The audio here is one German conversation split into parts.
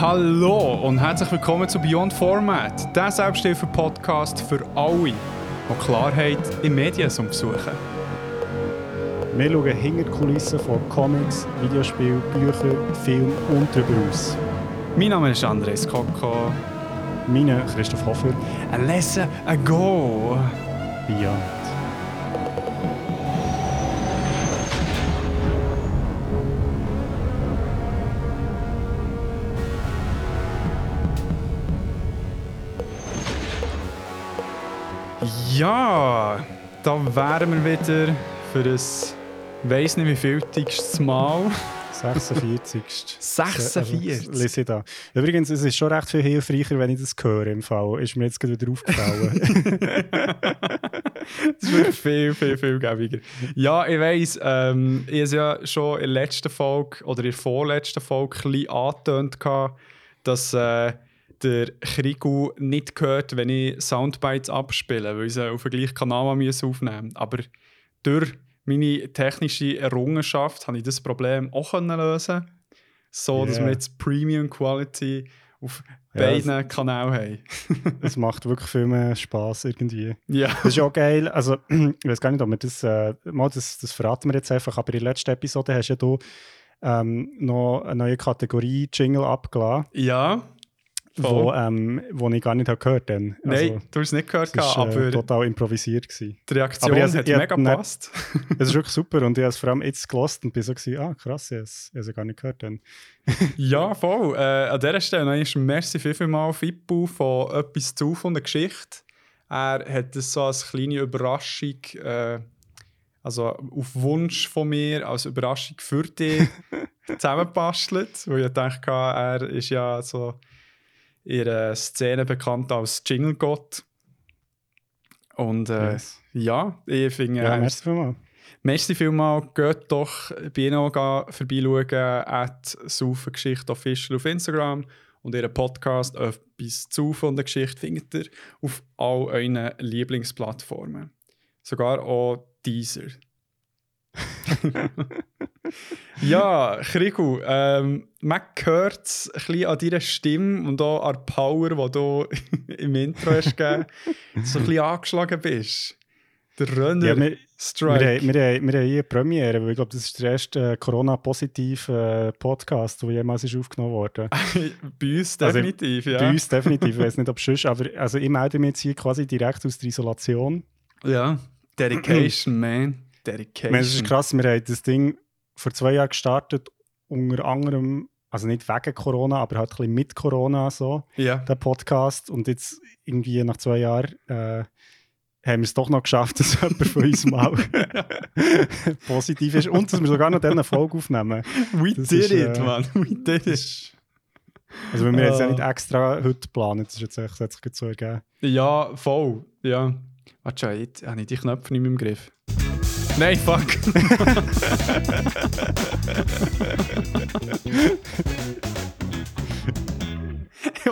Hallo und herzlich willkommen zu Beyond Format, der Selbsthilfe-Podcast für alle, die Klarheit in Medien suchen. Wir schauen hinter die Kulissen von Comics, Videospielen, Büchern, Filmen und darüber aus. Mein Name ist Andres Koko. Meine Christoph Hofer. A lesson ago. Beyond. Ja, da wären wir wieder für ein, weiß nicht wie vieltigstes Mal. 46. 46? Also, lese ich da. Übrigens, es ist schon recht viel hilfreicher, wenn ich das höre im Fall. Ist mir jetzt gerade wieder aufgefallen. das wird viel, viel, viel gäbiger. Ja, ich weiss, ähm, ich habe es ja schon in der letzten Folge oder in der vorletzten Folge ein bisschen angetönt, dass äh, der Krigu nicht gehört, wenn ich Soundbites abspiele, weil ich sie auf den gleichen Kanal aufnehmen muss. Aber durch meine technische Errungenschaft habe ich das Problem auch lösen so dass wir jetzt Premium Quality auf ja, beiden Kanälen haben. es macht wirklich viel mehr Spass irgendwie. Ja. Das ist auch geil. Also, ich weiß gar nicht, ob wir das, äh, mal das, das verraten wir jetzt einfach, aber in der letzten Episode hast ja du ähm, noch eine neue Kategorie Jingle abgeladen. Ja wo, ähm, wo ich gar nicht habe gehört habe. Nein, also, du hast es nicht gehört, es war, äh, total improvisiert. Gewesen. Die Reaktion aber hat mega gepasst. Es ist wirklich super und ich habe es vor allem jetzt gelost und bin so gewesen, ah krass, ich habe es gar nicht gehört. Dann. ja, voll. Äh, an dieser Stelle noch einmal merci viel, viel mal Fippo von «Etwas zu» von der Geschichte. Er hat es so als kleine Überraschung, äh, also auf Wunsch von mir, als Überraschung für dich zusammengebastelt, weil ich dachte, er ist ja so ihre Szene bekannt als Jingle Gott. Und äh, yes. ja, ich finde. Ja, äh, merci vielmals. Merci vielmals. Geht doch bei ihnen vorbeischauen. At Geschichte Official auf Instagram. Und ihren Podcast «Etwas zu von der Geschichte» findet ihr auf all euren Lieblingsplattformen. Sogar auch Deezer. ja, Krigu, ähm, man hört es ein bisschen an deiner Stimme und auch an der Power, die du im Intro hast gegeben, dass du ein bisschen angeschlagen bist. Der Renner ja, wir, Strike. Wir, wir, wir, wir haben hier eine Premiere, weil ich glaube, das ist der erste Corona-positive Podcast, der jemals ist aufgenommen wurde. bei uns also, definitiv, also, ja. Bei uns definitiv, ich weiß nicht, ob sonst, aber also ich melde mich jetzt hier quasi direkt aus der Isolation. Ja, Dedication, man. Dedication. Es ist krass, wir haben das Ding vor zwei Jahren gestartet, unter anderem, also nicht wegen Corona, aber halt ein bisschen mit Corona so, ja. der Podcast. Und jetzt irgendwie nach zwei Jahren äh, haben wir es doch noch geschafft, dass jemand von uns mal positiv ist und dass wir sogar noch diese Folge aufnehmen. We das did ist, it, äh, man. We did it. Also wenn wir uh. jetzt ja nicht ah. extra heute planen, das ist jetzt echt, hat sich so ergeben. Ja, voll. Ja. Warte schon, jetzt habe ich die Knöpfe nicht mehr im Griff. Nein, fuck.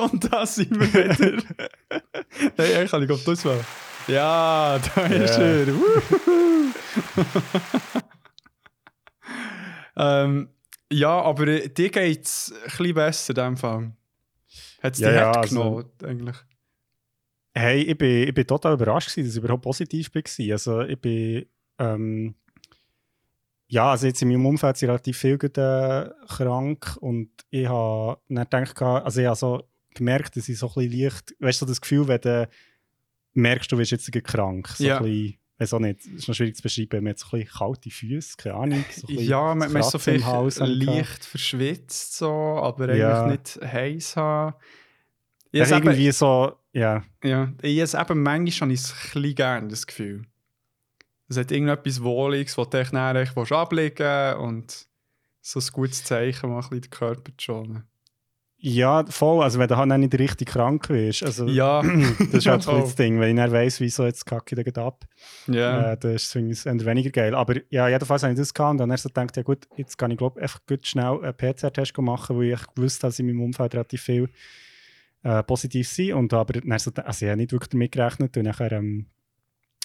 Und da sind wir wieder. Nein, ich kann auf das machen. Ja, da ist yeah. ähm, ja, aber dir geht es ein bisschen besser in dem Fall. Hat es ja, dir ja, hart also, genommen, eigentlich? Hey, ich bin, ich bin total überrascht, dass ich überhaupt positiv war. Also, ich bin ähm, ja, also jetzt in meinem Umfeld sind relativ viele äh, krank und ich habe dann gedacht, also ich habe so gemerkt, dass ich so ein bisschen leicht, weißt du, so das Gefühl, wenn du merkst, du bist jetzt krank, so ja. ein bisschen, weiß auch nicht, ist noch schwierig zu beschreiben, man hat so ein bisschen kalte Füße, keine Ahnung. So ja, man, man ist so viel leicht verschwitzt, so, aber eigentlich ja. nicht heiß haben. Ich irgendwie so, ja. Ja, ich habe eben manchmal schon ein bisschen gerne das Gefühl. Es hat irgendetwas Wohliges, das du dann ablegen und so ein gutes Zeichen, um den Körper zu schonen. Ja, voll. Also, wenn du halt nicht richtig krank bist. Also, ja. das ist halt das Ding. Wenn ich dann weiss, wieso jetzt kacke ich da ab, ja. äh, dann ist es weniger geil. Aber ja, jedenfalls habe ich das gehabt und dann ich so gedacht, ja gut, jetzt kann ich glaube einfach gut schnell einen PCR-Test machen, weil ich gewusst habe, dass in meinem Umfeld relativ viel äh, positiv sein. Und aber dann so, also ich habe nicht wirklich damit gerechnet und nachher, ähm,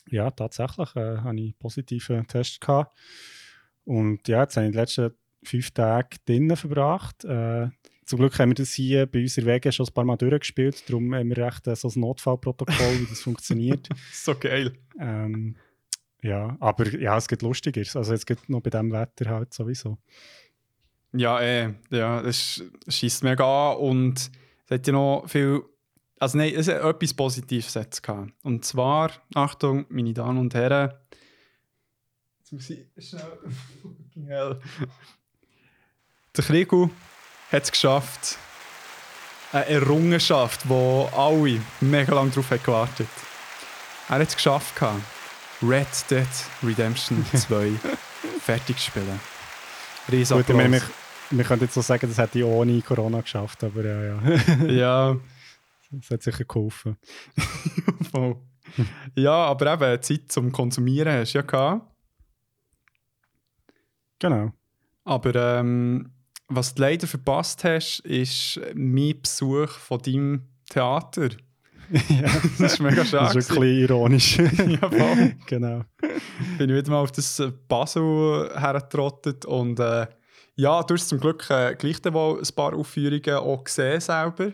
ja, tatsächlich äh, habe ich einen positiven Test gehabt. Und ja, jetzt habe ich die letzten fünf Tage drinnen verbracht. Äh, zum Glück haben wir das hier bei uns in Wege schon ein paar Mal durchgespielt. Darum haben wir recht äh, so ein Notfallprotokoll, wie das funktioniert. so geil. Ähm, ja, aber ja, es geht lustiger. Also es geht noch bei diesem Wetter halt sowieso. Ja, äh, ja, es schießt mega an und es hat ja noch viel. Also nein, es hat etwas Positives jetzt gehabt. Und zwar, Achtung, meine Damen und Herren. Jetzt muss ich schnell. Fucking hell. Der Krigu hat es geschafft. Eine Errungenschaft, wo alle mega lange darauf haben gewartet Er hat es geschafft. Gehabt. Red Dead Redemption 2 fertig spielen. Riesen Gut, ich meine, wir, wir können jetzt so sagen, das hätte ich ohne Corona geschafft, aber ja, ja. ja. Das hat sicher geholfen. ja, aber eben, Zeit zum Konsumieren hast du ja gehabt. Genau. Aber ähm, was du leider verpasst hast, ist mein Besuch von deinem Theater. ja, das ist mega schade. Das ist wirklich ironisch. ja, voll. genau. Bin ich wieder mal auf das Basel hergetrottet und äh, ja, du hast zum Glück äh, gleich wohl ein paar Aufführungen auch gesehen selber.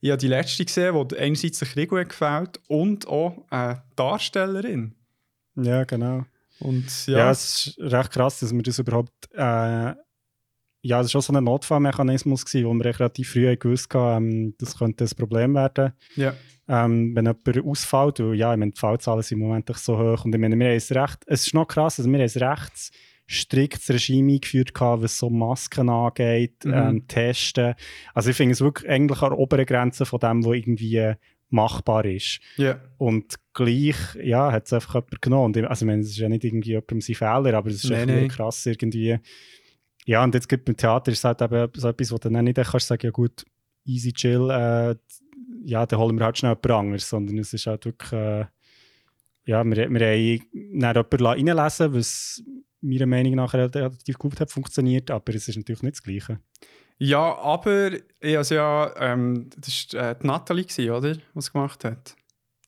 Ich habe die letzte gesehen, wo einerseits der Krieg gefällt und auch eine Darstellerin. Ja, genau. Und, ja. ja, es ist recht krass, dass wir das überhaupt. Äh, ja, es war schon so ein Notfallmechanismus, gewesen, wo wir relativ früh gewusst haben, ähm, das könnte ein Problem werden. Ja. Ähm, wenn jemand ausfällt, weil ja, ich meine, die Fallzahlen sind im Moment so hoch und ich meine, wir haben es recht, es ist noch krass, also wir haben ein recht striktes Regime eingeführt, gehabt, was so Masken angeht, mhm. ähm, Testen. Also ich finde es wirklich eigentlich an der oberen Grenze von dem, was irgendwie machbar ist. Yeah. Und gleich, ja, hat es einfach jemand genommen. Also ich meine, es ist ja nicht irgendwie jemandem sein Fehler, aber es ist nee, nee. krass irgendwie. Ja, und jetzt gibt beim Theater ist es halt eben so etwas, wo du dann nicht kannst sagen, ja gut, easy chill, äh, ja, dann holen wir halt schnell jemand anderes, sondern es ist halt wirklich, äh, ja, wir, wir haben dann jemanden reinlesen was meiner Meinung nach relativ gut hat funktioniert, aber es ist natürlich nicht das Gleiche. Ja, aber also ja, ähm, das war äh, die Nathalie, gewesen, oder? Was gemacht hat.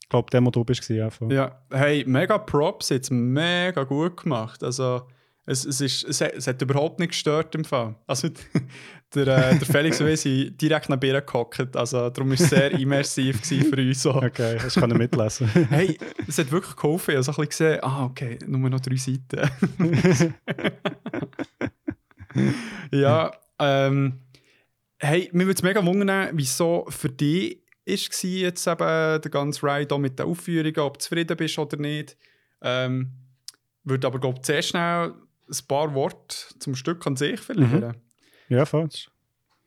Ich glaube, der, wo du bist, ja. Ja, hey, mega Props, jetzt mega gut gemacht. Also, es, es, ist, es, hat, es hat überhaupt nicht gestört im Fall. Also, der, äh, der Felix und ich sind direkt nach Bier gehockt. Also, darum war es sehr immersiv für uns. So. Okay, das kann ich mitlesen. hey, es hat wirklich geholfen. Ich habe so ein bisschen gesehen, ah, okay, nur noch drei Seiten. ja, ähm, hey, mir würde es mega wundern, wieso für dich ist jetzt eben der ganze Ride mit den Aufführungen, ob du zufrieden bist oder nicht. Ähm, würde aber, glaube ich, sehr schnell ein paar Worte zum Stück an sich verlieren. Mhm. Ja, falsch.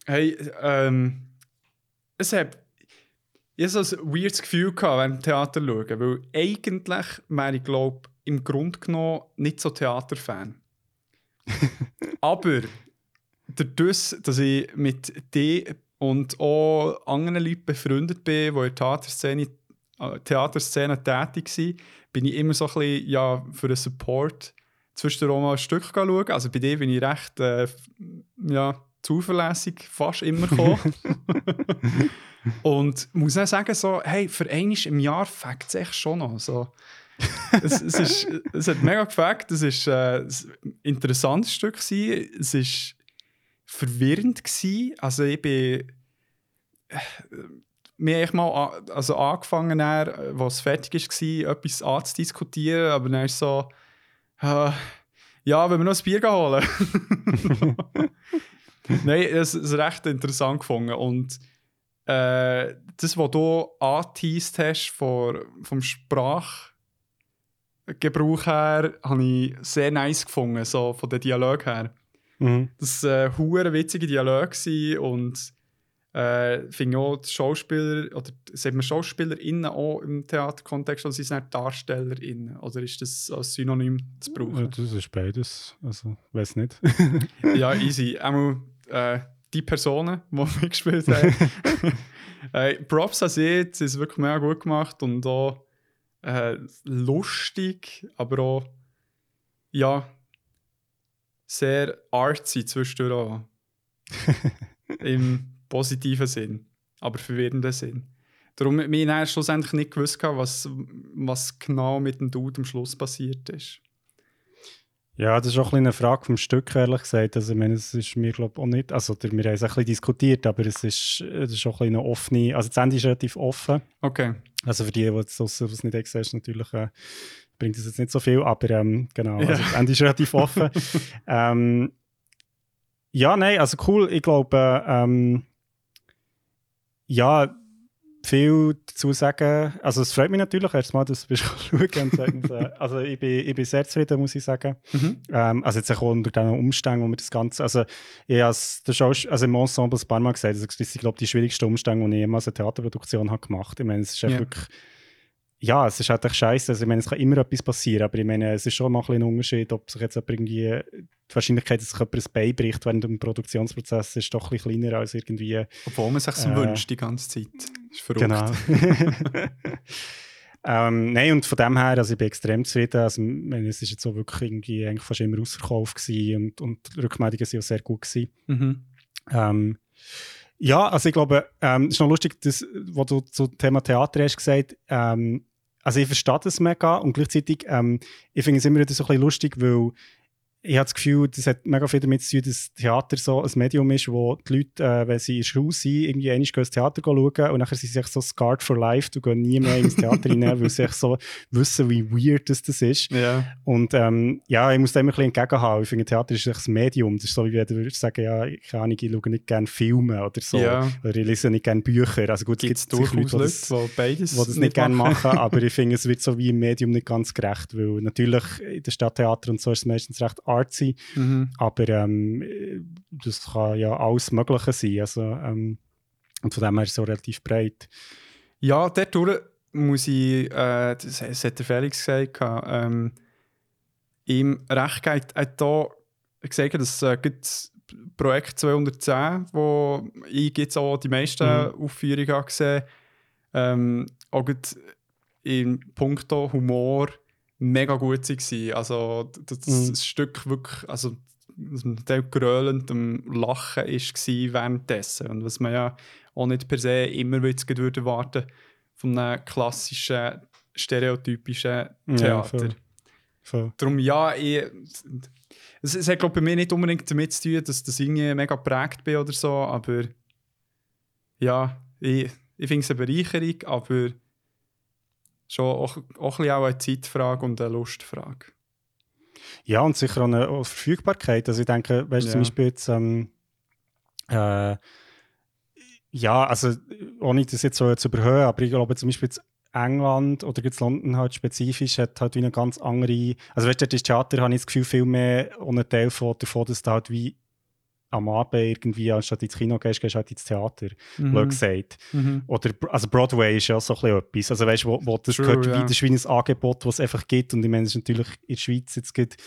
Hey, ähm, es hat ich hatte so ein weirdes Gefühl gehabt, während dem Theater schauen, weil eigentlich wäre ich, glaube im Grunde genommen nicht so Theaterfan. aber dadurch, dass ich mit dir und auch anderen Leuten befreundet bin, die in der Theaterszene, äh, Theaterszene tätig sind, bin ich immer so ein bisschen ja, für den Support zwischen mal ein Stück schauen. Also bei dir bin ich recht äh, ja, zuverlässig fast immer gekommen. und muss auch sagen, so, hey, für einmal im Jahr fängt es echt schon noch. So. es, es, ist, es hat mega gefällt. Es war äh, ein interessantes Stück. Gewesen. Es ist verwirrend gewesen. Also ich bin... Äh, wir haben mal also angefangen, dann, was fertig war, etwas anzudiskutieren, aber dann ist so, äh, ja, wenn wir noch ein Bier holen. Nein, es ist recht interessant gefunden und äh, das, was du angeteased hast von, vom Sprachgebrauch her, habe ich sehr nice gefunden, so von den Dialog her. Mhm. Das war ein witzige Dialog und äh, finde auch die Schauspieler, oder sagen wir SchauspielerInnen auch im Theaterkontext, oder sind es nicht DarstellerInnen? Oder ist das als Synonym zu brauchen? Ja, das ist beides, also weiß nicht. ja, easy. Einmal äh, die Personen, die mitgespielt haben. äh, Props an sie, es ist wirklich mega gut gemacht und auch äh, lustig, aber auch ja, sehr artsy zwischendurch Im positiven Sinn. aber verwirrenden Sinn. Darum habe ich schlussendlich nicht gewusst, was, was genau mit dem Dude am Schluss passiert ist. Ja, das ist auch ein eine Frage vom Stück, ehrlich gesagt. Also, ich meine, es ist mir, glaube ich, auch nicht. Also, wir haben es ein bisschen diskutiert, aber es ist, es ist auch ein eine offene. Also, das Ende ist relativ offen. Okay. Also, für die, die es nicht gesehen natürlich äh, bringt es jetzt nicht so viel, aber ähm, genau. Ja. Also, das Ende ist relativ offen. ähm, ja, nein, also cool. Ich glaube, ähm, ja, viel dazu sagen. Also es freut mich natürlich erstmal, dass du schauen und Also ich bin, ich bin sehr zufrieden, muss ich sagen. Mhm. Ähm, also jetzt auch unter diesen Umständen, wo wir das Ganze, also ich habe das also im Ensemble ein paar Mal gesagt, also das ist, ich glaube, die schwierigsten Umstände, die ich jemals eine Theaterproduktion habe gemacht. Ich meine, es ist yeah. wirklich ja, es ist halt echt scheiße. Also, ich meine, es kann immer etwas passieren, aber ich meine, es ist schon mal ein, ein Unterschied, ob sich jetzt irgendwie die Wahrscheinlichkeit, dass sich jemand ein Bein bricht während dem Produktionsprozess, ist doch ein bisschen kleiner als irgendwie. Obwohl man sich so äh, wünscht die ganze Zeit. Ist verrückt. Genau. ähm, nein, und von dem her, also ich bin extrem zufrieden. Also, meine, es ist jetzt so wirklich irgendwie eigentlich fast immer ausverkauft und, und die Rückmeldungen sind auch sehr gut gewesen. Mhm. Ähm, ja, also ich glaube, ähm, es ist noch lustig, dass, was du zum Thema Theater hast gesagt, ähm, also ich verstehe das mega und gleichzeitig, ähm, ich finde es immer wieder so ein bisschen lustig, weil ich habe das Gefühl, das hat mega viel damit zu tun, dass Theater so ein Medium ist, wo die Leute, äh, wenn sie in der Schule sind, irgendwie einmal ins Theater schauen und dann sind sie sich so scarred for life, du gehst nie mehr ins Theater rein, weil sie so wissen, wie weird das, das ist. Ja. Und ähm, ja, ich muss dem ein bisschen entgegenhaben. Ich finde, Theater ist ein Medium. Das ist so, wie wenn du sagen, ja, ich, kann ich schaue nicht gerne Filme oder so. Ja. Oder ich lese nicht gerne Bücher. Also gut, es gibt durchaus Leute, die das, beides die das nicht gerne machen, aber ich finde, es wird so wie im Medium nicht ganz gerecht, weil natürlich in der Stadttheater und so ist es meistens recht artsy. Mhm. Aber ähm, das kann ja alles Mögliche sein. Also, ähm, und von dem her ist es so relativ breit. Ja, dort muss ich, äh, das, das hat der Felix gesagt, ähm, ihm recht geht, hat hier gesagt, dass äh, Projekt 210, wo ich jetzt auch die meisten mhm. Aufführungen habe gesehen ähm, auch in puncto Humor mega gut waren. Also das, mhm. das Stück wirklich, also grölend am Lachen war währenddessen. Und was man ja auch nicht per se immer würde erwarten von einem klassischen, stereotypischen Theater. Ja. Voll. Darum ja, ich, es, es hat glaube bei mir nicht unbedingt damit zu tun, dass das irgendwie mega geprägt bin oder so, aber ja, ich, ich finde es eine Bereicherung, aber schon auch, auch, ein auch eine Zeitfrage und eine Lustfrage. Ja, und sicher auch eine Verfügbarkeit. Also ich denke, weißt du, ja. zum Beispiel jetzt, ähm, äh, ja, also ohne das jetzt so zu überhöhen, aber ich glaube zum Beispiel jetzt England oder jetzt London halt spezifisch hat halt wie eine ganz andere, also weißt du, das Theater habe ich das Gefühl viel mehr ohne Teil von, davon, dass da halt wie am Abend irgendwie, anstatt ins Kino gehst, gehst du halt ins Theater, mhm. gesagt. Mhm. Oder, also Broadway ist ja so ein etwas, also weißt du, wo, wo das True, gehört, yeah. wie, das ist wie ein Angebot, das es einfach gibt und ich meine, es ist natürlich in der Schweiz jetzt gibt,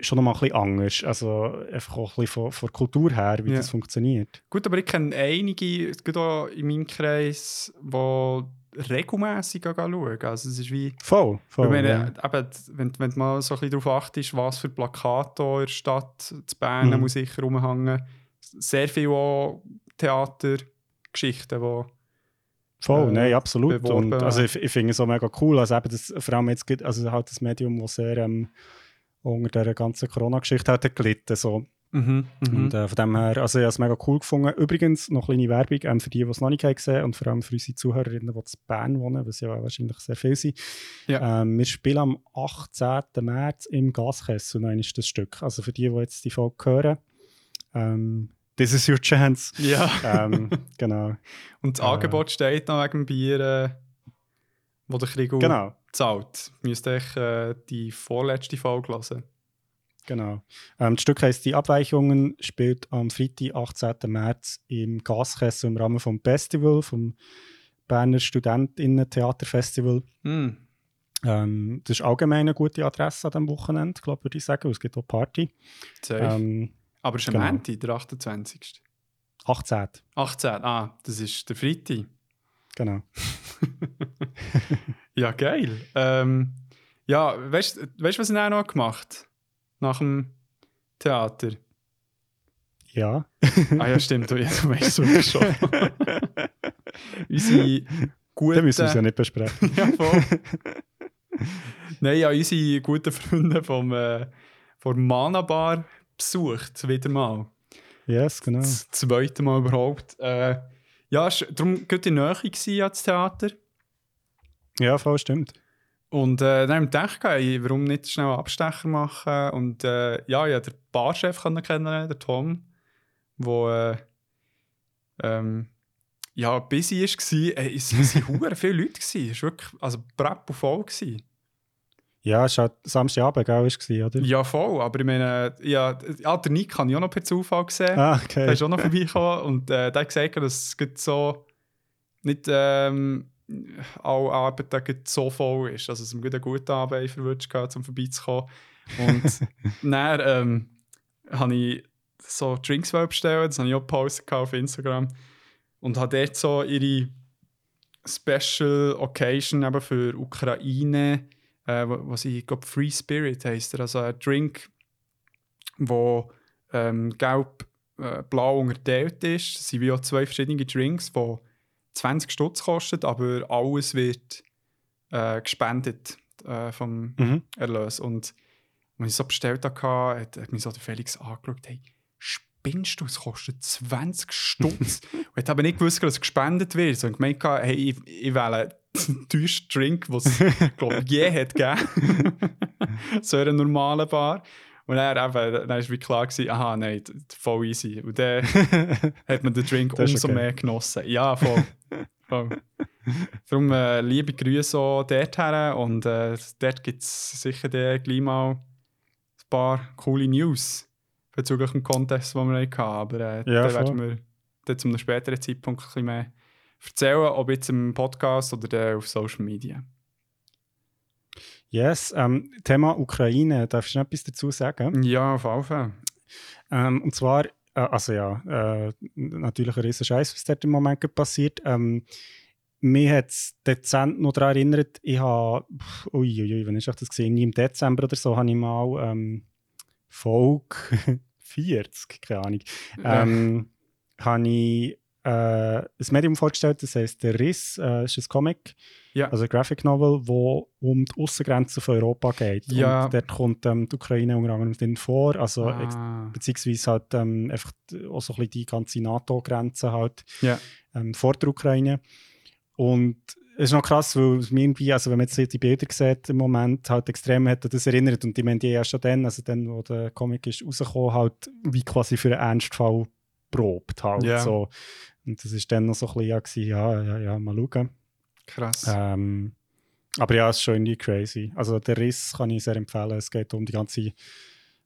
schon noch mal ein bisschen anders, also einfach auch ein bisschen von, von der Kultur her, wie yeah. das funktioniert. Gut, aber ich kenne einige, es gibt auch in meinem Kreis, die regelmässig schauen. Also es ist wie... Voll, voll meine, ja. eben, wenn, wenn du mal so ein bisschen darauf achtest, was für Plakate in der Stadt zu Bern mhm. muss sicher rumhängen. Sehr viele Theatergeschichten, die Voll, äh, nein, absolut. Und, also ich, ich finde es auch mega cool, also eben das, vor allem jetzt gibt, also halt das Medium, das sehr ähm, unter der ganzen Corona-Geschichte hat gelitten, so Mhm, mhm, und äh, von dem her, also ich habe es mega cool gefunden. Übrigens, noch eine kleine Werbung ähm, für die, die es noch nicht gesehen haben und vor allem für unsere Zuhörerinnen, die in Bern wohnen, was ja wahrscheinlich sehr viel sind. Ja. Ähm, wir spielen am 18. März im Gaskessel, noch ist das Stück. Also für die, die jetzt die Folge hören, ähm, this is your chance. Ja. Ähm, genau. und das äh, Angebot steht noch wegen Bier, äh, wo der Krieg genau. zahlt. Müsst ihr äh, die vorletzte Folge hören. Genau. Ähm, das Stück heißt Die Abweichungen, spielt am Freitag, 18. März im Gaskessel im Rahmen vom Festival, vom Berner Studentinnen-Theaterfestival. Mm. Ähm, das ist allgemein eine gute Adresse an diesem Wochenende, glaube würde ich sagen, es gibt auch Party. Ähm, Aber es ist am genau. der 28. 18. 18, ah, das ist der Freitag. Genau. ja, geil. Ähm, ja, weißt du, was ich auch noch gemacht habe? Nach dem Theater? Ja. ah ja, stimmt, du, weißt es schon. unsere guten... Dann müssen wir es ja nicht besprechen. ja, voll. Nein, ja, unsere guten Freunde vom, äh, vom Mana Bar besucht, wieder mal. Yes, genau. Das zweite Mal überhaupt. Äh, ja, war darum in der Nähe ans Theater. Ja, voll stimmt. Und äh, dann habe ich gedacht, ey, warum nicht schnell einen Abstecher machen? Und äh, ja, ich den Barchef kennenlernen, der Tom, der äh, ähm, ja, busy war. Ey, es waren viele Leute. Es war wirklich also, Prep voll. Gewesen. Ja, es war halt Samstagabend, auch, oder? Ja, voll. Aber ich meine, ja, ja der Nick habe ich auch noch per Zufall gesehen. Ah, okay. Der ist auch noch vorbeigekommen und äh, der hat gesagt, dass es so nicht ähm, alle Arbeiten so voll ist. Also, dass es einen guten Abend verwünscht um vorbeizukommen. Und dann ähm, habe ich so Drinks bestellt, das habe ich auch gepostet auf Instagram. Und habe dort so ihre Special Occasion eben für Ukraine äh, was ich glaube Free Spirit heisst also ein Drink, wo ähm, gelb, äh, blau unterteilt ist. Es sind wie auch zwei verschiedene Drinks, die 20 Stutz kosten, aber alles wird äh, gespendet äh, vom mhm. Erlös. Und als ich so bestellt hatte, hat, hat mich so der Felix angeschaut, hey, spinnst du, es kostet 20 Stutz. und ich habe nicht gewusst, dass es gespendet wird, sondern gemeint, hey, ich, ich wähle teuersten Drink, den es je hat gegeben So eine normale Bar. Und dann, eben, dann war wie klar, gewesen, aha, nein, voll easy. Und dann hat man den Drink umso okay. mehr genossen. Ja, voll. voll. Darum äh, liebe Grüße auch dorthin. Und äh, dort gibt es sicher gleich mal ein paar coole News bezüglich dem Contest, den wir hatten. Aber äh, ja, da werden wir dann zu einem späteren Zeitpunkt ein bisschen mehr erzählen, ob jetzt im Podcast oder auf Social Media. Yes, ähm, Thema Ukraine, darfst du noch etwas dazu sagen? Ja, auf jeden Fall. Ähm, und zwar, äh, also ja, äh, natürlich ein riesen Scheiß, was dort im Moment passiert. Ähm, mir hat es dezent noch daran erinnert, ich habe, uiuiui, ui, wann ist das gesehen? Im Dezember oder so habe ich mal ähm, Folge 40, keine Ahnung, ähm, habe ich äh, ein Medium vorgestellt, das heißt Der Riss, äh, ist ein Comic, ja. also ein Graphic Novel, wo um die Außengrenzen von Europa geht. Ja. Und dort kommt ähm, die Ukraine unter anderem vor, also ah. beziehungsweise halt ähm, einfach auch so ein bisschen die ganze NATO-Grenze halt ja. ähm, vor der Ukraine. Und es ist noch krass, weil es mir irgendwie, also wenn man jetzt die Bilder sieht im Moment, halt extrem hat das erinnert. Und ich meine, die ja schon dann, also dann, wo der Comic ist rausgekommen, halt wie quasi für einen Ernstfall probt halt. Yeah. So. Und das war dann noch so ein bisschen, ja, ja, ja, mal schauen. Krass. Ähm, aber ja, es ist schon irgendwie crazy. Also der Riss kann ich sehr empfehlen. Es geht um die ganze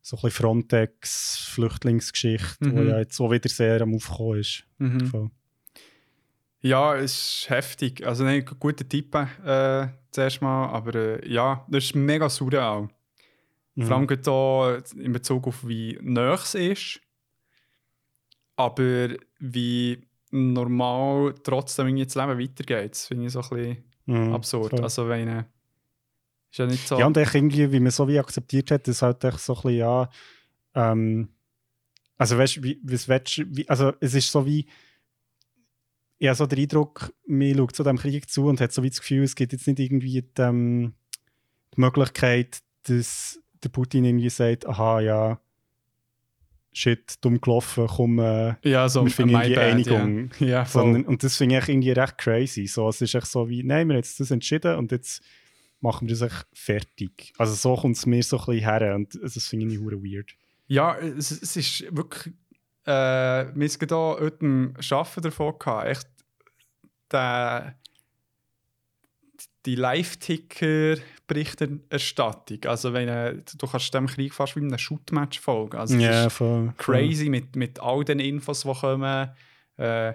so ein Frontex-Flüchtlingsgeschichte, mhm. die ja jetzt auch wieder sehr am Aufkommen ist. Mhm. Ja, es ist heftig. Also ein guter Tipp äh, zuerst mal, aber äh, ja, das ist mega surreal. Mhm. Vor allem hier in Bezug auf wie nah es ist, aber wie normal trotzdem irgendwie das Leben weitergeht. Das finde ich so ein bisschen mhm, absurd. Voll. Also wenn ist ja nicht so... Ja, und irgendwie, wie man so wie akzeptiert hat, ist halt echt so ein bisschen, ja, ähm, also weißt du, wie, wie, also es ist so wie, ich habe so den Eindruck, man schaut zu diesem Krieg zu und hat so wie das Gefühl, es gibt jetzt nicht irgendwie die, ähm, die Möglichkeit, dass der Putin irgendwie sagt, aha, ja, shit, dumm gelaufen, komm, äh, ja, so, wir finden die bad, Einigung. Ja. Ja, Sondern, und das finde ich irgendwie recht crazy. So, es ist echt so wie, nein, wir haben jetzt das entschieden und jetzt machen wir das echt fertig. Also so kommt es mir so ein bisschen her und das finde ich hure weird. Ja, es, es ist wirklich, äh, wir haben hier heute im Arbeiten davon gehabt, echt der die Live-Ticker-Berichterstattung. Also wenn äh, du kannst dem Krieg fast wie einem Shootmatch folgen. Also yeah, voll, crazy voll. Mit, mit all den Infos, die kommen. Äh,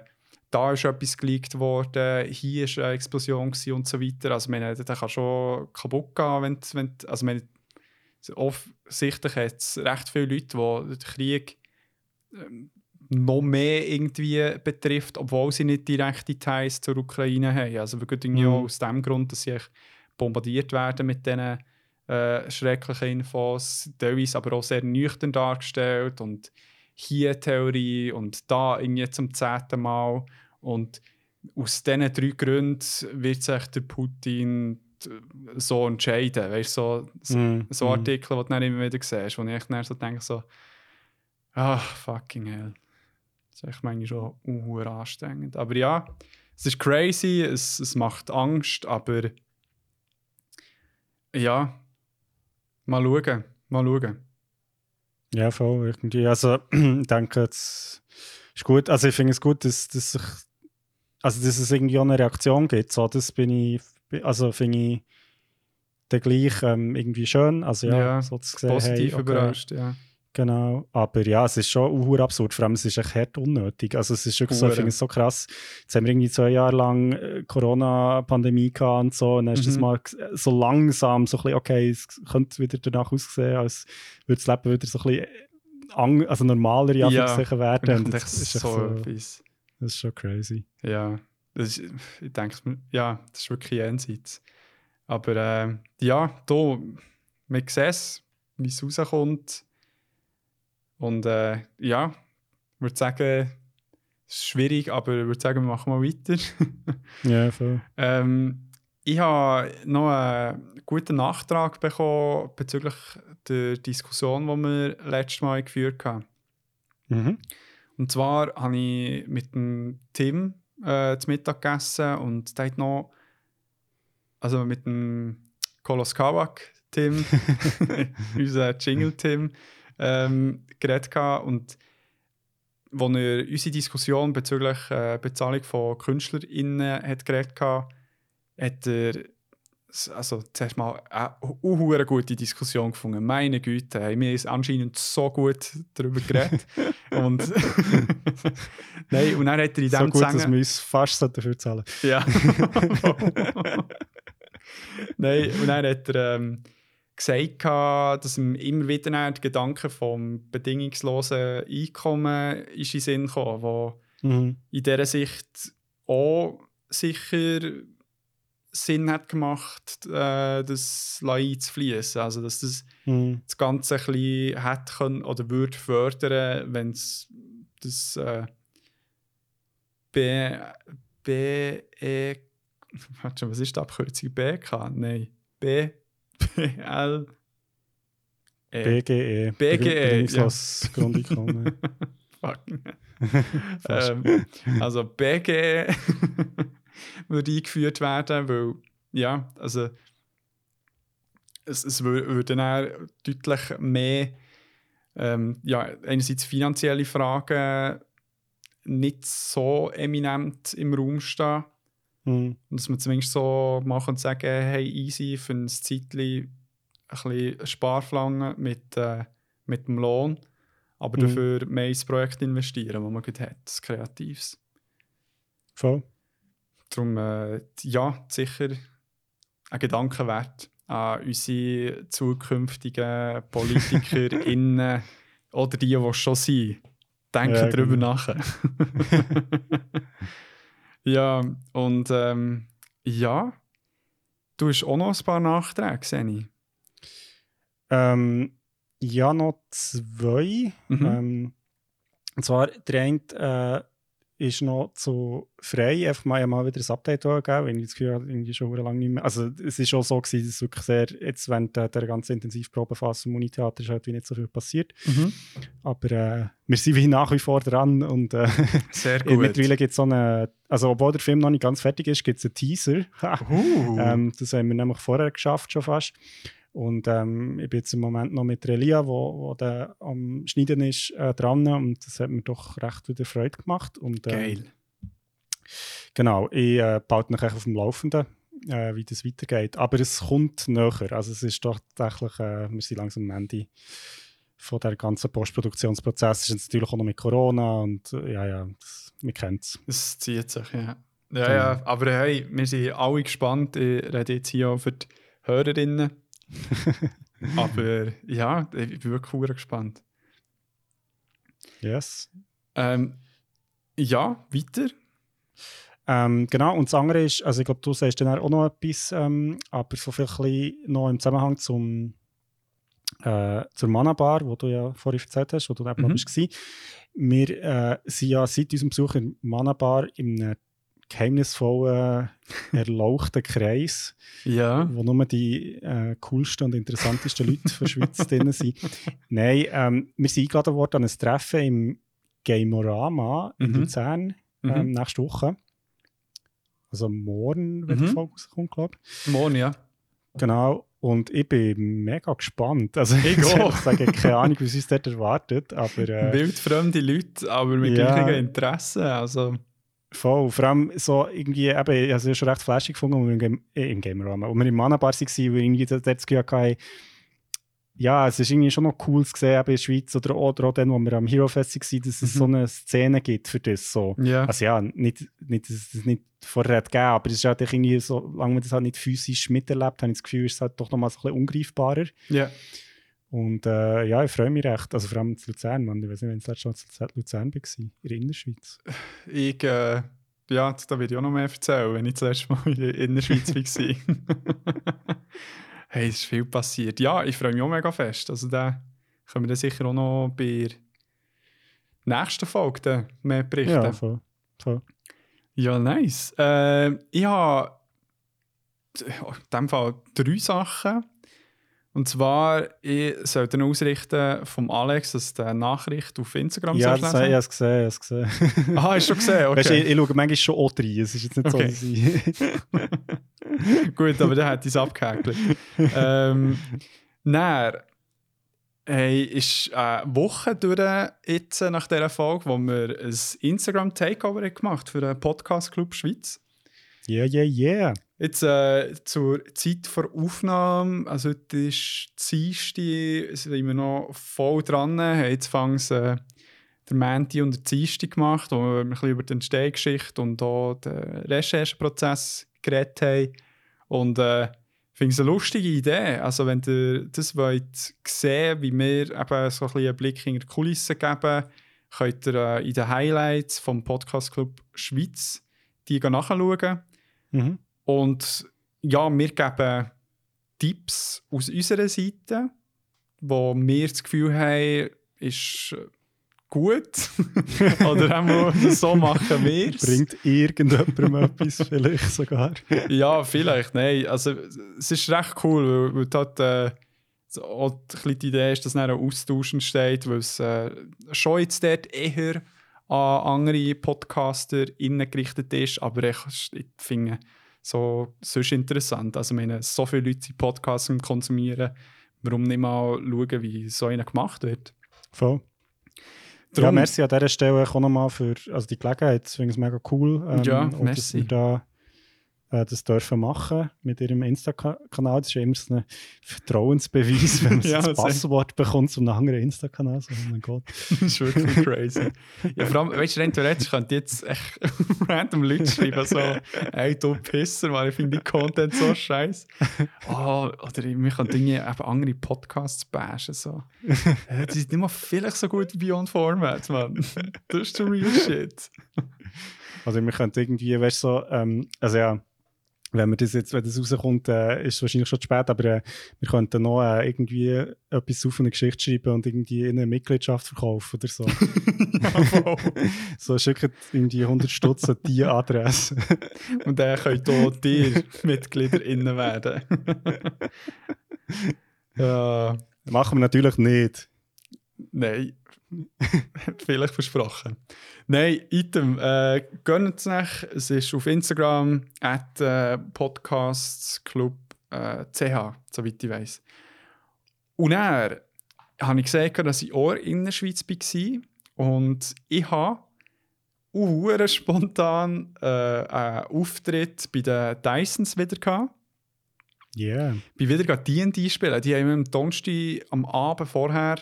da ist etwas geleakt worden, hier war eine Explosion und so weiter. Also meine, das kann schon kaputt gehen, wenn, wenn also meine, offensichtlich hat es recht viele Leute, die den Krieg ähm, noch mehr irgendwie betrifft, obwohl sie nicht direkte Details zur Ukraine haben. Also wirklich mhm. aus dem Grund, dass sie bombardiert werden mit diesen äh, schrecklichen Infos, teilweise aber auch sehr nüchtern dargestellt und hier Theorie und da irgendwie zum zehnten Mal. Und aus diesen drei Gründen wird sich der Putin so entscheiden. Weißt so, so, Mm, so mm. Artikel, die du dann immer wieder siehst, wo ich echt dann so denke, so, ah, fucking hell. Das ist echt manchmal schon anstrengend. Aber ja, es ist crazy, es, es macht Angst, aber ja, mal schauen, mal schauen. Ja, voll, irgendwie. Also, ich denke, es ist gut. Also, ich finde es gut, dass, dass, sich, also, dass es irgendwie auch eine Reaktion gibt. So, das bin ich, also, finde ich dann gleich ähm, irgendwie schön. Also, ja, Ja, so zu sehen, Positiv hey, okay, überrascht, ja. Genau. Aber ja, es ist schon unhuhr absurd. Vor allem, es ist echt hart unnötig. Also, es ist wirklich so, ich finde es so krass. Jetzt haben wir irgendwie zwei Jahre lang äh, Corona-Pandemie gehabt und so. Und dann ist das Mhm. mal so langsam so ein bisschen, okay, es könnte wieder danach aussehen, als würde das Leben wieder so ein bisschen ang also normaler Ja. Werden. Und das, ist so so, das ist schon crazy. Ja, das ist, ich denke, ja, das ist wirklich jenseits. Aber äh, ja, da, wir sehen es, wie es rauskommt. Und äh, ja, ich würde sagen, es ist schwierig, aber ich würde sagen, wir machen mal weiter. Ja, voll. ähm, ich habe noch einen guten Nachtrag bekommen bezüglich der Diskussion, die wir letztes Mal geführt haben. Mhm. Und zwar habe ich mit dem Tim äh, zu Mittag gegessen und der hat noch, also mit dem Kolos Kawak Tim, unser Jingle-Tim, ähm, geredet und wo er unsere Diskussion bezüglich äh, Bezahlung von KünstlerInnen hat geredet gehabt, hat er also zuerst mal eine eine gute Diskussion gefunden. Meine Güte, haben wir haben anscheinend so gut darüber geredet. und Nein, und dann hat er in So dem gut, dass Zusammenhang- wir uns fast dafür zahlen ja. Nein, und dann hat er ähm, gesagt, gehabt, dass ihm immer wieder der Gedanke vom bedingungslosen Einkommen ist in den Sinn gekommen, wo mhm. in dieser Sicht auch sicher Sinn hat gemacht, äh, das einzufließen. Also, dass das Mhm. das Ganze ein bisschen hätte können oder würde fördern, wenn es das äh, B, B, E, was ist die Abkürzung? BK? Nein. B, B, L, E. BGE. BGE, Bedingungsloses Grundeinkommen. Fuck. Fast. ähm, also BG würde eingeführt werden, weil ja, also es, es wür- würde dann deutlich mehr ähm, ja, einerseits finanzielle Fragen nicht so eminent im Raum stehen Mhm. und dass man zumindest so machen und sagen, hey, easy, für ein Zeitchen ein bisschen Sparflange mit, äh, mit dem Lohn, aber Mhm. dafür mehr ins Projekt investieren, das man gerade hat, das Kreatives. Voll. Darum, äh, ja, sicher ein Gedanke wert an unsere zukünftigen PolitikerInnen oder die, die schon sind. Denken Ja, darüber genau. nach. ja, und ähm, ja, du hast auch noch ein paar Nachträge, sehe. Ähm, ja, noch zwei. Mhm. Ähm, und zwar, der eine äh, ist noch zu frei. Einfach mal, mal wieder ein Update gegeben, weil ich das Gefühl habe, irgendwie schon lange nicht mehr. Also, es ist auch so gewesen, dass wirklich sehr, jetzt während der, der ganzen Intensivprobenphase im Unitheater ist halt wie nicht so viel passiert. Aber äh, wir sind wie nach wie vor dran und äh, Sehr gut. mittlerweile gibt es so eine, also obwohl der Film noch nicht ganz fertig ist, gibt es einen Teaser. Uh. Ähm, das haben wir nämlich vorher geschafft, schon fast. Und ähm, ich bin jetzt im Moment noch mit Relia, wo, wo der am Schneiden ist, äh, dran. Und das hat mir doch recht wieder Freude gemacht. Und, ähm, Geil. Genau, ich äh, behalte mich echt auf dem Laufenden, äh, wie das weitergeht. Aber es kommt näher. Also es ist doch tatsächlich, äh, wir sind langsam am Ende von der ganzen Postproduktionsprozess. Es ist natürlich auch noch mit Corona und äh, ja, ja, das, wir kennen es. Es zieht sich, ja. Ja, ja, aber hey, wir sind alle gespannt. Ich rede jetzt hier auch für die Hörerinnen. aber ja, ich bin wirklich gespannt. Yes. Ähm, ja, weiter. Ähm, genau, und das andere ist, also ich glaube, du sagst dann auch noch etwas, ähm, aber so viel bisschen noch im Zusammenhang zum äh, zur Mana-Bar, wo du ja vorhin erzählt hast, wo du eben Mhm. noch bist. Wir äh, sind ja seit unserem Besuch in Mana-Bar in einem geheimnisvollen, erlauchten Kreis, Ja. wo nur die äh, coolsten und interessantesten Leute von der Schweiz drin sind. Nein, ähm, wir sind eingeladen worden an ein Treffen im Gamorama in Mhm. Luzern Mhm. ähm, nächste Woche. Also morgen, wenn Mhm. die Folge rauskommt, glaube ich. Morgen, ja. Genau. Und ich bin mega gespannt. Also Ich ich sage keine Ahnung, was uns dort erwartet, aber äh, Wildfremde Leute, aber mit Ja. gleichen Interessen. Also, voll. Vor allem so irgendwie, eben, ich habe es ja schon recht flashig gefunden, als wir im, Game, äh, im Game Rama, als wir im Mana Bar waren, wo irgendwie dort das Gefühl hatten, ja, es ist irgendwie schon noch cool zu sehen, eben in der Schweiz oder, oder auch dann, wo wir am Hero Fest waren, dass es Mhm. so eine Szene gibt für das. So. ja. Also ja, nicht, nicht, dass es das nicht vorher hat gegeben, aber es ist halt irgendwie, solange man das halt nicht physisch miterlebt, habe ich das Gefühl, ist es halt doch noch mal so ein bisschen ungreifbarer. ja. Und äh, ja, ich freue mich recht. Also vor allem zu Luzern, Mann. Ich weiß nicht, wenn es letztes Mal zu Luzern war, in der Innerschweiz. Ich, äh, ja, da werde ich auch noch mehr erzählen, wenn ich das letzte Mal in der Schweiz war. hey, es ist viel passiert. Ja, ich freue mich auch mega fest. Also da können wir dann sicher auch noch bei der nächsten Folge mehr berichten. Ja, voll. voll. Ja, nice. Äh, ich habe in dem Fall drei Sachen. Und zwar, ich sollte dann ausrichten vom Alex, dass der Nachricht auf Instagram Ja, sollst das, lesen. ich habe es gesehen. Ich habe es gesehen. Ah, hast du schon gesehen? Okay. Weißt ich, ich schaue manchmal schon auch rein. Es ist jetzt nicht Okay. so, dass. Gut, aber dann hat es abgehäkelt. ähm, dann hey, ist eine Woche durch jetzt nach dieser Folge, wo wir ein Instagram-Takeover haben gemacht für den Podcast Club Schweiz. Yeah, yeah, yeah. Jetzt äh, zur Zeit vor Aufnahme, also heute ist Dienstag, sind wir noch voll dran, jetzt fangs äh, der Mänti und der Dienstag gemacht, wo wir ein bisschen über die Entstehungsgeschichte und auch den Rechercheprozess geredet haben. Und äh, ich finde es eine lustige Idee. Also wenn ihr das wollt sehen, wie wir eben so ein bisschen einen Blick in die Kulissen geben, könnt ihr äh, in den Highlights vom Podcast Club Schweiz die nachschauen. Mhm. Und ja, wir geben Tipps aus unserer Seite, wo wir das Gefühl haben, ist gut. Oder haben wir so machen wir Bringt irgendjemandem etwas vielleicht sogar. Ja, vielleicht, nein. Also, es ist recht cool, weil, weil dort äh, auch die Idee ist, dass dann ein Austausch entsteht, weil es äh, schon jetzt dort eher an andere Podcaster gerichtet ist, aber ich, ich finde so sonst interessant. Also, meine, so viele Leute die Podcasts konsumieren, warum nicht mal schauen, wie so einer gemacht wird? Voll. Ja, Drum- merci an dieser Stelle auch nochmal für also die Gelegenheit. Ich finde es mega cool. ähm, Ja, und Dass merci. wir da äh, das dürfen machen mit ihrem Insta-Kanal. Das ist ja immer so ein Vertrauensbeweis, wenn man Ja, das Passwort bekommt zum anderen Insta-Kanal. So, oh mein Gott. Das ist wirklich crazy. Ja, vor allem, weißt du, rein theoretisch könnte jetzt echt random Leute schreiben, so, ey, du Pisser, weil ich finde die Content so scheiße. Oh, oder wir können irgendwie eben andere Podcasts bashen, so. Äh, Die sind nicht mal vielleicht so gut wie Beyond Format, man. Das ist the real shit. Also wir könnten irgendwie, weißt du, so, ähm, also ja, wenn wir das jetzt, wenn das rauskommt, äh, ist es wahrscheinlich schon zu spät, aber äh, wir könnten noch äh, irgendwie etwas auf eine Geschichte schreiben und irgendwie eine Mitgliedschaft verkaufen oder so. Ja, so schickt irgendwie 100 Stutz an die Adresse. Und dann könnt auch dir MitgliederInnen werden. ja. Machen wir natürlich nicht. Nein. Vielleicht versprochen. Nein, Item. Äh, Gönnt es nicht. Es ist auf Instagram at äh, podcastsclub äh, soweit ich weiß. Und dann habe ich gesehen, dass ich auch in der Schweiz war. Und ich habe uh, spontan äh, einen Auftritt bei den Dysons wieder gehabt. Yeah. Ich bin wieder D&D spielen. Die haben am Donnerstag am Abend vorher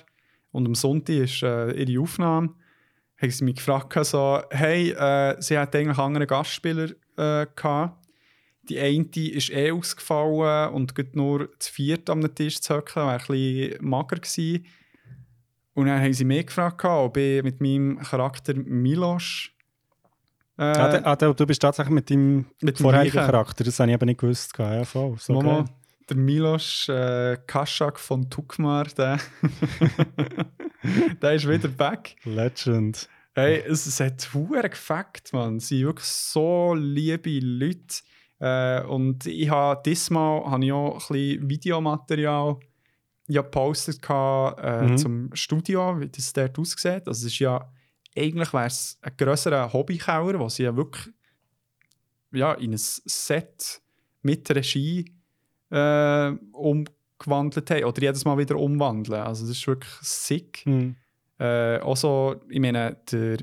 und am Sonntag ist äh, ihre Aufnahme. Haben sie mich gefragt, so, hey, äh, sie hat eigentlich andere Gastspieler äh, gehabt. Die eine ist eh ausgefallen und geht nur zu viert am Tisch zu hocken, wäre ein bisschen mager gewesen. Und dann haben sie mich gefragt, ob ich mit meinem Charakter Milos äh, ah, de, ah, de, du bist tatsächlich mit deinem mit dem vorherigen Charakter, das habe ich aber nicht gewusst. Ja, voll. So Mama. Der Milos äh, Kaschak von Tukmar, der, der ist wieder back. Legend. Hey, es, es hat hure gefackt, man. Sie sind wirklich so liebe Leute. Äh, und ich habe diesmal habe ich auch ein bisschen Videomaterial ja, gepostet gehabt, äh, Mhm. zum Studio, wie das dort aussieht. Also es ist ja, eigentlich wäre es ein grösserer Hobbykeller, wo sie ja wirklich ja, in ein Set mit Regie äh, umgewandelt haben. Oder jedes Mal wieder umwandeln. Also das ist wirklich sick. Hm. Äh, also, ich meine, der,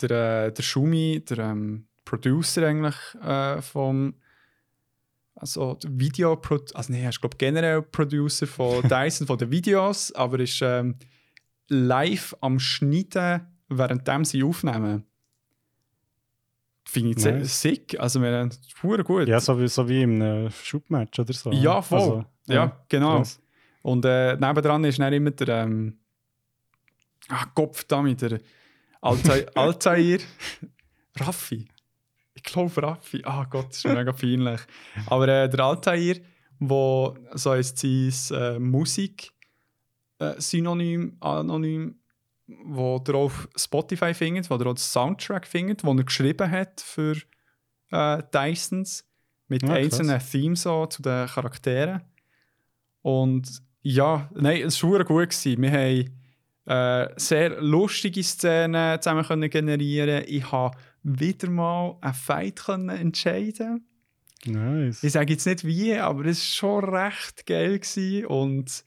der, äh, der Schumi, der ähm, Producer eigentlich äh, vom also Video, also nee, er ist glaube generell Producer von Dyson von den Videos, aber ist ähm, live am Schneiden, während sie aufnehmen. Finde ich Nice. sick. Also, wir haben pur gut. Ja, so wie, so wie im äh, Schubmatch oder so. Ja, voll. Also, ja, genau. krass. Und äh, nebendran ist dann immer der. Ähm, ach, Kopf damit, der Altair. Altair Raffi. Ich glaube Raffi. Ah Gott, das ist mega peinlich. Aber äh, der Altair, wo so heißt sein äh, Musik äh, Synonym, Anonym, wo ihr auf Spotify findet, wo ihr auch den Soundtrack findet, den er geschrieben hat für äh, Dysons mit Ah, krass. einzelnen Themes so zu den Charakteren. Und ja, nein, es war gut. Gewesen. Wir haben äh, sehr lustige Szenen zusammen können generieren. Ich habe wieder mal einen Fight können entscheiden. Nice. Ich sage jetzt nicht wie, aber es war schon recht geil. Gewesen. Und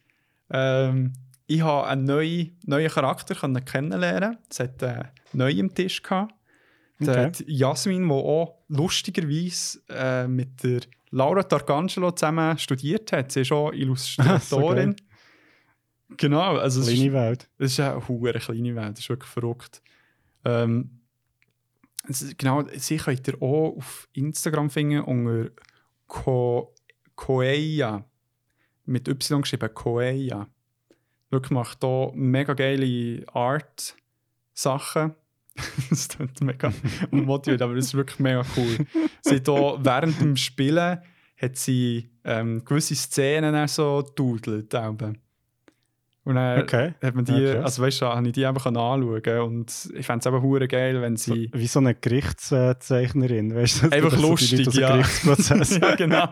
ähm, ich habe einen neuen, neuen Charakter kennenlernen. Es hat äh, neu im Tisch gehabt. Okay. Die Jasmin, die auch lustigerweise äh, mit der Laura Tarcangelo zusammen studiert hat. Sie ist auch Illustratorin. genau, also es ist, Kleine Welt. es ist eine hure kleine Welt, das ist wirklich verrückt. Ähm, es genau, sie könnt ihr auch auf Instagram finden unter Ko Koeia. Mit Y geschrieben, Koeia. Wirklich macht hier mega geile Art-Sachen. das klingt mega motiviert, aber das ist wirklich mega cool. Sie hat auch während dem Spielen hat sie ähm, gewisse Szenen dann so dudelt. Und dann Okay. hat man die, krass. also weißt du, habe ich die einfach anschauen und ich fände es eben hure geil, wenn So, sie wie so eine Gerichtszeichnerin, weißt du? Einfach so lustig, dem ja. Ja, genau.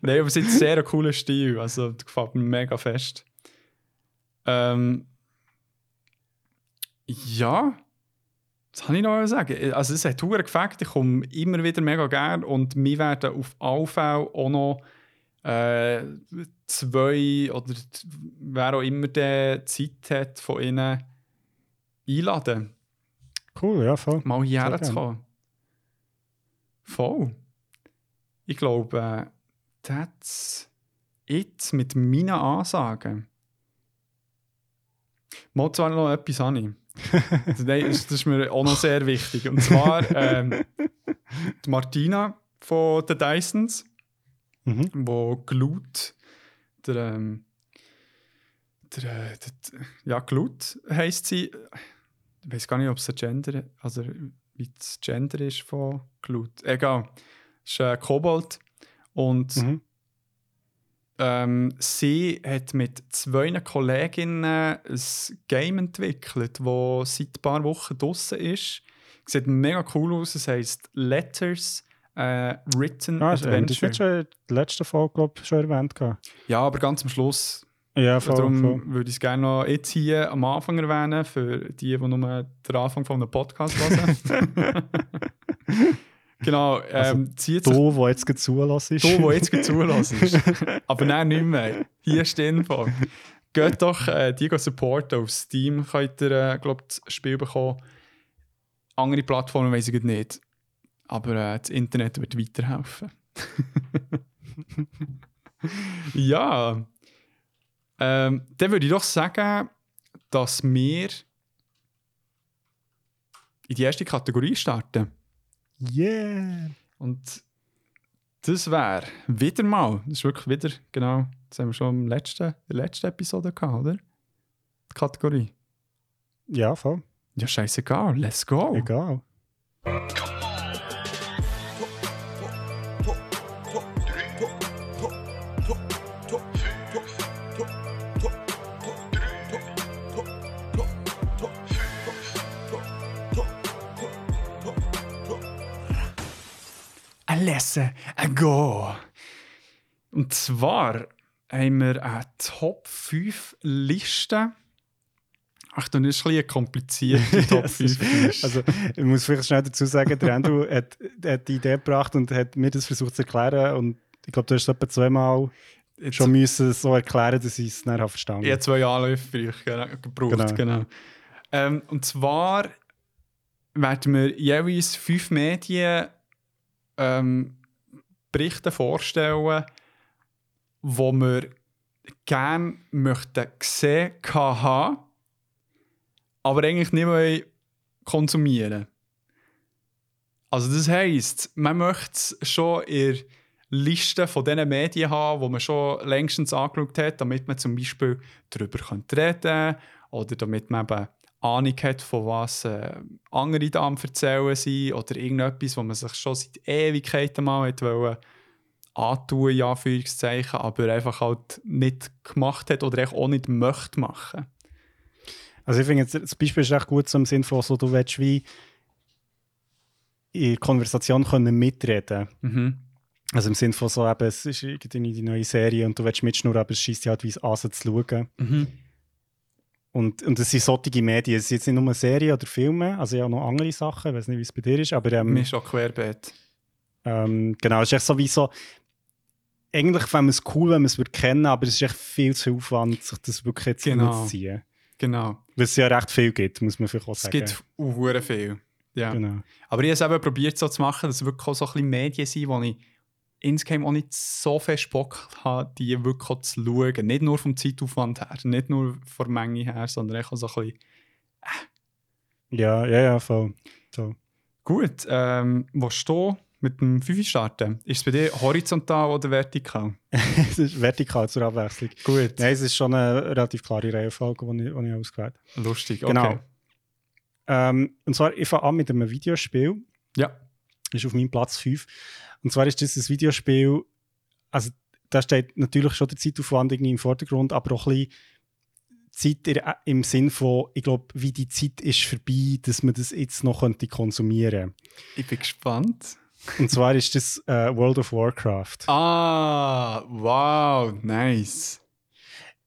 Nein, aber es ist ein sehr cooler Stil. Also, das gefällt mir mega fest. Ähm, ja, was kann ich noch sagen? Also, es hat Touren gefällt. Ich komme immer wieder mega gern und wir werden auf alle Fälle auch noch äh, zwei oder wer auch immer der Zeit hat von ihnen einladen Cool, ja, voll. mal hierher Sehr zu kommen. Voll. Ich glaube, äh, that's it mit meinen Ansagen. Mal zwar noch etwas an. das, das ist mir auch noch sehr wichtig. Und zwar ähm, die Martina von den Dysons, Mhm. wo Glut, der, ähm, der, äh, der, ja, Glut heisst sie. Ich weiß gar nicht, ob es ein Gender, also wie das Gender ist von Glut. Egal. Es ist ein Kobold. Und Mhm. Ähm, sie hat mit zwei Kolleginnen ein Game entwickelt, das seit ein paar Wochen draußen ist. Sieht mega cool aus. Es heisst Letters äh, Written Ah, das das Adventure. nicht schon in der letzten Folge glaub, schon erwähnt. Ja, aber ganz am Schluss. Ja, voll. Darum voll. würde ich es gerne noch jetzt hier am Anfang erwähnen, für die, die nur den Anfang von einem Podcast hören. genau, ähm, zieht sich Du, der jetzt gerade zulässt. Du, der jetzt zulässt. Aber nein, nicht mehr. Hier ist die Info. Geht doch äh, die supporten. Auf Steam könnt ihr, äh, glaube das Spiel bekommen. Andere Plattformen weiß ich nicht. Aber äh, das Internet wird weiterhelfen. ja. Ähm, dann würde ich doch sagen, dass wir in die erste Kategorie starten. Yeah! Und das wäre wieder mal, das ist wirklich wieder, genau, das haben wir schon im letzten, der letzten Episode gehabt, oder? Die Kategorie. Ja, voll. Ja, scheißegal, let's go. Egal. Lesson ago. Und zwar haben wir eine Top 5 Liste. Ach, dann ist ein bisschen kompliziert, Top 5 Also, ich muss vielleicht schnell dazu sagen, der Andrew hat, hat die Idee gebracht und hat mir das versucht zu erklären. Und ich glaube, du hast es etwa zweimal Jetzt, schon müssen so erklären, dass ich es habe verstanden habe. Ich habe zwei Anläufe für euch gebraucht. Genau. genau. Ähm, und zwar werden wir jeweils fünf Medien ähm, Berichte vorstellen, wo wir gerne möchten sehen haben, aber eigentlich nicht mehr konsumieren. Also das heisst, man möchte schon in Liste von diesen Medien haben, die man schon längstens angeschaut hat, damit man zum Beispiel darüber reden kann oder damit man eben Ahnung hat, von was äh, andere da am erzählen sind oder irgendetwas, wo man sich schon seit Ewigkeiten mal hat wollen, antun, in Anführungszeichen, aber einfach halt nicht gemacht hat oder auch nicht möchte machen. Also ich finde, das Beispiel ist echt gut im Sinne von, so, du willst wie in Konversation können mitreden mhm. Also im Sinne von so, eben, es ist irgendwie die neue Serie und du willst mitschnurren, aber es schießt dich halt wie es an zu schauen. Mhm. Und, und es sind solche Medien, es sind jetzt nicht nur Serien oder Filme, also ja noch andere Sachen, ich weiß nicht, wie es bei dir ist, aber... Ähm, Mir ist auch querbeet. Ähm, genau, es ist echt so wie so... Eigentlich fände man es cool, wenn man es kennen aber es ist echt viel zu Aufwand, sich das wirklich jetzt genau. zu ziehen. Genau. Weil es ja recht viel gibt, muss man vielleicht auch sagen. Es gibt auch viel, ja. Genau. Aber ich habe es eben probiert so zu machen, dass es wirklich auch so ein bisschen Medien sind, wo ich insgeheim auch nicht so viel Bock habe, die wirklich zu schauen. Nicht nur vom Zeitaufwand her, nicht nur von der Menge her, sondern auch so ein bisschen. Äh. Ja, ja, ja, voll. So. Gut, ähm, wo du mit dem 5 starten? Ist es bei dir horizontal oder vertikal? es ist vertikal zur Abwechslung. Gut. Nein, es ist schon eine relativ klare Reihenfolge, die ich, die ich ausgewählt habe. Lustig, okay. Genau. Ähm, und zwar, ich fange an mit einem Videospiel. Ja. Ist auf meinem Platz 5. Und zwar ist das ein Videospiel, also da steht natürlich schon der Zeitaufwand irgendwie im Vordergrund, aber auch ein bisschen Zeit im Sinn von, ich glaube, wie die Zeit ist vorbei, dass man das jetzt noch könnte konsumieren Ich bin gespannt. Und zwar ist das äh, World of Warcraft. Ah, wow, nice.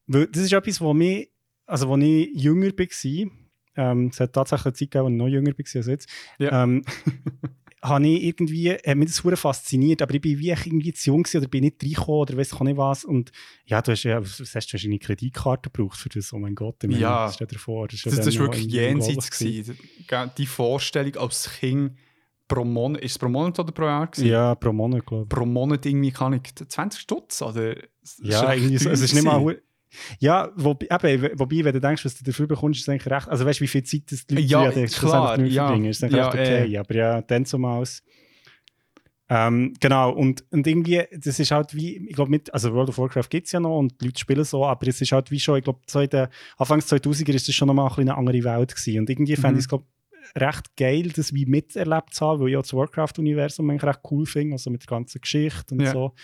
das ist etwas, wo, mich, also wo ich jünger war. Ähm, es hat tatsächlich eine Zeit gegeben, als ich noch jünger war als jetzt. Ja. Ähm, habe ich irgendwie, hat mich das sehr fasziniert, aber ich bin wie irgendwie zu jung oder bin nicht reingekommen oder weiß ich nicht was. Und ja, du hast ja, was hast du wahrscheinlich Kreditkarte gebraucht für das, oh mein Gott, ich meine, ja, stell dir vor. Das, das, das wirklich jenseits gewesen. Die Vorstellung als Kind pro Monat, ist es pro Monat oder pro Jahr gewesen? Ja, pro Monat, glaube ich. Pro Monat irgendwie kann ich 20 Stutz oder? Ja, irgendwie so, es ist nicht mal ja, wo, eben, wobei, wenn du denkst, was du dafür bekommst, ist es eigentlich recht. Also weißt du, wie viel Zeit das die Leute ja, ja klar, ja, verbringen, ist eigentlich ja, okay. Äh. Aber ja, dann zumal. Ähm, genau, und, und irgendwie, das ist halt wie, ich glaube, mit, also World of Warcraft gibt es ja noch und die Leute spielen so, aber es ist halt wie schon, ich glaube, so in den Anfangs 2000er ist das schon nochmal ein eine andere Welt gewesen. Und irgendwie mhm. fände ich es, glaube recht geil, das wie miterlebt zu haben, weil ich auch das Warcraft-Universum eigentlich recht cool finde, also mit der ganzen Geschichte und ja. so.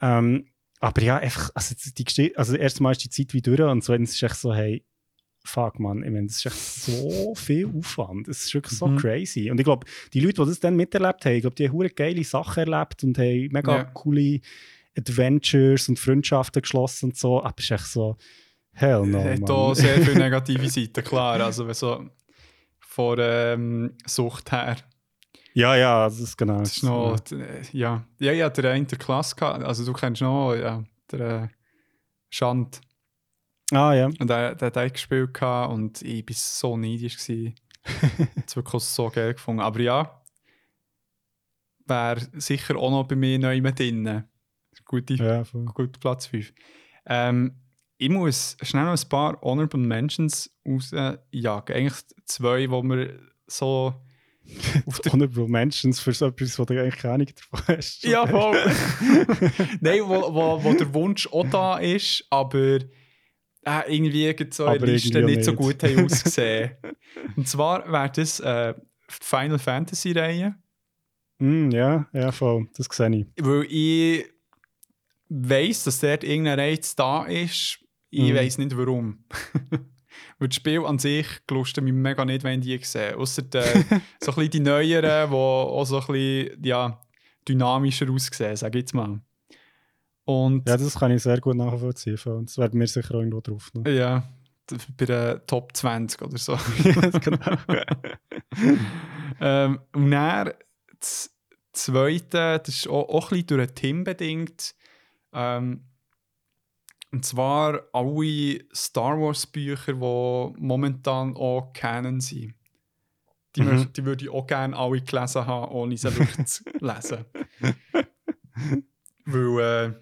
Ähm, aber ja, einfach, also, die, also erstmal ist die Zeit wie durch und zweitens ist echt so, hey, fuck man, ich meine, das ist echt so viel Aufwand. Es ist wirklich so mhm. crazy. Und ich glaube, die Leute, die das dann miterlebt haben, ich glaube, die haben geile Sachen erlebt und haben mega ja. coole Adventures und Freundschaften geschlossen und so. Aber es ist echt so, hell no. Es hat auch sehr viele negative Seiten, klar. Also, so von ähm, Sucht her ja, ja, das ist genau. Das ist noch, ja. ja, ja, der eine der Klasse also du kennst noch, ja, der äh, Schand. Ah, ja. Und der, der hat auch gespielt und ich war so neidisch. Das wirklich so geil gefunden. Aber ja, wäre sicher auch noch bei mir neu mit drin. Gute, ja, guter Platz 5. Ähm, ich muss schnell noch ein paar Honorable Mentions rausjagen. Eigentlich zwei, die wir so auf der Honorable Mentions für so etwas, wo du eigentlich keine Ahnung davon hast. Ja, voll. Nein, wo, wo, wo der Wunsch auch da ist, aber äh, irgendwie so eine Liste nicht, nicht, so gut haben ausgesehen. Und zwar wäre das äh, die Final Fantasy Reihe. Mm, ja, ja, voll. Das sehe ich. Weil ich weiss, dass dort irgendein Reiz da ist. Ich mm. weiss nicht warum. Weil das Spiel an sich gelustet mich mega nicht, wenn die sehe. Außer so ein bisschen die neueren, die auch so ein bisschen, ja, dynamischer aussehen, sage ich jetzt mal. Und Ja, das kann ich sehr gut nachvollziehen. Und das werden wir sicher auch irgendwo drauf. Ne? ja, bei der Top 20 oder so. genau. ähm, und dann das Zweite, das ist auch, auch ein bisschen durch den Tim bedingt. Ähm, und zwar alle Star Wars Bücher, die momentan auch Canon sind. Die, Mhm. möcht- die würde ich auch gerne alle gelesen haben, ohne sie wirklich zu lesen. Weil äh,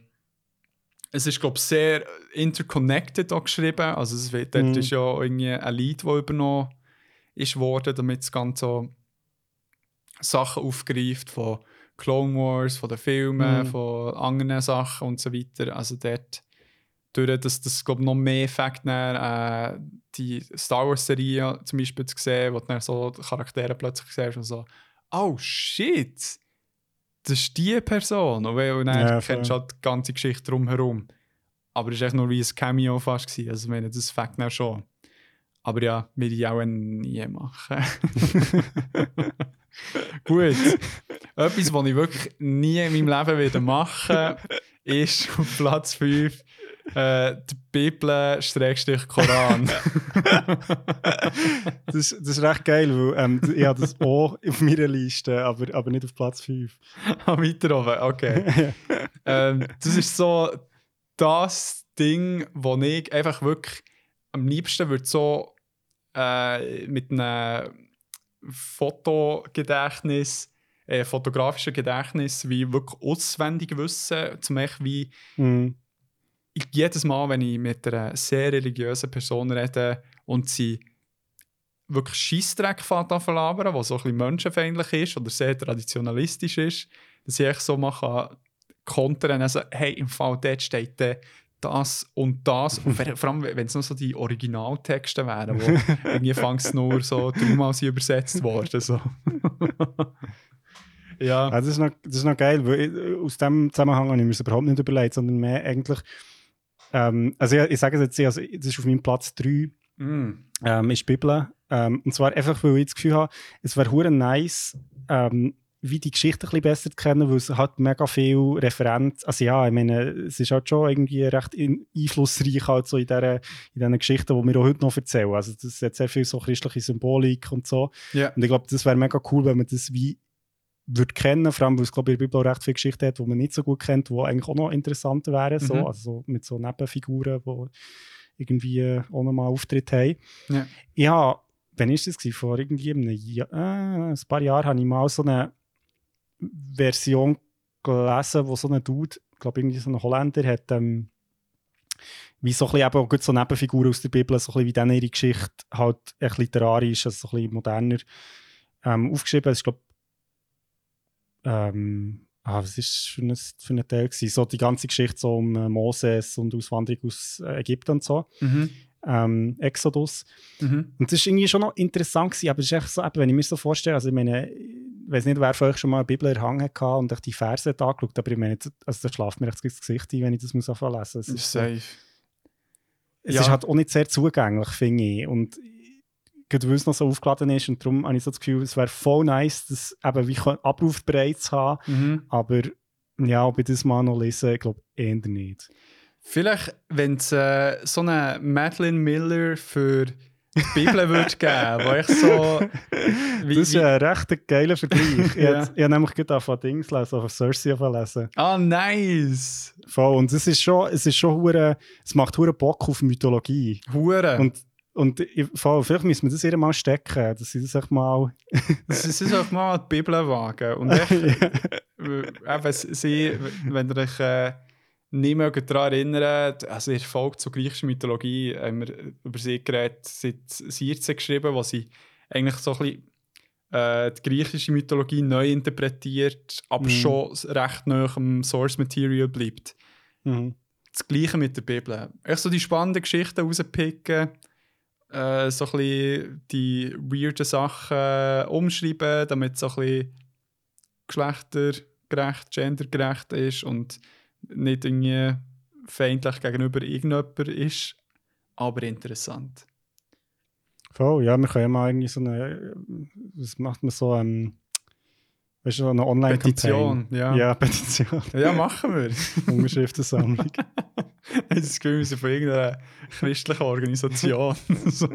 es ist, glaube ich, sehr interconnected auch geschrieben. Also es dort Mhm. ist ja irgendwie ein Lied, das übernommen ist worden, damit es ganz so Sachen aufgreift von Clone Wars, von den Filmen, Mhm. von anderen Sachen und so weiter. Also dort, durch das, das glaube noch mehr Effekt äh, die Star Wars Serie zum Beispiel zu sehen, wo du dann so Charaktere plötzlich siehst und so, oh shit, das ist die Person. Und dann Ja, kennst du halt die ganze Geschichte drumherum. Aber es war echt nur wie ein Cameo fast. Gewesen. Also ich meine, das Fakt dann schon. Aber ja, würde ich auch nie machen. Gut. Etwas, was ich wirklich nie in meinem Leben wieder machen ist auf Platz 5 äh, die Bibel-Koran. das, ist- das ist recht geil, weil ähm, ich habe das auch auf meiner Liste, aber, aber nicht auf Platz 5. Ah, Weiter oben, okay. ähm, das ist so das Ding, wo ich einfach wirklich am liebsten würde so äh, mit einem Fotogedächtnis, äh, fotografischen Gedächtnis, wie wirklich auswendig wissen, zum Beispiel wie Mhm. Ich, jedes Mal, wenn ich mit einer sehr religiösen Person rede und sie wirklich Scheissdreck fährt an verlabern, was so ein bisschen menschenfeindlich ist oder sehr traditionalistisch ist, dass ich so kann kontern also hey, im Fall dort steht dann das und das. Und vor allem, wenn es noch so die Originaltexte wären, wo irgendwie fangst nur so dreimal sind übersetzt worden. So. ja. Ja, das, ist noch, das ist noch geil, weil ich, aus dem Zusammenhang habe ich mir überhaupt nicht überlegt, sondern mehr eigentlich. Ähm, also, ich, ich sage es jetzt, also, das ist auf meinem Platz 3, Mm. ähm, ist die Bibel. Ähm, und zwar einfach, weil ich das Gefühl habe, es wäre hure nice, ähm, wie die Geschichte ein bisschen besser zu kennen, weil es hat mega viel Referenz. Also ja, ich meine, es ist halt schon irgendwie recht in, einflussreich halt so in, dieser, in diesen Geschichten, die wir auch heute noch erzählen. Also das hat sehr viel so christliche Symbolik und so. Ja. Und ich glaube, das wäre mega cool, wenn man das wie würde kennen, vor allem, weil es glaube ich, in der Bibel auch recht viele Geschichten hat, die man nicht so gut kennt, die eigentlich auch noch interessanter wären, so. Mhm. also so mit so Nebenfiguren, die irgendwie auch nochmal Auftritt haben. Ja. Ja, wann ist das gewesen? Vor irgendwie einem Jahr, äh, ein paar Jahren habe ich mal so eine Version gelesen, wo so ein Dude, ich glaube irgendwie so ein Holländer, hat ähm, wie so ein bisschen eben auch so Nebenfiguren aus der Bibel, so ein bisschen wie dann ihre Geschichte halt echt literarisch, also so ein bisschen moderner ähm, aufgeschrieben. Ich glaube, ähm, ah, was ist das für ein, für ein Teil gewesen? So die ganze Geschichte so um äh, Moses und Auswanderung aus äh, Ägypten und so, Mhm. ähm, Exodus. Mhm. Und das war irgendwie schon noch interessant, gewesen, aber es ist echt so, eben, wenn ich mir so vorstelle, also ich meine, ich weiß nicht, wer von euch schon mal eine Bibel erhangen hatte und euch die Verse hat angeschaut, aber ich meine, also da schlaft mir echt das Gesicht ein, wenn ich das muss anfangen lesen. Es ist, so, Safe. es Ja. ist halt auch nicht sehr zugänglich, finde ich. Und gerade weil es noch so aufgeladen ist und darum habe ich so das Gefühl, es wäre voll nice, das eben wie abrufbereit zu haben, Mhm. aber ja, ob ich das mal noch lese, ich glaube eher nicht. Vielleicht, wenn es äh, so eine Madeline Miller für die Bibel würde geben, wo ich so. Wie, das ist wie, ein recht geiler Vergleich. Ich Ja. habe ich habe nämlich gerade von Dings lesen, von Cersei lesen. ah, nice! Voll. Und es ist schon, es ist schon hure, es macht hure Bock auf Mythologie. Hure! Und, und ich- vielleicht müssen wir das ihr mal stecken, dass sie das echt mal. Es ist auch mal die Bibel wagen. Und ich, äh, eben, sie, wenn ihr euch äh, nicht mehr daran erinnert, also ihr folgt zur griechischen Mythologie, haben wir über sie geredet, seit 14 geschrieben, wo sie eigentlich so ein bisschen äh, die griechische Mythologie neu interpretiert, aber Mhm. schon recht nah am Source Material bleibt. Mhm. Das Gleiche mit der Bibel. Echt so die spannenden Geschichten rauspicken, äh, so ein die weirden Sachen umschreiben, damit es so ein geschlechtergerecht, gendergerecht ist und nicht irgendwie feindlich gegenüber irgendjemand ist, aber interessant. Voll, ja, wir können ja mal irgendwie so eine. Was macht man so? Ähm, Weißt du, eine Online-Campaign. Petition, ja. Ja, Petition. Ja, machen wir. Unterschriftensammlung. Das Gefühl, wir von irgendeiner christlichen Organisation. so.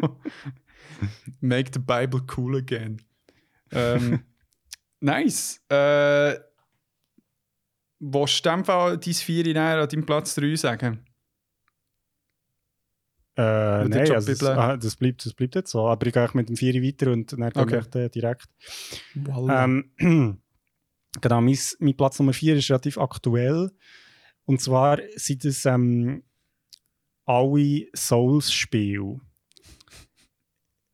Make the Bible cool again. Ähm, nice. Äh, willst du in dem Fall dein Vieri an deinem Platz 3 sagen? Äh, nein, also das, Jobbibel. ah, das, bleibt, das bleibt jetzt so. Aber ich gehe eigentlich mit dem Vieri weiter und dann Okay. ich äh, direkt. Voilà. Ähm, genau, mein, mein Platz Nummer 4 ist relativ aktuell. Und zwar sind es ähm, alle Souls-Spiele.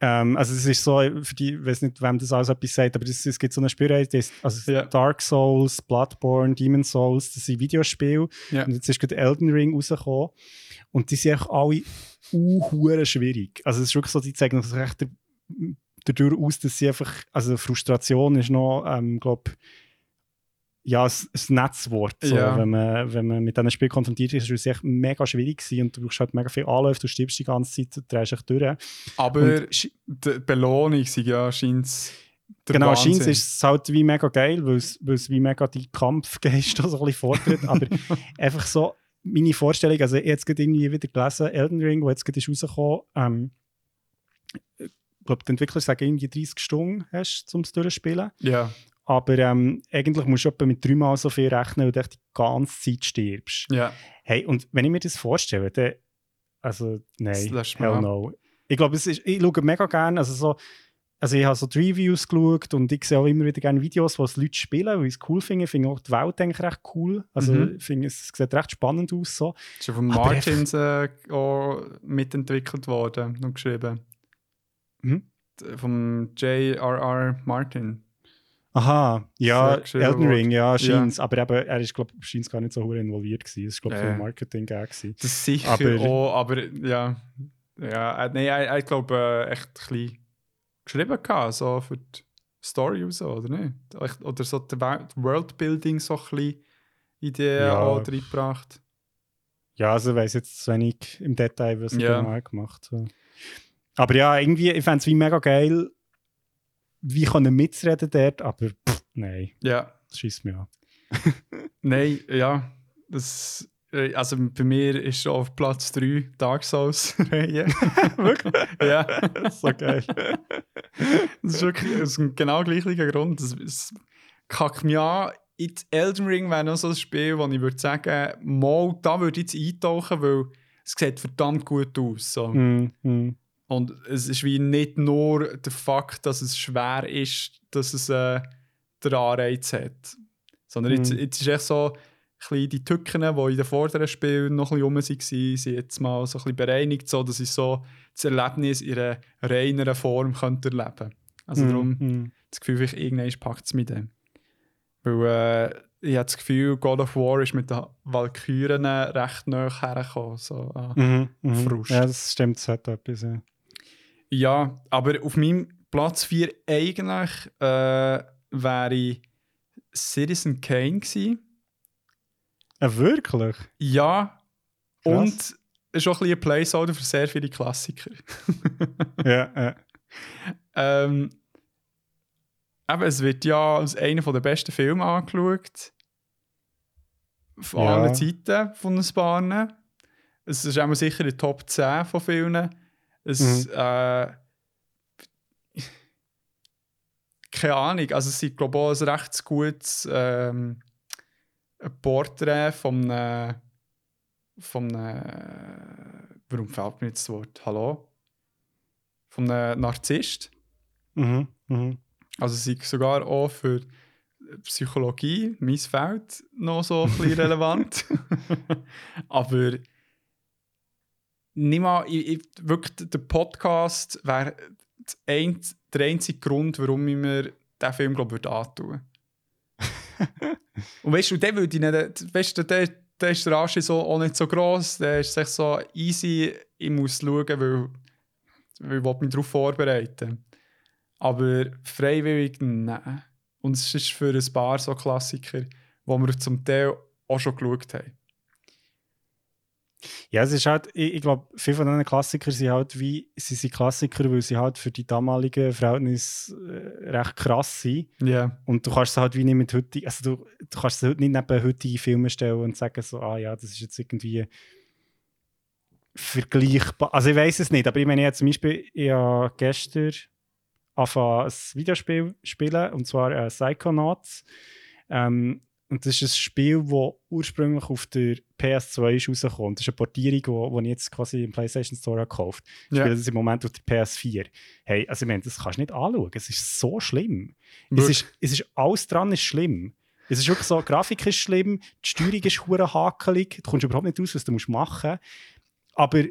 Ähm, also es ist so, für die, ich weiß nicht, wem das alles etwas sagt, aber es, gibt so eine Spielreihe, also Ja. Dark Souls, Bloodborne, Demon Souls, das sind Videospiele. Ja. Und jetzt ist gerade Elden Ring rausgekommen. Und die sind einfach alle uh, schwierig. Also es ist wirklich so, die zeigen sich echt der- dadurch aus, dass sie einfach, also Frustration ist noch, ähm, glaube ja, ein, ein Netzwort. So. Ja. Wenn, man, wenn man mit diesem Spiel konfrontiert ist, ist es echt mega schwierig gewesen und du brauchst halt mega viel Anläufe, du stirbst die ganze Zeit, du drehst dich durch. Aber und- die Belohnung sind ja scheint genau, scheint ist es halt wie mega geil, weil es, weil es wie mega die Kampfgeist so ein bisschen fordert. Aber einfach so meine Vorstellung, also jetzt gerade irgendwie wieder gelesen, Elden Ring, wo jetzt gerade ist rausgekommen, ähm, ich glaube, die Entwickler sagen irgendwie 30 Stunden hast zum durchspielen. Ja, Aber ähm, eigentlich musst du etwa mit dreimal so viel rechnen, weil du die ganze Zeit stirbst. ja. Hey, und wenn ich mir das vorstelle, dann, also nein, hell no. Ich glaube, es ist, ich schaue mega gerne, also so, also ich habe so die Reviews geschaut und ich sehe auch immer wieder gerne Videos, wo es Leute spielen, weil ich es cool finde. Ich finde auch die Welt eigentlich recht cool. Also Mhm. ich finde, es sieht recht spannend aus. So. Ist ja von Martins äh, auch mitentwickelt worden und geschrieben. Mhm. Vom J.R.R. Martin. Aha, ja, Elden Ring, ja, Ja. scheint aber eben, er ist, glaube ich, gar nicht so hure involviert gewesen. Es ist, glaube ich, Ja. so Marketing gewesen. Das ist sicher Aber- auch, aber ja. Ja, äh, nein, ich glaube, äh, echt ein bisschen geschrieben gehabt, so für die Story und so, oder nicht? Oder so die Worldbuilding so ein bisschen Ideen Ja. auch reingebracht. Ja, also ich weiß jetzt zu wenig im Detail, was Ja. genau hat gemacht so. Aber ja, irgendwie, ich fände es wie mega geil, wie können mitzureden dort, aber pff, nein, Ja, das schießt mir an. nein, ja. Das, also bei mir ist auf Platz 3 Dark Souls-Reihe. Wirklich? ja. so geil. Das ist wirklich aus dem genau gleichen Grund. Es, es kackt mich an. Jetzt Elden Ring wäre noch so ein Spiel, wo ich würde sagen, mal, da würde ich jetzt eintauchen, weil es sieht verdammt gut aus. So. Mm, mm. Und es ist wie nicht nur der Fakt, dass es schwer ist, dass es äh, den Anreiz hat. Sondern jetzt, Mhm. jetzt ist echt so, bisschen die Tücken, die in den vorderen Spielen noch ein bisschen rum waren, sind jetzt mal so ein bisschen bereinigt, so dass ich so das Erlebnis in einer reineren Form könnte erleben Also Mm, darum mm. das Gefühl, vielleicht irgendwann packt es mit dem. Weil äh, ich habe das Gefühl, God of War ist mit den Valkyren recht nah hergekommen. So, ah. Mhm, mhm. Frust. Ja, das stimmt, das hat etwas. Ja. Ja, aber auf meinem Platz 4 eigentlich äh, wäre Citizen Kane gewesen. Ah, wirklich? Ja, Krass. und es ist auch ein bisschen ein Placeholder für sehr viele Klassiker. ja, ja. ähm, eben, es wird ja als einer der besten Filme angeschaut. Von Ja. allen Zeiten von den Bahnen. Es ist auch sicher den Top 10 von Filmen. Es, Mhm. äh, keine Ahnung, also es ist glaube ich auch ein recht gutes ähm, ein Porträt von einem, von einem, warum fällt mir jetzt das Wort, hallo? Von einem Narzisst. Mhm, mhm. Also sie sogar auch für Psychologie, mein Feld, noch so ein bisschen relevant. Aber nicht mal, ich, ich, wirklich, der Podcast wäre ein, der einzige Grund, warum ich mir diesen Film, glaube ich, würde antun Und weißt du, der würde ich nicht, weißt du, der, der ist der Arsch so, auch nicht so gross, der ist echt so easy, ich muss schauen, weil, weil ich mich darauf vorbereiten Aber freiwillig, nein. Und es ist für ein paar so Klassiker, die wir zum Teil auch schon geschaut haben. Ja, es ist halt, ich, ich glaube, viele von diesen Klassikern sind halt wie, sie sind Klassiker, weil sie halt für die damaligen Verhältnisse äh, recht krass sind. Ja. Yeah. Und du kannst es halt wie nicht mit heutigen, also du, du kannst es halt nicht neben heutigen Filmen stellen und sagen so, ah ja, das ist jetzt irgendwie vergleichbar. Also ich weiß es nicht, aber ich meine, ich zum Beispiel, ich habe gestern angefangen, ein Videospiel spielen, und zwar äh, Psychonauts. Ähm, und das ist ein Spiel, das ursprünglich auf der PS2 ist rausgekommen. Das ist eine Portierung, die ich jetzt quasi im PlayStation Store gekauft habe. Ich ja. spiele das im Moment auf der PS4. Hey, also ich meine, das kannst du nicht anschauen. Es ist so schlimm. Es ist, es ist, alles dran ist schlimm. Es ist wirklich so, die Grafik ist schlimm, die Steuerung ist hure hakelig, du kommst überhaupt nicht aus, was du machen musst. Aber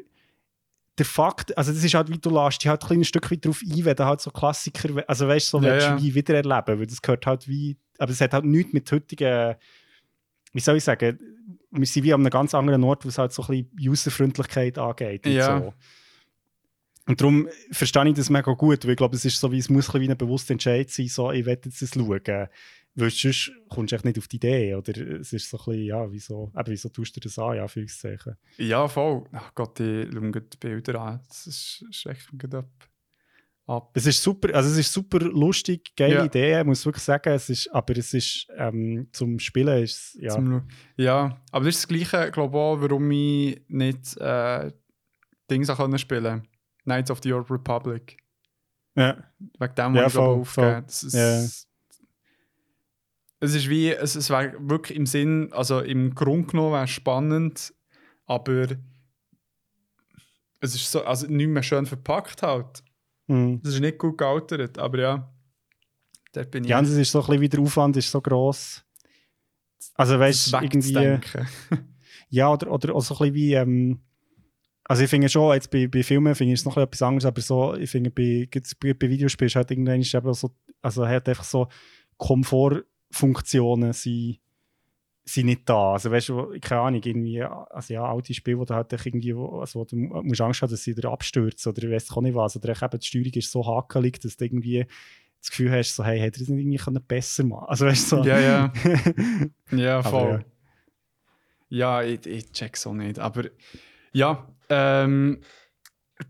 der Fakt, also das ist halt, wie du lässt dich halt ein kleines Stück weit darauf ein, wenn du halt so Klassiker, also weißt du, so ja, ja. wie wiedererleben, weil das gehört halt wie, aber es hat halt nichts mit heutigen, wie soll ich sagen, wir sind wie an einem ganz anderen Ort, wo es halt so ein bisschen Userfreundlichkeit angeht und ja. so. Und darum verstehe ich das mega gut, weil ich glaube, es ist so wie, es muss ein wie ein bewusster Entscheid sein, so, ich werde jetzt das schauen. Weil sonst kommst du echt nicht auf die Idee. Oder es ist so ein bisschen, ja, wieso, eben, wieso tust du das an, ja, Anführungszeichen. Ja, voll. Ach Gott, ich schaue die Bilder an. Das schreckt mich ab. ab. Es ist super, also es ist super lustig, geile ja. Idee, ich muss wirklich sagen. Es ist, aber es ist, ähm, zum Spielen ist ja. Zum, ja, aber das ist das Gleiche, glaube ich, warum ich nicht äh, Dinge spielen konnte. Knights of the Old Republic. Ja. Wegen dem, ja, voll, aufgegeben. Das ist, ja es ist wie, es, es wäre wirklich im Sinn, also im Grunde genommen wäre spannend, aber es ist so, also nicht mehr schön verpackt halt. Mhm. Es ist nicht gut gealtert, aber ja, da bin ich. Ja, und es ist so ein bisschen wie der Aufwand ist so gross. Also weißt du, irgendwie. ja, oder, oder auch so ein bisschen wie, ähm, also ich finde schon, jetzt bei, bei Filmen finde ich es noch etwas anderes, aber so, ich finde bei, bei, bei Videospielen ist halt irgendwann ist eben so, also hat einfach so Komfort Funktionen sind, sind nicht da. Also weißt du, keine Ahnung, irgendwie, also ja, alte Spiele, wo du halt irgendwie, also wo du musst Angst haben, dass sie wieder abstürzen oder ich weiß auch nicht was. Oder eben die Steuerung ist so hakelig, dass du irgendwie das Gefühl hast, so, hey, hätte er das nicht irgendwie besser machen Also weißt du, so. Ja, ja. ja, voll. Aber, ja. ja, ich, ich check's auch nicht. Aber ja, ähm,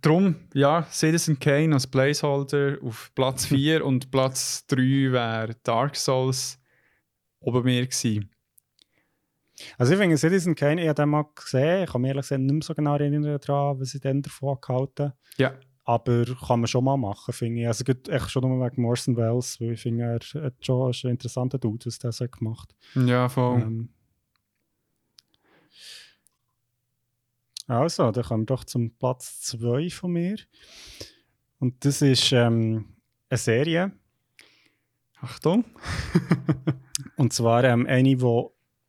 Drum, ja, Citizen Kane als Placeholder auf Platz 4 und Platz 3 wäre Dark Souls oben mir gewesen. Also ich finde Citizen Kane, ich habe den mal gesehen, ich kann mich ehrlich gesagt nicht mehr so genau erinnern daran, was ich dann davon gehalten Ja. Aber kann man schon mal machen, finde ich. Also echt schon nur wegen Morrison Wells, weil ich finde, er hat schon ist ein interessanter Dude, was der so gemacht Ja, voll. Ähm, also, dann kommen wir doch zum Platz 2 von mir. Und das ist ähm, eine Serie. Achtung. Und zwar ähm, eine, die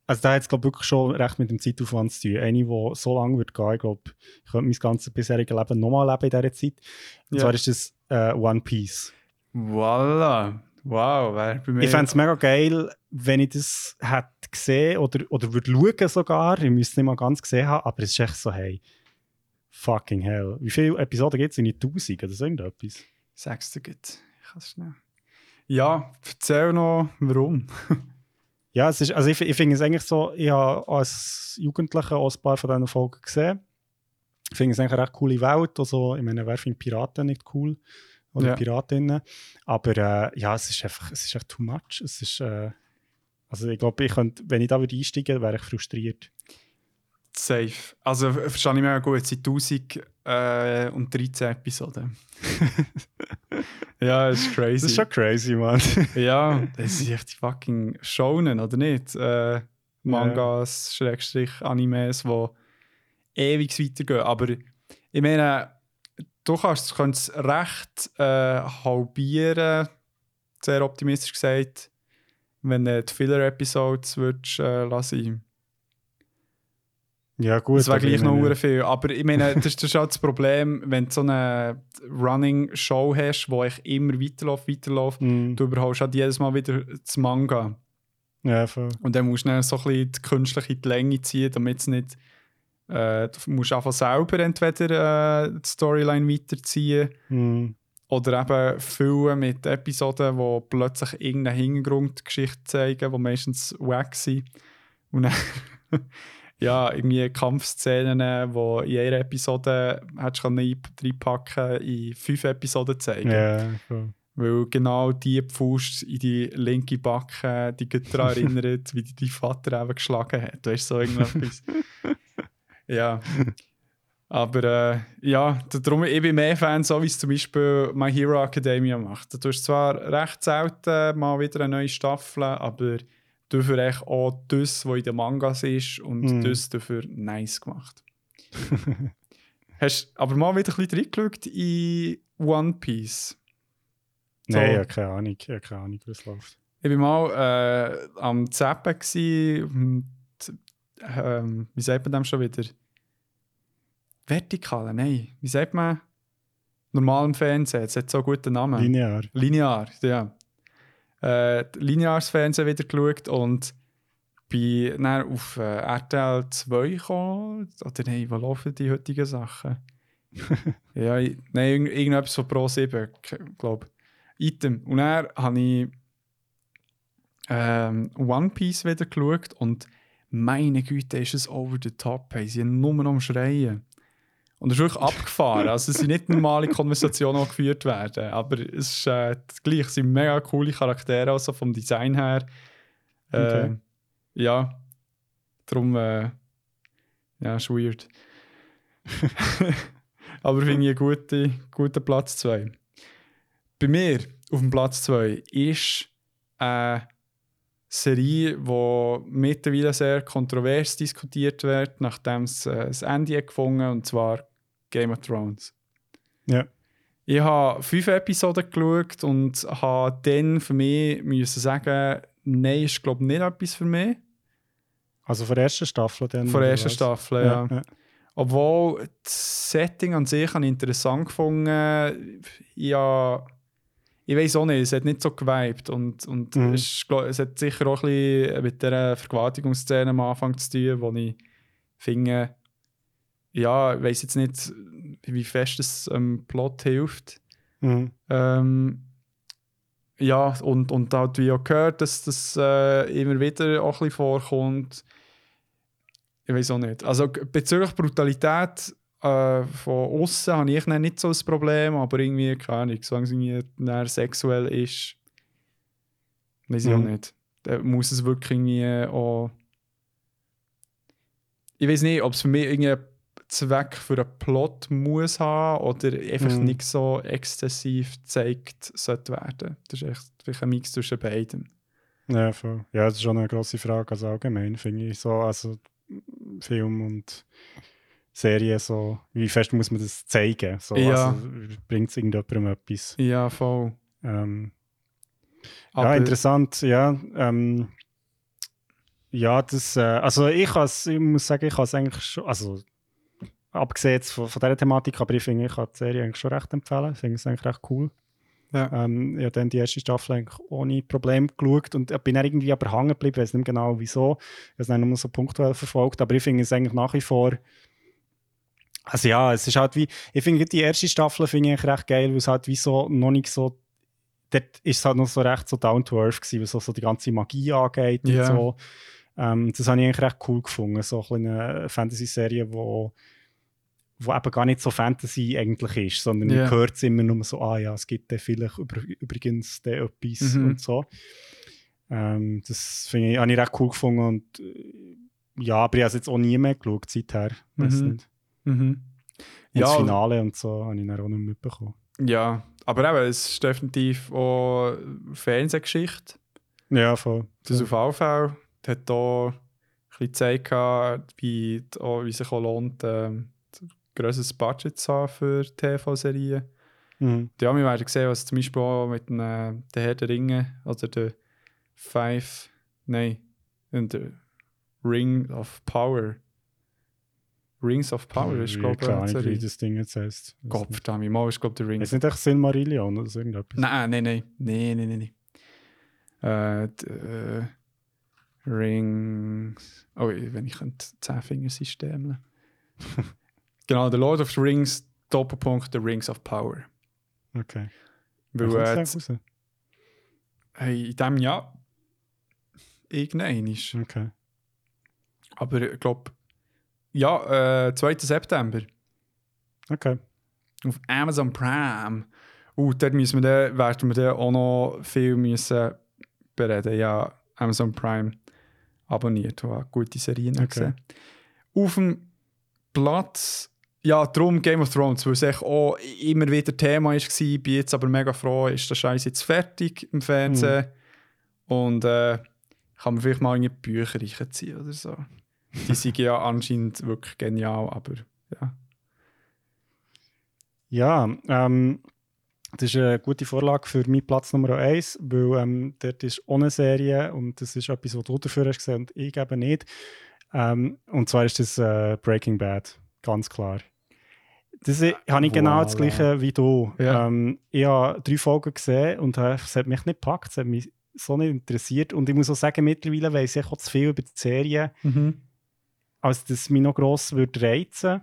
also da hat es glaube wirklich schon recht mit dem Zeitaufwand zu tun. Eine, die so lange wird gehen, ich glaube, ich könnte mein ganzes bisheriges Leben nochmal leben in dieser Zeit. Und ja. zwar ist das äh, One Piece. Voila. Wow, wäre bei mir... Ich fände es mega geil, wenn ich das hätte gesehen oder, oder würde schauen sogar. Ich müsste es nicht mal ganz gesehen haben, aber es ist echt so, hey, fucking hell. Wie viele Episoden gibt es? Nicht 1000 oder so irgendetwas? Dir gut. Ich kann es schnell. Ja, erzähl noch, warum. Ja, es ist, also ich, ich finde es eigentlich so, ich habe als Jugendlicher auch ein paar von diesen Folgen gesehen. Ich finde es eigentlich eine recht coole Welt. Also, ich meine, wer findet Piraten nicht cool? Oder ja. Piratinnen. Aber äh, ja, es ist einfach, es ist echt too much. Es ist, äh, also ich glaube, ich könnte, wenn ich da würde einsteigen, wäre ich frustriert. Safe. Also verstehe ich mir gut, sind 1013 Episoden. ja, das ist crazy. Das ist schon crazy, man. ja, das ist echt fucking Shonen, oder nicht? Äh, Mangas, ja. Schrägstrich, Animes, die ewig weitergehen. Aber ich meine, du kannst, es recht äh, halbieren, sehr optimistisch gesagt, wenn du die Filler-Episodes äh, lassen ja, gut. Das wäre gleich noch meine... viel. Aber ich meine, das ist, das das Problem, wenn du so eine Running-Show hast, wo ich immer weiterläuft, weiterläuft, mm. du überholst halt jedes Mal wieder das Manga. Ja, voll. Und dann musst du dann so ein bisschen die künstliche die Länge ziehen, damit es nicht. Äh, du musst einfach selber entweder äh, die Storyline weiterziehen mm. oder eben füllen mit Episoden, die plötzlich irgendeine Hintergrundgeschichte zeigen, die meistens wack sind. Und dann ja, irgendwie Kampfszenen, wo in jeder Episode hättest du reinpacken in fünf Episoden zeigen. Ja, cool. Weil genau die Pfust in die linke Backe die daran erinnert, wie dein Vater eben geschlagen hat. Weißt du, so irgendetwas. ja. Aber äh, ja, darum ich bin mehr Fan, so wie es zum Beispiel My Hero Academia macht. Du hast zwar recht selten mal wieder eine neue Staffel, aber dafür echt auch das, was in den Mangas ist und Mhm. das dafür nice gemacht. hast aber mal wieder ein bisschen reingeschaut in One Piece. So. Nein, ich habe keine Ahnung, ich habe keine Ahnung, wie es läuft. Ich war mal äh, am Zappen und ähm, wie sagt man dem schon wieder? Vertikale, nein. Wie sagt man? Normal im Fernsehen, es hat so einen guten Namen. Linear. Linear, ja. Äh, lineares Fernsehen wieder geschaut und bin dann auf äh, RTL 2 gekommen. Oder nein, wo laufen die heutigen Sachen? ja, ich, nein, irgend, irgendetwas von Pro 7, glaube Item. Und dann habe ich ähm, One Piece wieder geschaut und meine Güte, ist es over the top. Hey. Sie sind nur noch am Schreien. Und es ist wirklich abgefahren. Also es sind nicht normale Konversationen, die geführt werden. Aber es ist äh, gleich, es sind mega coole Charaktere, also vom Design her. Äh, Okay. Ja. Darum, äh, ja, ist weird. Aber finde ich einen guten, guten Platz 2. Bei mir auf dem Platz 2 ist eine Serie, die mittlerweile sehr kontrovers diskutiert wird, nachdem es äh, das Ende hat gefunden und zwar Game of Thrones. Ja. Ich habe fünf Episoden geschaut und habe dann für mich müssen sagen, nein, ist glaube ich nicht etwas für mich. Also von der ersten Staffel dann? Von der ersten? Staffel, ja. ja. Obwohl das Setting an sich habe ich interessant gefunden. Ja, ich weiß auch nicht, es hat nicht so geweibt. Und, und Mhm. es, es hat sicher auch ein bisschen mit dieser Vergewaltigungsszene am Anfang zu tun, wo ich finde, ja, ich weiß jetzt nicht, wie fest es ähm, Plot hilft. Mhm. Ähm, ja, und, und halt wie auch gehört, dass das äh, immer wieder auch ein bisschen vorkommt. Ich weiß auch nicht. Also bezüglich Brutalität äh, von außen habe ich nicht so ein Problem, aber irgendwie, keine Ahnung, solange es irgendwie sexuell ist, weiß ich auch Mhm. nicht. Da muss es wirklich irgendwie auch. Ich weiß nicht, ob es für mich irgendwie Zweck für einen Plot muss haben oder einfach Mhm. nicht so exzessiv gezeigt sollte werden. Das ist echt vielleicht ein Mix zwischen beiden. Ja, voll. Ja, das ist schon eine grosse Frage. Also allgemein finde ich so, also Film und Serie so, wie fest muss man das zeigen? So, Ja. also, bringt es irgendjemandem etwas? Ja, voll. Ähm, ja, interessant, ja. Ähm, ja, das, äh, also ich, has, ich muss sagen, ich habe es eigentlich schon, also abgesehen von, von dieser Thematik, aber ich finde, ich kann die Serie eigentlich schon recht empfehlen. Ich finde es eigentlich recht cool. Ja. Ähm, ich habe dann die erste Staffel eigentlich ohne Problem geschaut und bin dann irgendwie aber hängen geblieben, ich weiß nicht genau wieso. Ich habe es dann nur so punktuell verfolgt, aber ich finde es eigentlich nach wie vor also ja, es ist halt wie, ich finde die erste Staffel finde ich eigentlich recht geil, weil es halt wie so noch nicht so, dort ist es halt noch so recht so down to earth gewesen, was so, so die ganze Magie angeht Ja. und so. Ähm, das habe ich eigentlich recht cool gefunden, so eine Fantasy-Serie, wo wo eben gar nicht so Fantasy eigentlich ist, sondern Ja. man hört es immer nur so, ah ja, es gibt da vielleicht über, übrigens da etwas Mhm. und so. Ähm, das finde ich, habe ich recht cool gefunden und äh, ja, aber ich habe es jetzt auch nie mehr geschaut, seither. Mhm. nicht. Mhm. Und das Ja, Finale und so habe ich dann auch nicht mitbekommen. ja, aber eben, es ist definitiv auch Fernsehgeschichte. Ja, voll. Das voll. auf AV hat hier ein bisschen gezeigt, gehabt, wie, auch, wie sich auch lohnt, ähm, ein grösseres Budget haben für TV-Serien. Mhm. Ja, wir werden sehen, was zum Beispiel auch mit dem, äh, der Herr der Ringe oder der Five, nein, und der Ring of Power. Rings of Power ist, Ich glaube ich, keine eine Ahnung, wie das Ding jetzt heisst. Weiss Gott nicht. verdammt, mal ist, glaube ich, der Ring. Ist nicht echt Silmarillion oder so irgendetwas? Nein, nein, nein. Nein, nein, nein. nein. Äh, äh, Rings. Oh, wenn ich ein Zehn-Finger-System. genau, der Lord of the Rings, Doppelpunkt, The Rings of Power. Okay. Weil, äh, raus? hey, in diesem Jahr irgendein ist. Okay. Aber ich glaube, Ja, äh, 2. September. Okay. Auf Amazon Prime. Uh, dort müssen wir dann, werden wir dann auch noch viel müssen bereden. Ja, Amazon Prime abonniert, habe gute Serien Okay. gesehen. Auf dem Platz, ja, darum Game of Thrones, weil es echt auch immer wieder Thema war. Ich bin jetzt aber mega froh, ist der Scheiß jetzt fertig im Fernsehen. Und äh, kann man vielleicht mal in die Bücher reinziehen oder so. Die sind ja anscheinend wirklich genial, aber ja. Ja, ähm, das ist eine gute Vorlage für meinen Platz Nummer 1, weil ähm, dort ist ohne Serie und das ist etwas, was du dafür hast gesehen und ich eben nicht. Ähm, und zwar ist das äh, Breaking Bad, ganz klar. Das habe ich genau das voilà. gleiche wie du. Ja. Ähm, ich habe drei Folgen gesehen und es hat mich nicht gepackt, es hat mich so nicht interessiert. Und ich muss auch sagen, mittlerweile weiss ich auch zu viel über die Serie, als dass es mich noch gross würde reizen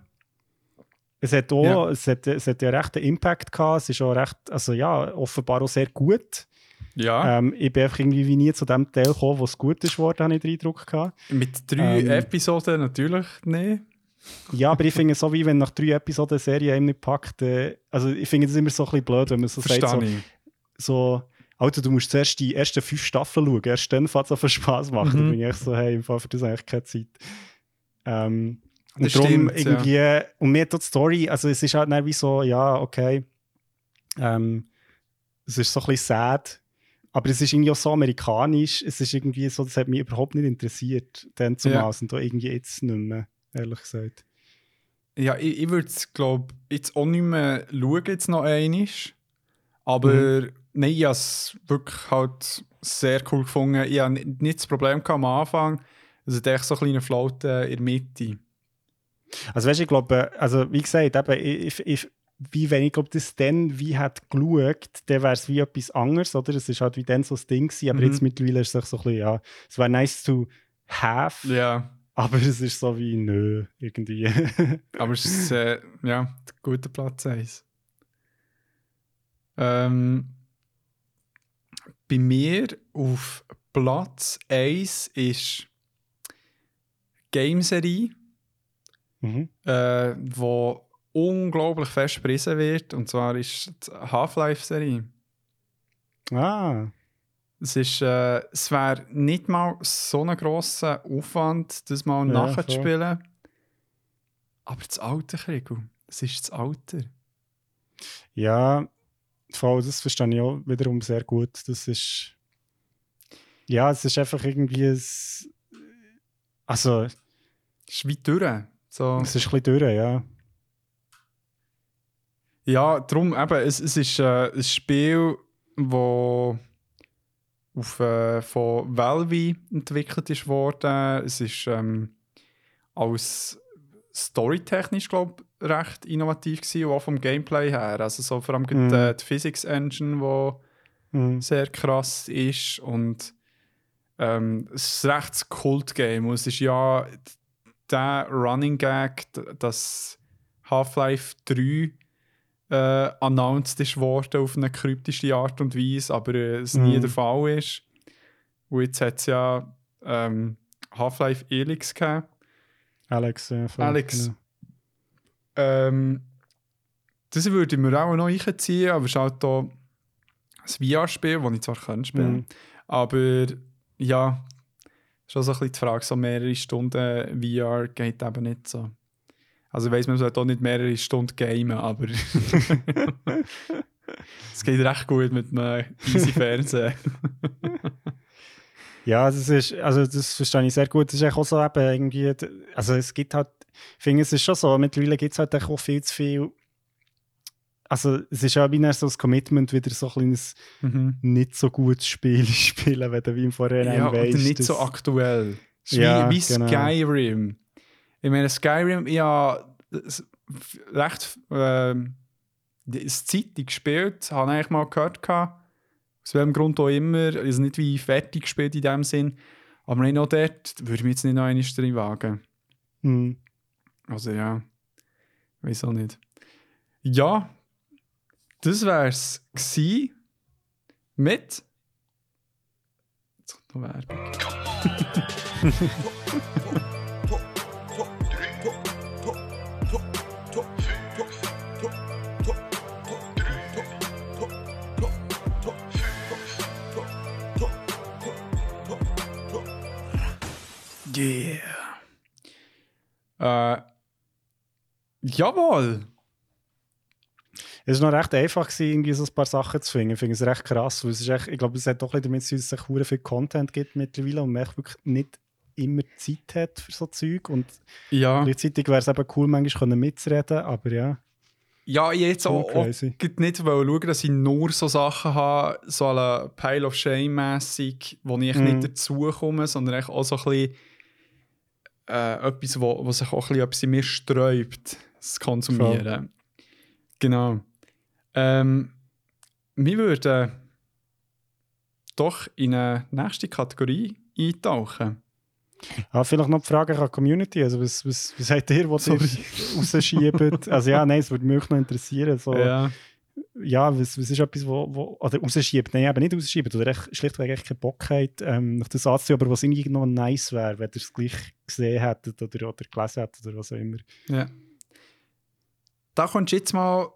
es hat auch, Ja. es hat, es hat ja recht einen Impact gehabt, es ist auch recht, also ja, offenbar auch sehr gut. Ja, Ähm, ich bin einfach irgendwie wie nie zu dem Teil gekommen, wo es gut ist worden, habe ich den Eindruck gehabt. mit drei ähm, Episoden natürlich nicht. Ja, aber ich finde es so, wie wenn nach drei Episoden eine Serie einem nicht packt, äh, also ich finde es immer so ein bisschen blöd, wenn man so sagt, Verstehe so, ich. so Alter, du musst zuerst die ersten fünf Staffeln schauen, erst dann fängt es für Spaß machen. Mhm. Da bin ich echt so, hey, im Fall für das eigentlich keine Zeit. Ähm, und Das darum stimmt, irgendwie, und mir hat die Story, also es ist halt wie so, ja, okay, ähm, es ist so ein bisschen sad, aber es ist irgendwie auch so amerikanisch, es ist irgendwie so, das hat mich überhaupt nicht interessiert, dann zumal und auch irgendwie jetzt nicht mehr, ehrlich gesagt. Ja, ich, ich würde es, glaube jetzt auch nicht mehr schauen, jetzt noch einmal. Aber Mhm. nein, ich habe es wirklich halt sehr cool gefunden. Ich habe nicht das Problem am Anfang. Es hat echt so kleine Flauten in der Mitte. Also weißt du, ich glaube, also wie gesagt, eben, ich, ich, wie wenn ich glaube, das dann wie hat geschaut, dann wäre es wie etwas anderes, oder? Es ist halt wie dann so das Ding gewesen, aber Mhm. jetzt mittlerweile ist es so ein bisschen, ja, es wäre nice to have, Ja, aber es ist so wie, nö, irgendwie. aber es ist äh, ja, ein guter Platz 1. Ähm, bei mir auf Platz 1 ist Gameserie. mhm. äh, wo unglaublich fest wird. Und zwar ist die Half-Life-Serie. Ah, Es, ist, äh, es wäre nicht mal so ein grosser Aufwand, das mal Ja, nachzuspielen. Aber das Alter, Kriegel, es ist das Alter. ja, voll, das verstehe ich auch wiederum sehr gut. Das ist, ja, es ist einfach irgendwie, ein, also, Es ist weit durch. So. es ist ein bisschen durch, ja. Ja, darum eben, es, es ist äh, ein Spiel, das auf, äh, von Valve entwickelt ist worden. Es ist ähm, als storytechnisch, glaube ich, recht innovativ gewesen, auch vom Gameplay her. Also so vor allem Mhm. die, die Physics Engine, die Mhm. sehr krass ist und ähm, es ist ein rechtes Kult-Game und es ist ja der Running Gag, dass Half-Life 3 äh, announced ist worden auf eine kryptische Art und Weise, aber äh, es nie Mhm. der Fall ist. Und jetzt hat es ja ähm, Half-Life Elix gegeben. Alex, ja, voll, Alex. genau. Ähm, das würde ich mir auch noch einziehen, aber es ist halt hier ein VR-Spiel, das ich zwar kann spielen Mhm. aber ja, ist auch so ein bisschen die Frage, so mehrere Stunden VR geht eben nicht so. Also ich weiss, man sollte auch nicht mehrere Stunden gamen, aber es geht recht gut mit einem easy Fernsehen. Ja, das ist, also das verstehe ich sehr gut. Das ist auch so eben irgendwie, also es gibt halt, ich finde, es ist schon so, mittlerweile gibt es halt auch viel zu viel, also es ist ja wie so ein Commitment, wieder so ein kleines mhm. nicht so gutes Spiel spielen, wenn du wie im Vorhinein Ja, weißt. oder nicht so aktuell. Es ist Ja, wie, wie genau. Skyrim. Ich meine, Skyrim, ja, das- recht ähm, das Zeitung gespielt, habe ich eigentlich mal gehört. gehabt. Aus welchem Grund auch immer. Also nicht wie fertig gespielt in dem Sinn. Aber nicht noch dort würde ich mich jetzt nicht noch einmal drin wagen. Hm. Also ja, weiß auch nicht. Ja, das wär's gsi mit. Jetzt kommt noch Werbung. Äh, jawohl. Es war noch recht einfach, irgendwie so ein paar Sachen zu finden. Ich finde es recht krass. Weil es ist echt, ich glaube, es hat doch damit zu tun, dass es echt viel Content gibt mittlerweile und man echt wirklich nicht immer Zeit hat für so Zeug. Und Ja. gleichzeitig wäre es eben cool, manchmal mitzureden, aber ja. Ja, ich jetzt auch, auch nicht schauen, dass ich nur so Sachen habe, so eine Pile of Shame mässig, wo ich Mhm. nicht dazukomme, sondern auch so ein bisschen äh, etwas, wo, wo sich auch ein bisschen etwas in mir sträubt, das Konsumieren. Genau. Ähm, wir würden doch in eine nächste Kategorie eintauchen. Ah, vielleicht noch die Frage an die Community. Also, was, was, was habt ihr, was ihr Sorry. rausschiebt? Also, ja, nein, es würde mich auch noch interessieren. So, ja, Ja. was, was ist etwas, wo, wo oder rausschiebt? Nein, eben nicht rausschiebt. Oder echt, schlichtweg echt keine Bock habt, ähm, nach das anzuziehen, aber was irgendwie noch nice wäre, wenn ihr es gleich gesehen hättet oder, oder gelesen hättet oder was auch immer. Ja. Da kannst du jetzt mal,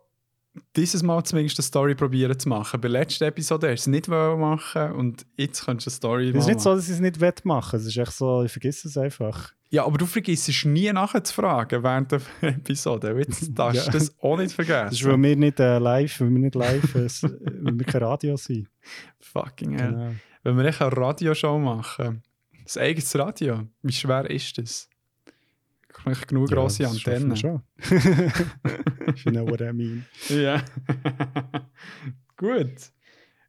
dieses Mal zumindest eine Story probieren zu machen. Bei der letzten Episode hast du es nicht machen und jetzt kannst du eine Story Es ist nicht so, machen. dass ich es nicht wettmachen Es ist echt so, ich vergesse es einfach. Ja, aber du vergisst es nie nachzufragen während der Episode. Jetzt darfst du Ja. das auch nicht vergessen. Das ist, weil wir nicht äh, live, weil wir nicht live, äh, weil wir kein Radio sind. Fucking hell. Genau. Wenn wir echt eine Radioshow machen, ein eigenes Radio, wie schwer ist das? Ich genug grosse das schaffen Antennen. wir Schon. You know what I mean. Ja. Gut.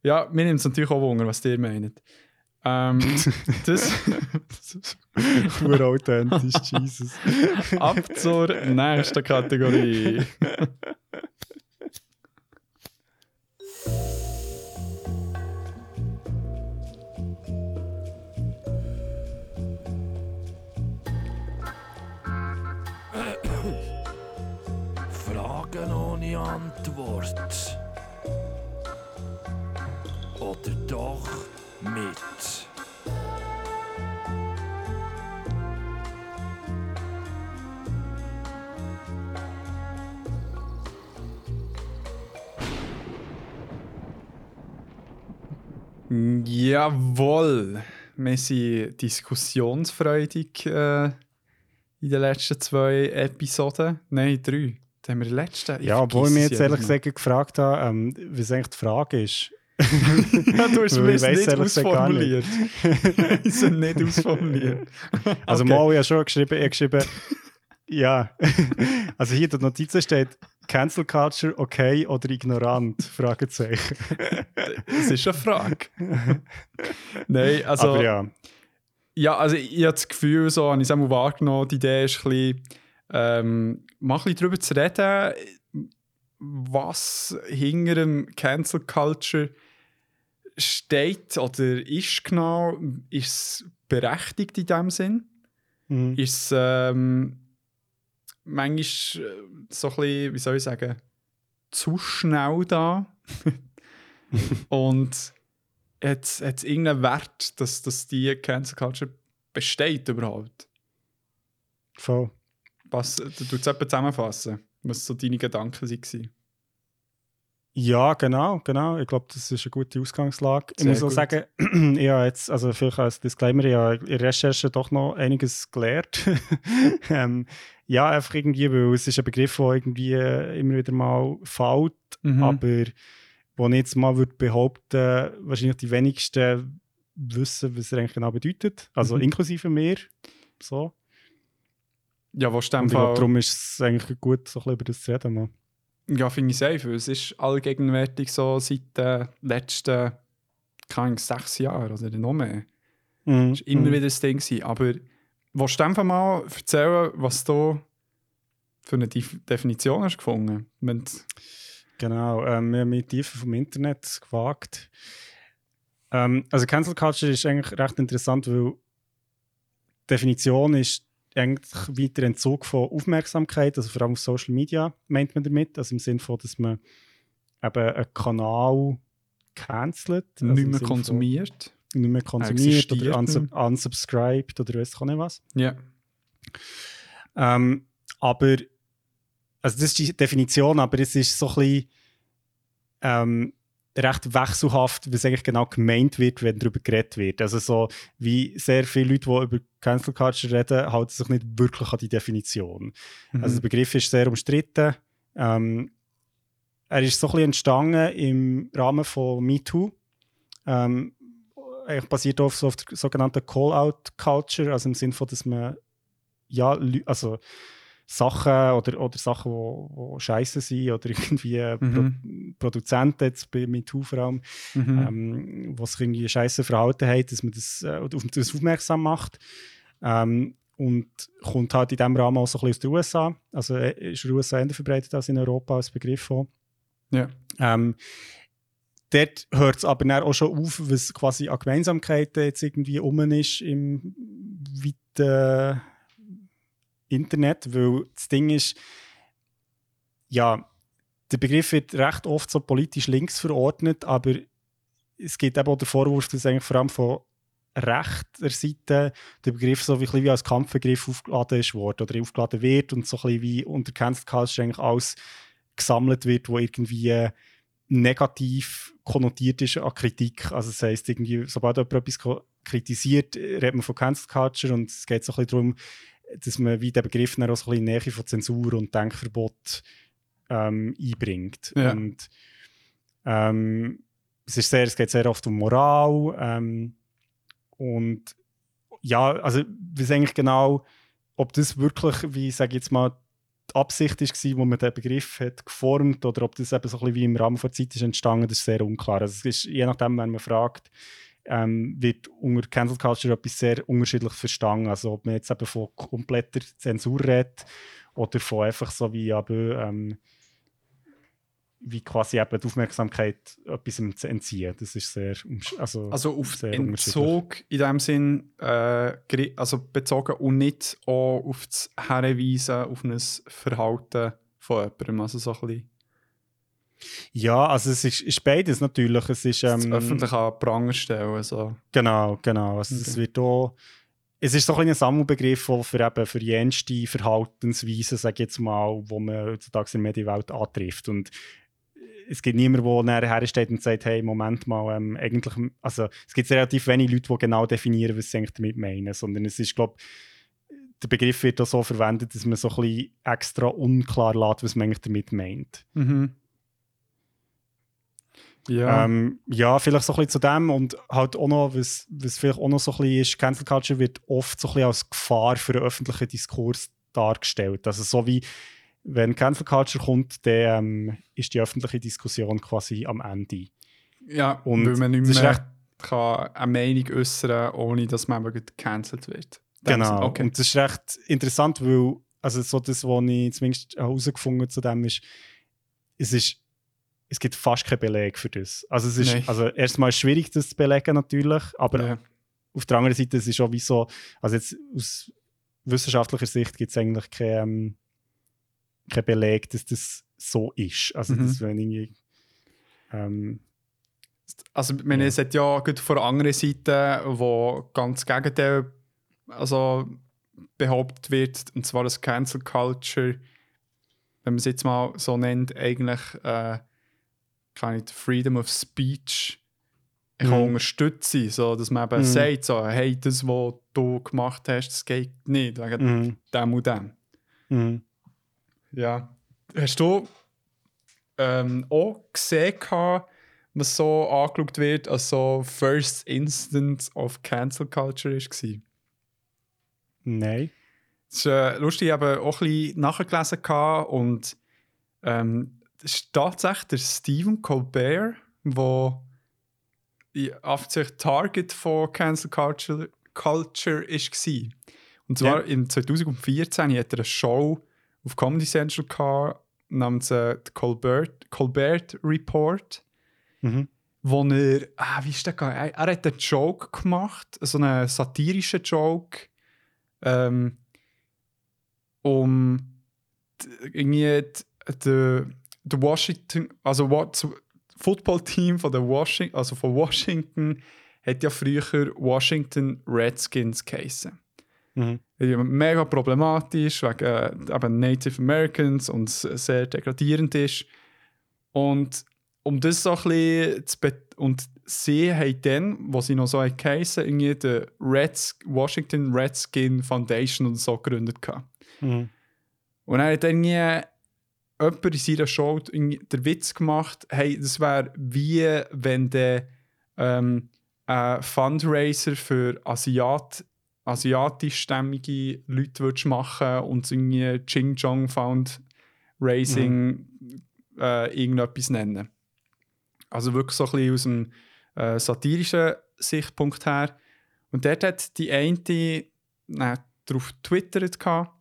Ja, mir nimmt es natürlich auch Wunder, was ihr meint. Ähm, das Pur authentisch, Jesus. ab zur nächsten Kategorie. Fragen ohne Antwort. Oder doch mit. Jawohl. Wir sind diskussionsfreudig äh, in den letzten zwei Episoden. Nein, drei. Da haben wir die letzten. Ich Ja, obwohl ich mich jetzt ehrlich gesagt gefragt habe, ähm, was eigentlich die Frage ist. Ja, du hast Weil mir ich es weiss nicht ehrlich gesagt gar nicht. ausformuliert. Ich habe nicht ausformuliert. Also Okay. mal, ich habe schon geschrieben, ich habe geschrieben, ja. also hier in der Notiz steht Cancel Culture okay oder ignorant? Fragezeichen. Das ist eine Frage. Nein, also. Aber ja, Ja, also ich, ich habe das Gefühl, so habe ich es einmal wahrgenommen, die Idee ist ein bisschen, ähm, mal ein bisschen darüber zu reden, was hinter dem Cancel Culture steht oder ist genau, ist es berechtigt in dem Sinn? mhm. Ist es ähm, manchmal äh, so ein bisschen, wie soll ich sagen, zu schnell da? Und hat es irgendeinen Wert, dass, dass die Cancel Culture besteht überhaupt? voll. Was, du etwa zusammenfassen, was so deine Gedanken waren. Ja, genau, genau. Ich glaube, das ist eine gute Ausgangslage. Sehr ich muss auch gut. sagen, ich habe jetzt, also vielleicht als Disclaimer, ich habe in Recherche doch noch einiges gelernt. ähm, ja, einfach irgendwie, weil es ist ein Begriff, der irgendwie äh, immer wieder mal fällt, Mhm. aber wo ich jetzt mal würde behaupten, wahrscheinlich die wenigsten wissen, was er eigentlich genau bedeutet. Also Mhm. inklusive mir. So. Ja, was Fall, darum ist es eigentlich gut, so ein bisschen über das zu reden. Mal. Ja, finde ich safe, es ist allgegenwärtig so seit den letzten, keine sechs Jahren oder noch mehr. Mhm. Das war immer Mhm. wieder das Ding. Gewesen. Aber willst du einfach mal erzählen, was du für eine Def- Definition hast gefunden? Du- Genau, ähm, wir haben mit Tiefen vom Internet gewagt. Ähm, also Cancel Culture ist eigentlich recht interessant, weil die Definition ist eigentlich weiter Entzug von Aufmerksamkeit, also vor allem auf Social Media meint man damit, also im Sinne von, dass man eben einen Kanal cancelt, also nicht mehr Sinne von konsumiert. nicht mehr konsumiert oder unsub unsubscribed oder weiß ich auch nicht was. Ja. Ähm, aber, also das ist die Definition, aber es ist so ein bisschen, ähm, recht wechselhaft, was eigentlich genau gemeint wird, wenn darüber geredet wird. Also so wie sehr viele Leute, die über Cancel Culture reden, halten sich nicht wirklich an die Definition. Mhm. Also der Begriff ist sehr umstritten. Ähm, er ist so ein bisschen entstanden im Rahmen von MeToo. Ähm, eigentlich basiert auf, so auf der sogenannten Call-out-Culture, also im Sinne von, dass man ja, also Sachen oder, oder Sachen, die scheiße sind oder irgendwie äh, Pro Produzenten, jetzt bei MeToo vor allem, Mhm. ähm, was sich irgendwie scheiße verhalten haben, dass man das, äh, auf das aufmerksam macht. Ähm, und kommt halt in diesem Rahmen auch so ein bisschen aus den USA. Also äh, ist in den USA eher verbreitet als in Europa als Begriff. Auch. Ja. Ähm, dort hört es aber auch schon auf, was quasi an Gemeinsamkeiten jetzt irgendwie um ist im weiten Internet, weil das Ding ist, ja, der Begriff wird recht oft so politisch links verordnet, aber es gibt eben auch den Vorwurf, dass eigentlich vor allem von rechter Seite der Begriff so wie, wie als Kampfbegriff aufgeladen ist worden oder aufgeladen wird und so ein bisschen wie unter Cancel Culture eigentlich alles gesammelt wird, wo irgendwie negativ konnotiert ist an Kritik. Also das heisst, irgendwie, sobald jemand etwas kritisiert, redet man von Cancel Culture und es geht so ein bisschen darum, dass man wie den Begriff dann auch so ein bisschen Nähe von Zensur und Denkverbot ähm, einbringt. Ja. Und ähm, es, ist sehr, es geht sehr oft um Moral ähm, und ja, also was eigentlich genau, ob das wirklich, wie sage jetzt mal, die Absicht war, wo man den Begriff hat geformt oder ob das eben so ein bisschen wie im Rahmen der Zeit ist entstanden, das ist sehr unklar. Also es ist, je nachdem, wenn man fragt, ähm, wird unter Cancel Culture etwas sehr unterschiedlich verstanden. Also ob man jetzt eben von kompletter Zensur redet oder von einfach so wie aber, ähm, wie quasi eben die Aufmerksamkeit etwas zu entziehen. Das ist sehr, also, Also auf sehr Entzug in dem Sinn äh, also bezogen und nicht auch auf das Herweisen, auf ein Verhalten von jemandem. Also so ein bisschen Ja, also es ist, ist beides natürlich. Es ist, das ähm, öffentlich an Pranger stellen. So. Genau, genau. Also es Okay. wird auch, es ist so ein, ein Sammelbegriff auch für, eben für jenste Verhaltensweisen, sage ich jetzt mal, wo man heutzutage in der Medienwelt antrifft. Und es gibt niemanden, der nachher hersteht und sagt, hey, Moment mal, ähm, eigentlich, also es gibt relativ wenige Leute, die genau definieren, was sie eigentlich damit meinen, sondern es ist, glaube der Begriff wird auch so verwendet, dass man so ein bisschen extra unklar lässt, was man eigentlich damit meint. Mhm. Ja. Ähm, ja, vielleicht so ein bisschen zu dem und halt auch noch, was, was vielleicht auch noch so ein bisschen ist, Cancel Culture wird oft so ein bisschen als Gefahr für den öffentlichen Diskurs dargestellt. Also so wie, wenn Cancel Culture kommt, dann ähm, ist die öffentliche Diskussion quasi am Ende. ja, und weil man nicht mehr recht- kann eine Meinung äußern ohne dass man gecancelt wird. Genau. Okay. Und das ist recht interessant, weil also so das, was ich zumindest herausgefunden habe zu dem ist, es ist es gibt fast keinen Beleg für das. Also es ist Nein. also erstmal schwierig, das zu belegen natürlich, aber ja. auf der anderen Seite es ist auch wie so, also jetzt aus wissenschaftlicher Sicht gibt es eigentlich keinen ähm, kein Beleg, dass das so ist. Also Mhm. dass wenn irgendwie ähm, Also, ich meine, Ja. es hat ja gut von der anderen Seite, wo ganz das Gegenteil also behauptet wird, und zwar das Cancel Culture, wenn man es jetzt mal so nennt, eigentlich äh, die Freedom of Speech ich kann Mhm. unterstützen, so dass man eben Mhm. sagt, so, hey, das, was du gemacht hast, das geht nicht, wegen mhm, dem und dem. mhm. Ja. Hast du ähm, auch gesehen, was so angeschaut wird, als so First Instance of Cancel Culture war? Nein. Das ist äh, lustig, ich habe auch ein bisschen nachgelesen und ähm, das ist tatsächlich der Stephen Colbert, der sich Target von Cancel Culture, Culture ist war. Und zwar in 2014 hat er eine Show auf Comedy Central gehabt, namens äh, The Colbert, Colbert Report Mhm. wo er, ah, wie ist der gegangen? Er, hat einen Joke gemacht, so einen satirischen Joke, ähm, um irgendwie der de Washington, also das Footballteam von der Washington, also von Washington, hat ja früher Washington Redskins geheißen. Mhm. Mega problematisch wegen äh, Native Americans und sehr degradierend ist. Und um das so ein bisschen zu und sie haben dann, wo sie noch so geheissen, irgendwie die Reds Washington Redskin Foundation und so gegründet gehabt. Mhm. Und er hat irgendwie jemand in seiner Show den Witz gemacht, hey, das wäre wie wenn der ähm, ein Fundraiser für Asiat asiatischstämmige Leute würdest machen und irgendwie Chong Found Racing äh, irgendetwas nennen. Also wirklich so ein bisschen aus dem äh, satirischen Sichtpunkt her. Und dort hat die eine äh, darauf getwittert, gehabt,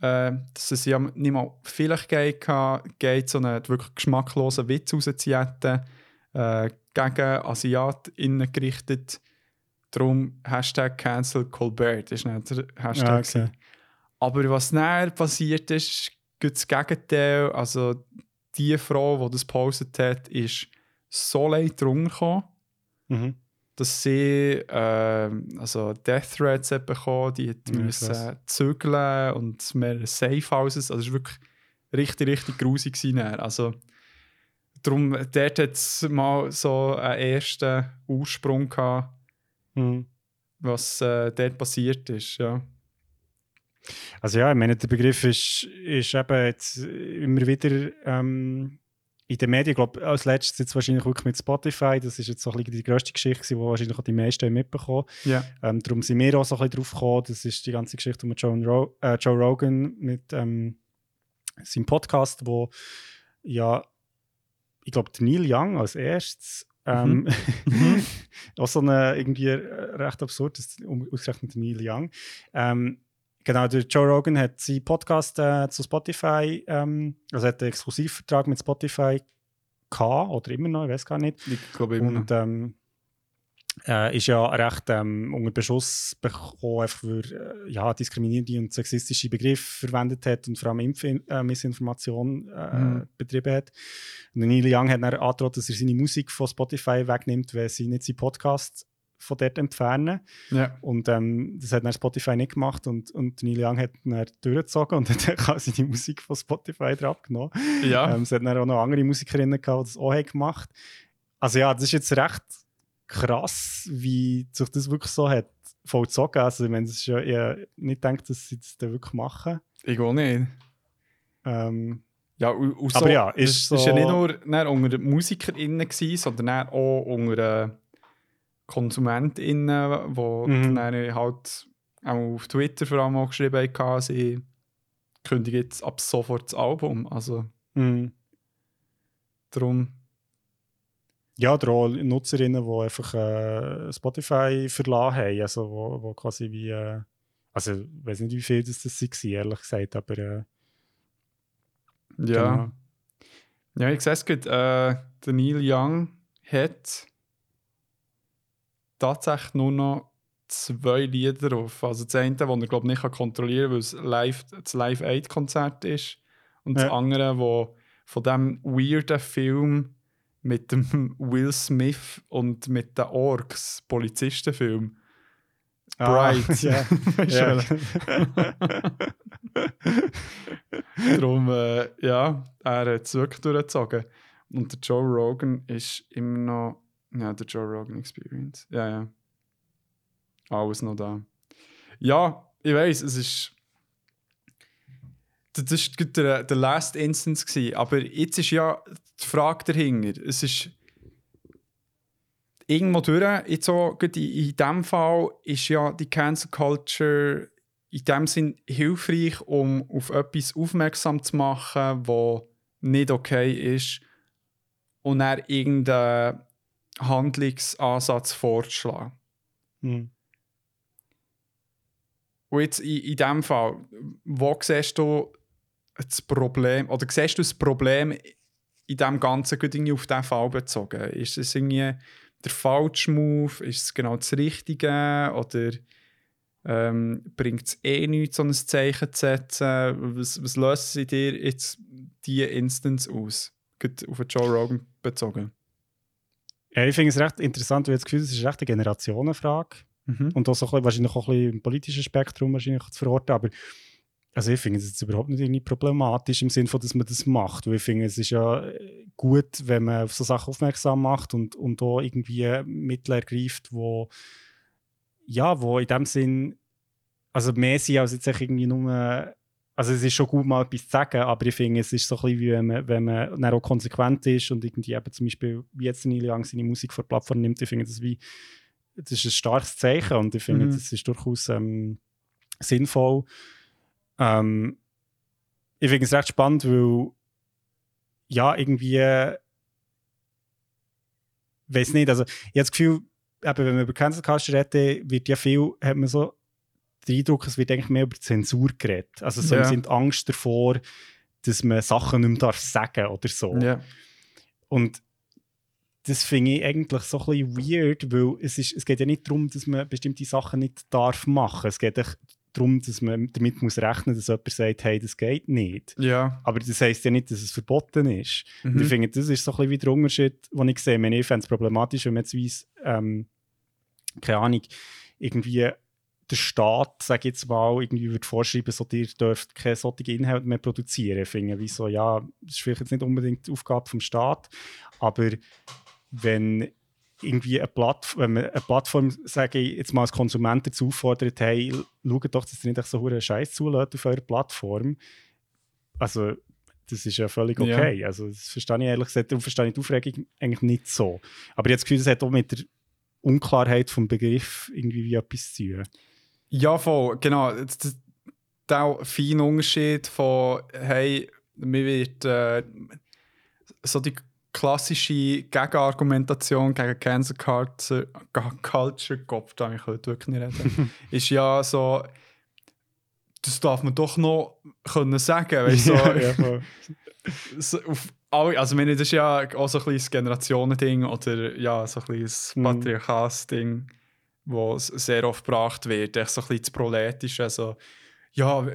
äh, dass es ja nicht mal vielleicht geht, so einen wirklich geschmacklosen Witz rauszuziehen, äh, gegen AsiatInnen gerichtet. Darum Hashtag Cancel Colbert ist nicht der Hashtag. Ja, okay. Aber was näher passiert ist, geht das Gegenteil. Also die Frau, die das gepostet hat, ist so leid drunter gekommen, Mhm. Dass sie äh, also Death Threats hat bekommen, die hat Ja, müssen zügeln und mehrere Safe Houses. Also es war wirklich richtig, richtig grusig. gewesen. Also darum, dort hat es mal so einen ersten Ursprung gehabt, Mhm. was äh, dort passiert ist. Ja. Also ja, ich meine, der Begriff ist, ist eben jetzt immer wieder ähm, in den Medien, ich glaube, als letztes jetzt wahrscheinlich wirklich mit Spotify, das ist jetzt so ein bisschen die grösste Geschichte, die wahrscheinlich auch die meisten mitbekommen Ja. ähm, Darum sind wir auch so ein bisschen drauf gekommen, das ist die ganze Geschichte mit Joe, Ro äh, Joe Rogan mit ähm, seinem Podcast, wo ja, ich glaube, Neil Young als erstes ähm, auch so eine irgendwie recht absurd, ausgerechnet Neil Young. Ähm, genau, der Joe Rogan hat seinen Podcast äh, zu Spotify, ähm, also hat einen Exklusivvertrag mit Spotify gehabt, oder immer noch, ich weiß gar nicht. Ich glaube immer. Und ähm, äh, ist ja recht ähm, unter Beschuss bekommen, einfach für äh, ja, diskriminierende und sexistische Begriffe verwendet hat und vor allem Impf äh, Missinformation äh, Mhm. betrieben hat. Und Neil Young hat dann angedroht, dass er seine Musik von Spotify wegnimmt, wenn sie nicht seinen Podcast von dort entfernen. Ja. Und ähm, das hat dann Spotify nicht gemacht und, und Neil Young hat dann durchgezogen und hat dann quasi die Musik von Spotify drauf genommen. Ja. Ähm, es hat dann auch noch andere Musikerinnen gehabt, die das auch gemacht Also ja, das ist jetzt recht krass, wie sich das wirklich so hat vollzogen. Also ich meine, das ist ja eher nicht gedacht, dass sie das dann wirklich machen. Ich auch nicht. Ähm, Ja, Aber so, ja, ist so- ist ja nicht nur unter den MusikerInnen, gewesen, sondern auch unter den KonsumentInnen, die Mhm. dann halt auch auf Twitter vor allem auch geschrieben haben, sie kündigen jetzt ab sofort das Album. Also mh. darum, ja, oder auch Nutzerinnen, die einfach äh, Spotify verlassen haben. Also wo, wo quasi wie... Äh, also ich weiß nicht, wie viel das, das war, ehrlich gesagt, aber... Äh, ja. genau. Ja, ich sehe es gut. Äh, der Neil Young hat tatsächlich nur noch zwei Lieder drauf. Also das eine, das er glaube ich nicht kontrollieren kann, weil es live, das Live-Aid-Konzert ist. Und das Ja. andere, wo von dem weirden Film mit dem Will Smith und mit den Orks, Polizistenfilm. Ah, Bright. ja. Ja. Darum, äh, ja, er hat es wirklich durchgezogen. Und der Joe Rogan ist immer noch. Ja, der Joe Rogan Experience. Ja, ja. Alles noch da. Ja, ich weiß, es ist. Das war der, der Last Instance. Gewesen. Aber jetzt ist ja die Frage dahinter. Es ist. Irgendwo durch, jetzt gerade in, in diesem Fall ist ja die Cancel Culture in dem Sinn hilfreich, um auf etwas aufmerksam zu machen, was nicht okay ist und dann irgendeinen Handlungsansatz vorzuschlagen. Hm. Und jetzt in, in dem Fall, wo siehst du das Problem, oder siehst du das Problem in dem Ganzen gut irgendwie auf diesen Fall bezogen? Ist es irgendwie der falsche Move? Ist es genau das Richtige? Oder ähm, bringt es eh nichts, so ein Zeichen zu setzen? Was, was löst sie dir jetzt diese Instance aus? Gut auf Joe Rogan bezogen. Ja, ich finde es recht interessant, weil ich das Gefühl es ist recht eine Generationenfrage. Mhm. Und auch so ein bisschen, wahrscheinlich auch ein bisschen im politischen Spektrum wahrscheinlich zu verorten. Aber also ich finde es jetzt überhaupt nicht irgendwie problematisch im Sinne von, dass man das macht. Weil ich finde, es ist ja äh, gut, wenn man auf so Sachen aufmerksam macht und, und da irgendwie Mittel ergreift, wo ja, wo in dem Sinn also mehr sind als jetzt irgendwie nur also es ist schon gut, mal etwas zu sagen, aber ich finde, es ist so ein bisschen wie wenn man, wenn man dann auch konsequent ist und irgendwie eben zum Beispiel wie jetzt Neil Young seine Musik vor der Plattform nimmt, ich finde das wie das ist ein starkes Zeichen und ich finde, Mhm. das ist durchaus ähm, sinnvoll. Ähm, ich finde es recht spannend, weil ja, irgendwie weiß nicht, also ich habe das Gefühl, eben, wenn man über Cancel Culture redet, wird ja viel, hat man so den Eindruck, es wird eigentlich mehr über Zensur geredet. Also so Ja. Sinne Angst davor, dass man Sachen nicht mehr darf sagen oder so. Ja. Und das finde ich eigentlich so ein bisschen weird, weil es, ist, es geht ja nicht darum, dass man bestimmte Sachen nicht darf machen. Es geht darum, dass man damit muss rechnen muss, dass jemand sagt, hey, das geht nicht. Ja. Aber das heisst ja nicht, dass es verboten ist. Und Mhm. ich finde, das ist so ein bisschen wie der Unterschied, den ich sehe. Ich, meine, ich fände es problematisch, wenn man jetzt weiss, ähm, keine Ahnung, irgendwie der Staat, sage ich jetzt mal, irgendwie würde vorschreiben, so, ihr dürft keine solchen Inhalte mehr produzieren. Ich finde, wie so, ja, das ist vielleicht jetzt nicht unbedingt die Aufgabe vom Staat, aber wenn irgendwie eine, Platt, wenn man eine Plattform, sage ich jetzt mal als Konsument dazu auffordert, hey, schaut doch, dass ihr nicht so einen Scheiß zulässt auf eurer Plattform. Also, das ist ja völlig Ja. okay. Also, das verstehe ich ehrlich gesagt, darum verstehe ich die Aufregung eigentlich nicht so. Aber jetzt Gefühl, das hat auch mit der Unklarheit vom Begriff irgendwie wie etwas zu tun. Ja, voll, genau. Das- das- Der feine Unterschied von, hey, mir wird äh, so die klassische Gegenargumentation gegen Cancel Culture, Culture Kopf, da ich heute wirklich nicht reden, ist ja so, das darf man doch noch können sagen, weißt du, so, ja, voll. so auf alle, also meine, das ist ja auch so ein bisschen das Generationending oder ja, so ein bisschen das Mhm. Patriarchatsding, wo sehr oft gebracht wird, echt so ein bisschen das Proletische, also ja,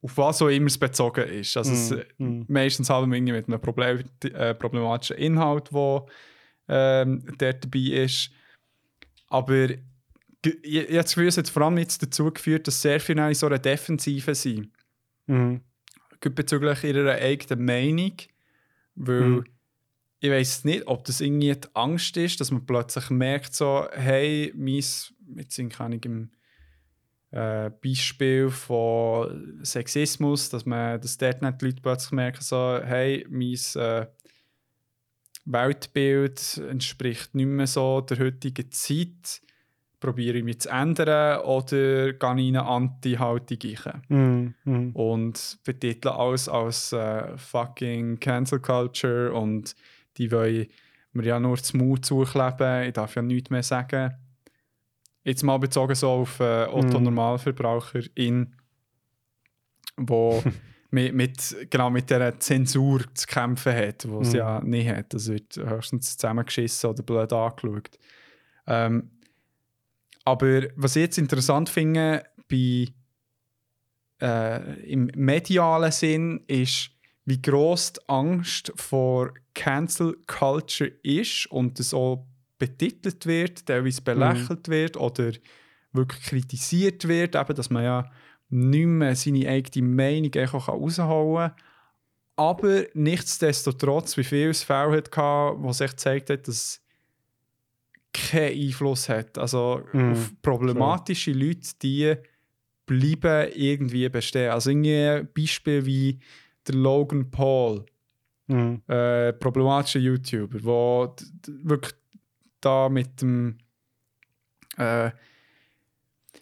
auf was auch immer es bezogen ist. Also es, Mm, mm. meistens haben wir irgendwie mit einem Problem, äh, problematischen Inhalt, der ähm, dort dabei ist. Aber das Gefühl, es hat vor allem jetzt dazu geführt, dass sehr viele in so einer Defensive sind Mhm. bezüglich ihrer eigenen Meinung. Weil Mhm. Ich weiß nicht, ob das irgendwie die Angst ist, dass man plötzlich merkt, so, hey, mein, jetzt sind keine im äh, Beispiel von Sexismus, dass man, dass dort nicht die Leute plötzlich merken, so, hey, mein äh, Weltbild entspricht nicht mehr so der heutigen Zeit. Probiere ich mich zu ändern oder gehe ich in eine Anti-Haltung? Mhm. Mhm. und betiteln alles als äh, fucking Cancel Culture und die wollen mir ja nur das Mut zukleben, ich darf ja nichts mehr sagen. Jetzt mal bezogen so auf äh, Otto Mhm. Normalverbraucher in wo mit, mit, genau mit dieser Zensur zu kämpfen hat, wo es Mhm. ja nicht hat. Das wird höchstens zusammengeschissen oder blöd angeschaut. Ähm, aber was ich jetzt interessant finde bei äh, im medialen Sinn ist, wie groß die Angst vor Cancel Culture ist und das auch betitelt wird, teilweise belächelt wird oder wirklich kritisiert wird, eben, dass man ja nicht mehr seine eigene Meinung raushauen kann. Aber nichtsdestotrotz, wie viel es Fälle hat, gehabt, wo sich gezeigt hat, dass es keinen Einfluss hat. Also Mhm, auf problematische Leute, die bleiben irgendwie bestehen. Also irgendwie Beispiel wie der Logan Paul, Mhm. äh, problematischer YouTuber, wo wirklich da mit dem äh,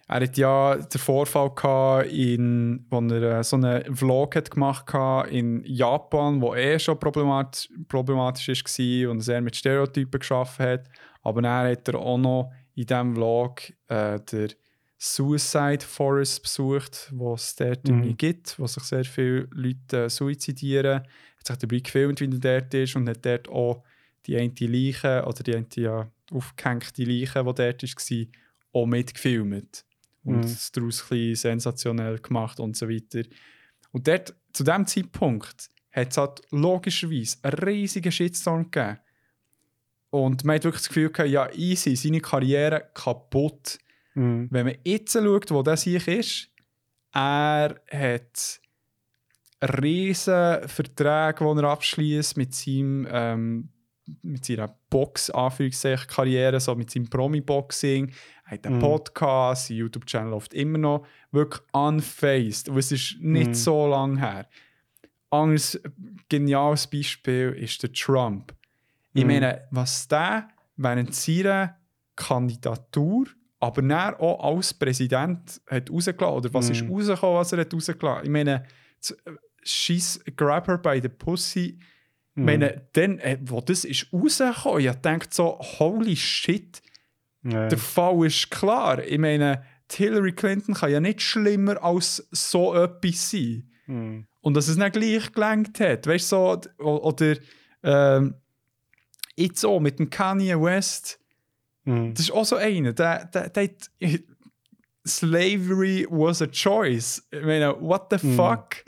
er hat ja den Vorfall gehabt, in, wo er äh, so einen Vlog hat gemacht hat in Japan, wo eh schon problematisch, problematisch war und sehr mit Stereotypen geschaffen hat. Aber dann hat er auch noch in diesem Vlog äh, der Suicide Forest besucht, wo es dort Mhm. irgendwie gibt, wo sich sehr viele Leute äh, suizidieren. Hat sich dabei gefilmt, wie er dort ist und hat dort auch die eine Leiche oder die eine ja, aufgehängte Leiche, die dort war, auch mitgefilmt. Und Mhm. es daraus ein sensationell gemacht und so weiter. Und dort, zu diesem Zeitpunkt, hat es halt logischerweise einen riesigen Shitstorm gegeben. Und man hat wirklich das Gefühl gehabt, ja, easy, seine Karriere kaputt. Mhm. Wenn man jetzt schaut, wo das hier ist, er hat riesen Verträge, die er abschließt mit seinem ähm, mit seiner Box Karriere, so mit seinem Promi-Boxing. Er hat einen Mhm. Podcast, sein YouTube-Channel läuft immer noch wirklich unfaced. Und es ist nicht Mhm. so lange her. Anderes geniales Beispiel ist der Trump. Ich Mhm. meine, was der während seiner Kandidatur, aber dann auch als Präsident hat rausgelassen, oder was Mhm. ist rausgekommen, was er hat rausgelassen. Ich meine, she's grab her by the pussy. Ich Mhm. meine, dann, äh, wo das ist rausgekommen, ich dachte so, holy shit, Ja. der Fall ist klar. Ich meine, Hillary Clinton kann ja nicht schlimmer als so etwas sein. Mhm. Und dass es nicht gleich gelenkt hat. Weißt du, so, oder ähm, jetzt auch mit dem Kanye West, Das ist auch so einer, der, der, der hat, Slavery was a choice. Ich meine, what the Mhm. fuck?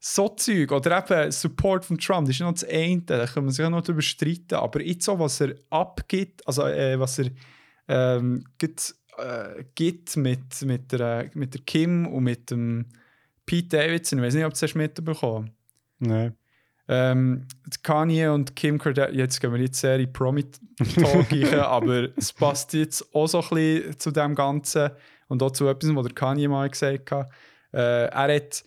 So Zeug. Oder eben Support von Trump, das ist noch das eine, da kann man sich auch noch darüber streiten. Aber jetzt so, was er abgibt, also äh, was er ähm, gibt, äh, gibt mit, mit, der, mit der Kim und mit dem Pete Davidson, ich weiß nicht, ob du das hast mitbekommen Nein. Ähm, Kanye und Kim Kardashian, jetzt gehen wir nicht sehr in Promi-Talk aber es passt jetzt auch so ein bisschen zu dem Ganzen und auch zu etwas, was der Kanye mal gesagt hat. Äh, er hat,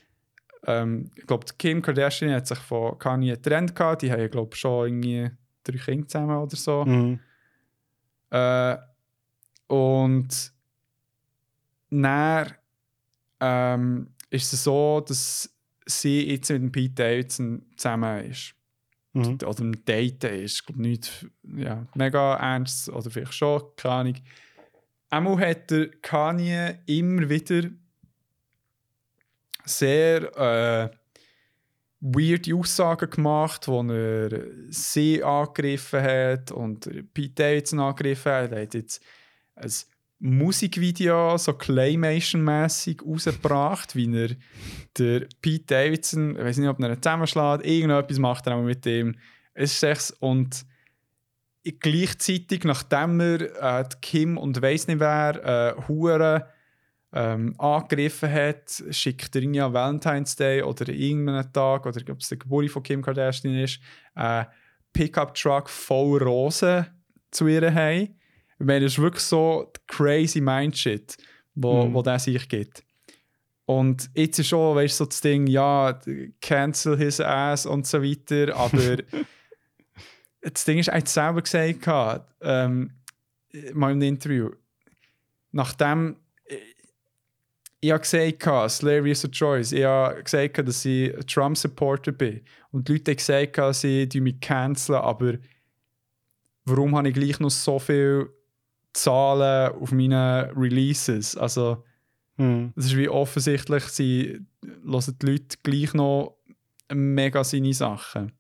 ähm, ich glaube, Kim Kardashian hat sich von Kanye getrennt gehabt, die haben, glaube ich, schon irgendwie drei Kinder zusammen oder so. Mhm. Äh, und dann ähm, ist es so, dass sie jetzt mit dem Pete Davidson zusammen ist. Mhm. Oder im Daten ist. Ich glaube nicht ja, mega ernst oder vielleicht schon, keine Ahnung. Einmal hat der Kanye immer wieder sehr äh, weirde Aussagen gemacht, wo er sie angegriffen hat und Pete Davidson angegriffen hat. Er hat jetzt ein Musikvideo, so Claymation-mässig rausgebracht, wie er der Pete Davidson, ich weiß nicht, ob er ihn zusammenschlägt, irgendetwas macht er auch mit dem. Es ist echt, und gleichzeitig, nachdem er äh, Kim und weiss nicht wer äh, Hure ähm, angegriffen hat, schickt er irgendwie an Valentine's Day oder irgendeinen Tag, oder ob es der Geburt von Kim Kardashian ist, äh, Pickup-Truck voll Rosen zu ihr heim. Ich meine, das ist wirklich so crazy Mindshit, wo, Mhm. wo der sich gibt. Und jetzt ist schon, weißt du, so das Ding, ja, cancel his ass und so weiter, aber das Ding ist, er hat es selber gesagt, ähm, mal im Interview, nachdem äh, ich habe gesagt, Slavery is a choice, ich habe gesagt, dass ich Trump-Supporter bin und die Leute haben gesagt, sie mich canceln, aber warum habe ich gleich noch so viel Zahlen auf meinen Releases? Also, Mhm. es ist wie offensichtlich, sie hören die Leute gleich noch mega seine Sachen.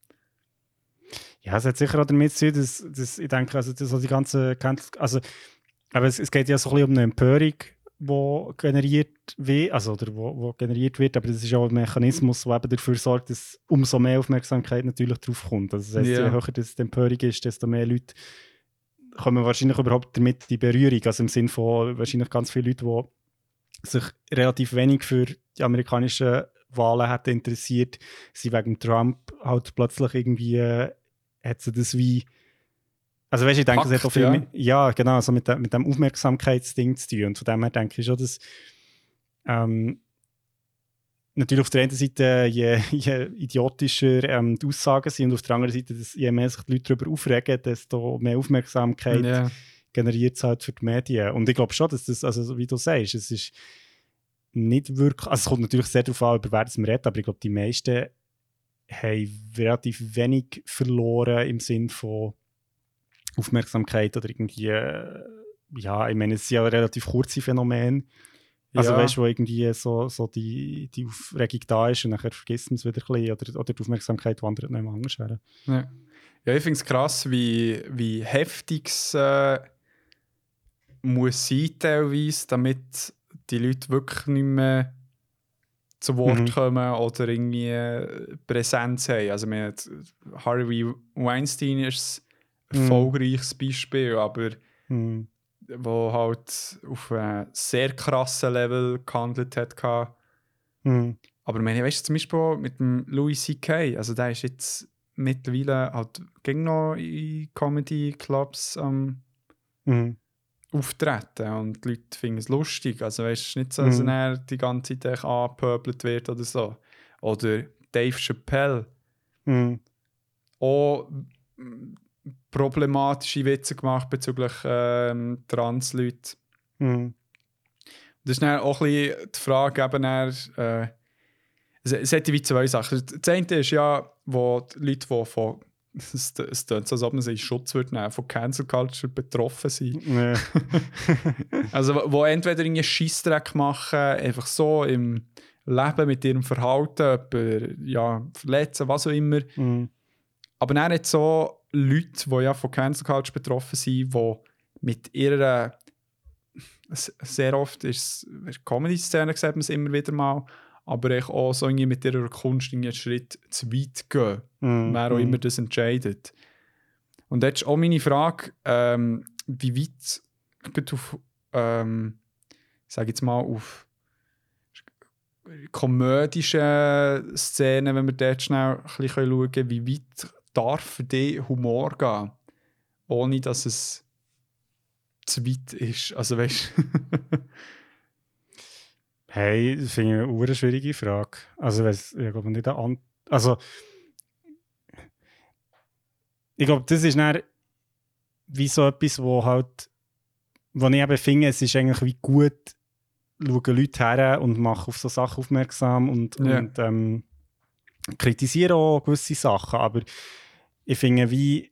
Ja, es hat sicher auch damit zu tun, dass, dass ich denke, also, dass so die ganze also, aber es, es geht ja so ein bisschen um eine Empörung, die generiert wird, also, oder wo, wo generiert wird, aber das ist auch ein Mechanismus, der eben dafür sorgt, dass umso mehr Aufmerksamkeit natürlich drauf kommt. Also, das heisst, Ja. je höher das die Empörung ist, desto mehr Leute kommen wahrscheinlich überhaupt damit in Berührung, also im Sinne von wahrscheinlich ganz viele Leute, die sich relativ wenig für die amerikanischen Wahlen hätten interessiert, sind wegen Trump halt plötzlich irgendwie äh, hat sie das wie. Also, weißt du, ich denke, es hat auch viel ja. mit, ja, genau, so mit, dem- mit dem Aufmerksamkeitsding zu tun. Und von dem her denke ich schon, dass ähm, natürlich auf der einen Seite, je, je idiotischer ähm, die Aussagen sind, und auf der anderen Seite, dass je mehr sich die Leute darüber aufregen, desto mehr Aufmerksamkeit Ja. generiert es halt für die Medien. Und ich glaube schon, dass das, also wie du sagst, es ist nicht wirklich, also es kommt natürlich sehr darauf an, über wer das man redet, aber ich glaube, die meisten haben relativ wenig verloren im Sinn von Aufmerksamkeit oder irgendwie, äh, ja, ich meine, es sind ja relativ kurze Phänomene. Also Ja. weißt du, wo irgendwie so, so die, die Aufregung da ist und nachher vergisst man es wieder ein bisschen oder, oder die Aufmerksamkeit wandert nicht mehr anders her. Ja, ja ich finde es krass, wie, wie heftig es äh, muss sein teilweise, damit die Leute wirklich nicht mehr zu Wort Mhm. kommen oder irgendwie äh, Präsenz haben. Also, wir Harvey Weinstein ist ein Mhm. erfolgreiches Beispiel, aber Hm. Wo halt auf einem sehr krassen Level gehandelt hat. Mhm. Aber ich meine, weißt du, zum Beispiel mit dem Louis C.K., also der ist jetzt mittlerweile halt gegen noch in Comedy-Clubs am Mhm. auftreten und die Leute finden es lustig. Also weißt du, es nicht so, dass Mhm. er die ganze Zeit angepöbelt wird oder so. Oder Dave Chappelle, Mhm. auch problematische Witze gemacht bezüglich ähm, Trans-Leuten. Mhm. Das ist dann auch ein bisschen die Frage, eben dann, äh, es, es hat wie zwei Sachen. Das eine ist ja, wo die Leute, die von, es, es klingt so, als ob man in Schutz würde nehmen, von Cancel Culture betroffen sind. Ja. Also, wo- wo entweder einen Scheissdreck machen, einfach so im Leben mit ihrem Verhalten, jemanden, ja, verletzen, was auch immer. Mhm. Aber dann hat so Leute, die ja von Cancel Culture betroffen sind, die mit ihrer sehr oft ist es Comedy-Szene sieht man es immer wieder mal, aber echt auch so irgendwie mit ihrer Kunst einen Schritt zu weit gehen, Mhm. wer auch immer das entscheidet. Und jetzt ist auch meine Frage, ähm, wie weit geht auf, ähm, sage jetzt mal, auf komödische Szenen, wenn wir dort schnell ein bisschen schauen können, wie weit darf für dich Humor gehen, ohne dass es zu weit ist. Also weißt Hey, das finde ich eine schwierige Frage. Also, weiss, ich glaube nicht An Also, ich glaube, das ist dann wie so etwas, wo halt, wo ich eben finde, es ist eigentlich wie gut, schauen Leute her und machen auf so Sachen aufmerksam und, Ja. und ähm, kritisieren auch gewisse Sachen, aber ich finde wie,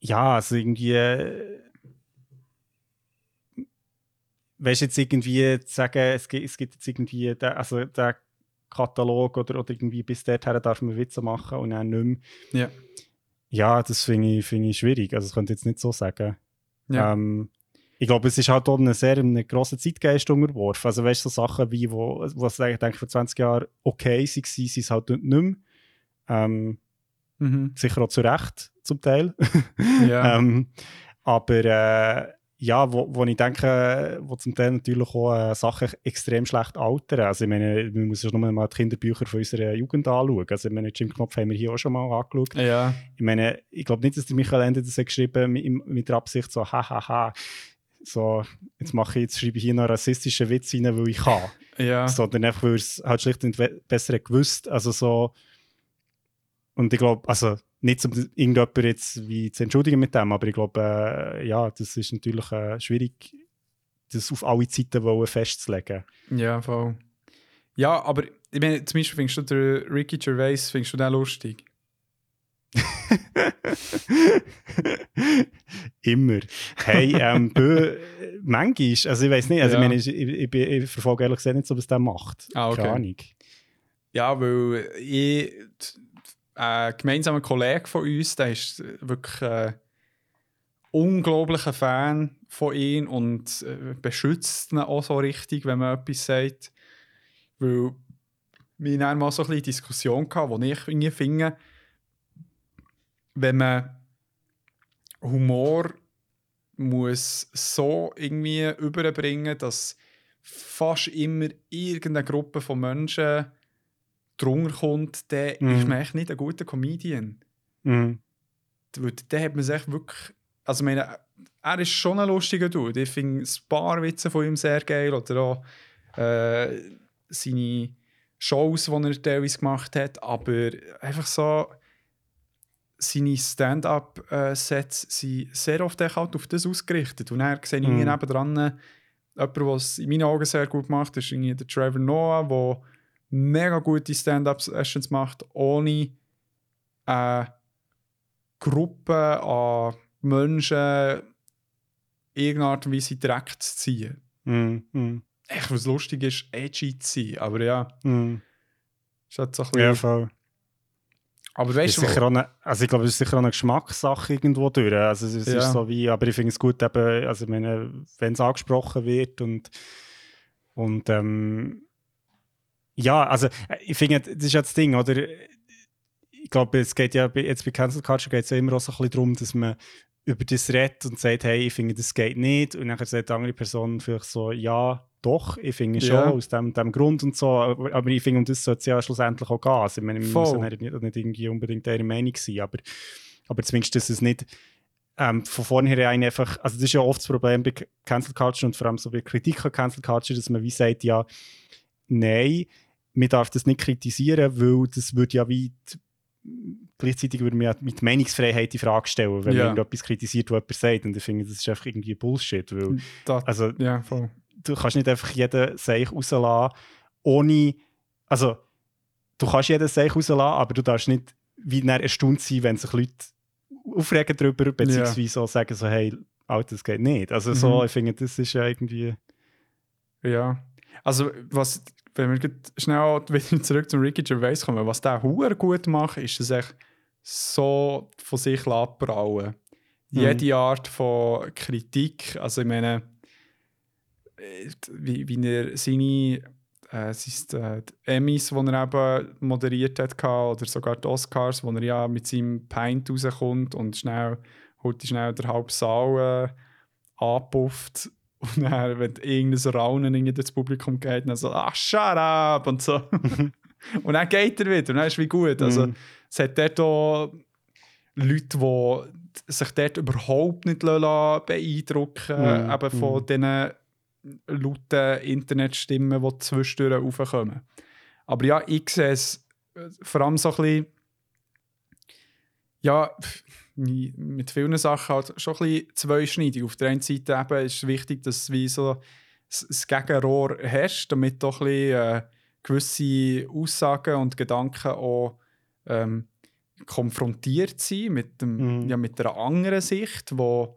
ja, also irgendwie, äh, weißt du jetzt irgendwie zu sagen, es gibt, es gibt jetzt irgendwie den, also den Katalog oder, oder irgendwie bis dorthin darf man Witze machen und dann nicht mehr. Ja. Ja, das finde ich, finde ich schwierig. Also, das könnte ich jetzt nicht so sagen. Ja. Ähm, ich glaube, es ist halt auch eine sehr einen grossen Zeitgeist unterworfen. Also, weißt du, so Sachen wie, wo, was ich denke, vor 20 Jahren okay waren, sind es halt nicht mehr. Ähm, mhm. sicher auch zu Recht, zum Teil. ja. ähm, aber äh, ja, wo, wo ich denke, wo zum Teil natürlich auch äh, Sachen extrem schlecht altern. Also ich meine, man muss ja nur mal die Kinderbücher von unserer Jugend anschauen. Also ich meine, Jim Knopf haben wir hier auch schon mal angeschaut. ja. Ich meine, ich glaube nicht, dass der Michael Ende das hat geschrieben mit, mit der Absicht so, hahaha, so, jetzt mache ich, jetzt schreibe ich hier noch einen rassistischen Witz rein, weil ich kann. Ja. Sondern einfach, weil es halt schlicht und besser gewusst. Also so, und ich glaube, also nicht um irgendjemand jetzt wie zu entschuldigen mit dem, aber ich glaube, äh, ja, das ist natürlich äh, schwierig, das auf alle Zeiten wollen festzulegen. Ja, voll. Ja, aber ich meine, zum Beispiel findest du den Ricky Gervais, findest du den lustig? Immer. Hey, ähm, bö, manchmal, also ich weiß nicht, also Ja. ich, meine, ich, ich, ich, verfolge ehrlich gesagt nicht so, was der macht. Ah, okay. Keine Ahnung. Ja, weil ich, ein gemeinsamer Kollege von uns, der ist wirklich ein unglaublicher Fan von ihm und äh, beschützt ihn auch so richtig, wenn man etwas sagt. Weil wir hatten mal so ein bisschen Diskussion gehabt, wo ich irgendwie finde, wenn man Humor muss so irgendwie überbringen, dass fast immer irgendeine Gruppe von Menschen drunter kommt, dann Mhm. ist man echt nicht ein guter Comedian. Mhm. Weil dann hat man sich echt wirklich. Also, meine, er ist schon ein lustiger Dude. Ich finde ein paar Witze von ihm sehr geil. Oder auch äh, seine Shows, die er teilweise gemacht hat. Aber einfach so. Seine Stand-up-Sets sind sehr oft halt auf das ausgerichtet. Und er sehe ich Mhm. mm. nebendran jemanden, der es in meinen Augen sehr gut macht, ist irgendwie der Trevor Noah, der mega gute Stand-up-Sessions macht, ohne eine Gruppe an Menschen in irgendeiner Art und Weise direkt zu ziehen. Mhm. Mhm. Echt, was lustig ist, edgy zu sein. Aber ja, Mhm. ist halt so ein Ja, bisschen... voll. Aber Ist weißt du, sicher eine, also ich glaube, es ist sicher auch eine Geschmackssache irgendwo durch. Also es Ja. ist so wie, aber ich finde es gut, eben, also ich meine, wenn es angesprochen wird und, und ähm, ja, also äh, ich finde, das ist ja das Ding, oder? Ich glaube, es geht ja jetzt bei Cancel Culture geht es ja immer auch so ein bisschen darum, dass man über das redet und sagt, hey, ich finde, das geht nicht. Und dann sagt die andere Person vielleicht so, ja, doch, ich finde schon, Ja. aus dem, dem Grund und so, aber, ich finde, um das sollte es ja schlussendlich auch gehen. Also, ich meine, wir müssen ja nicht, nicht irgendwie unbedingt ihrer Meinung sein, aber, aber zumindest, dass es nicht ähm, von vornherein einfach, also das ist ja oft das Problem bei Cancel Culture und vor allem so bei Kritik an Cancel Culture, dass man wie sagt, ja, nein, man darf das nicht kritisieren, weil das würde ja wie die, gleichzeitig würde man ja mit Meinungsfreiheit die Frage stellen, wenn Ja. man irgendetwas kritisiert, was jemand sagt. Und ich finde, das ist einfach irgendwie Bullshit, weil Da, also ja, voll. Du kannst nicht einfach jeden Seich rauslassen, ohne, also du kannst jeden Seich rauslassen, aber du darfst nicht wie dann erstaunt sein, wenn sich Leute aufregen darüber, beziehungsweise auch sagen so, hey, Alter, das geht nicht. Also so, Mhm. ich finde, das ist ja irgendwie, Ja. Also, was, wenn wir schnell wieder zurück zum Ricky Gervais kommen, was der Huer gut macht, ist es echt so von sich abbrauen. Mhm. Jede Art von Kritik, also ich meine, wie, wie er seine äh, es ist, äh, die Emmys, die er eben moderiert hat, oder sogar die Oscars, wo er ja mit seinem Pint rauskommt und schnell, holt schnell der halbe Saal äh, anpufft und dann, wenn irgendein Raunen irgendwie durchs Publikum geht, dann so, ach, shut up und so. und dann geht er wieder und dann ist wie gut. Also, Mhm. es hat dort auch Leute, die sich dort überhaupt nicht beeindrucken lassen, Mhm. eben von Mhm. diesen lauten Internetstimmen, die zwischendurch raufkommen. Aber ja, ich sehe es äh, vor allem so ein bisschen, ja, mit vielen Sachen halt schon ein bisschen zweischneidig. Auf der einen Seite eben ist es wichtig, dass es wie so das Gegenrohr herrscht, damit doch ein bisschen, äh, gewisse Aussagen und Gedanken auch ähm, konfrontiert sind mit, dem, Mhm. ja, mit einer anderen Sicht, wo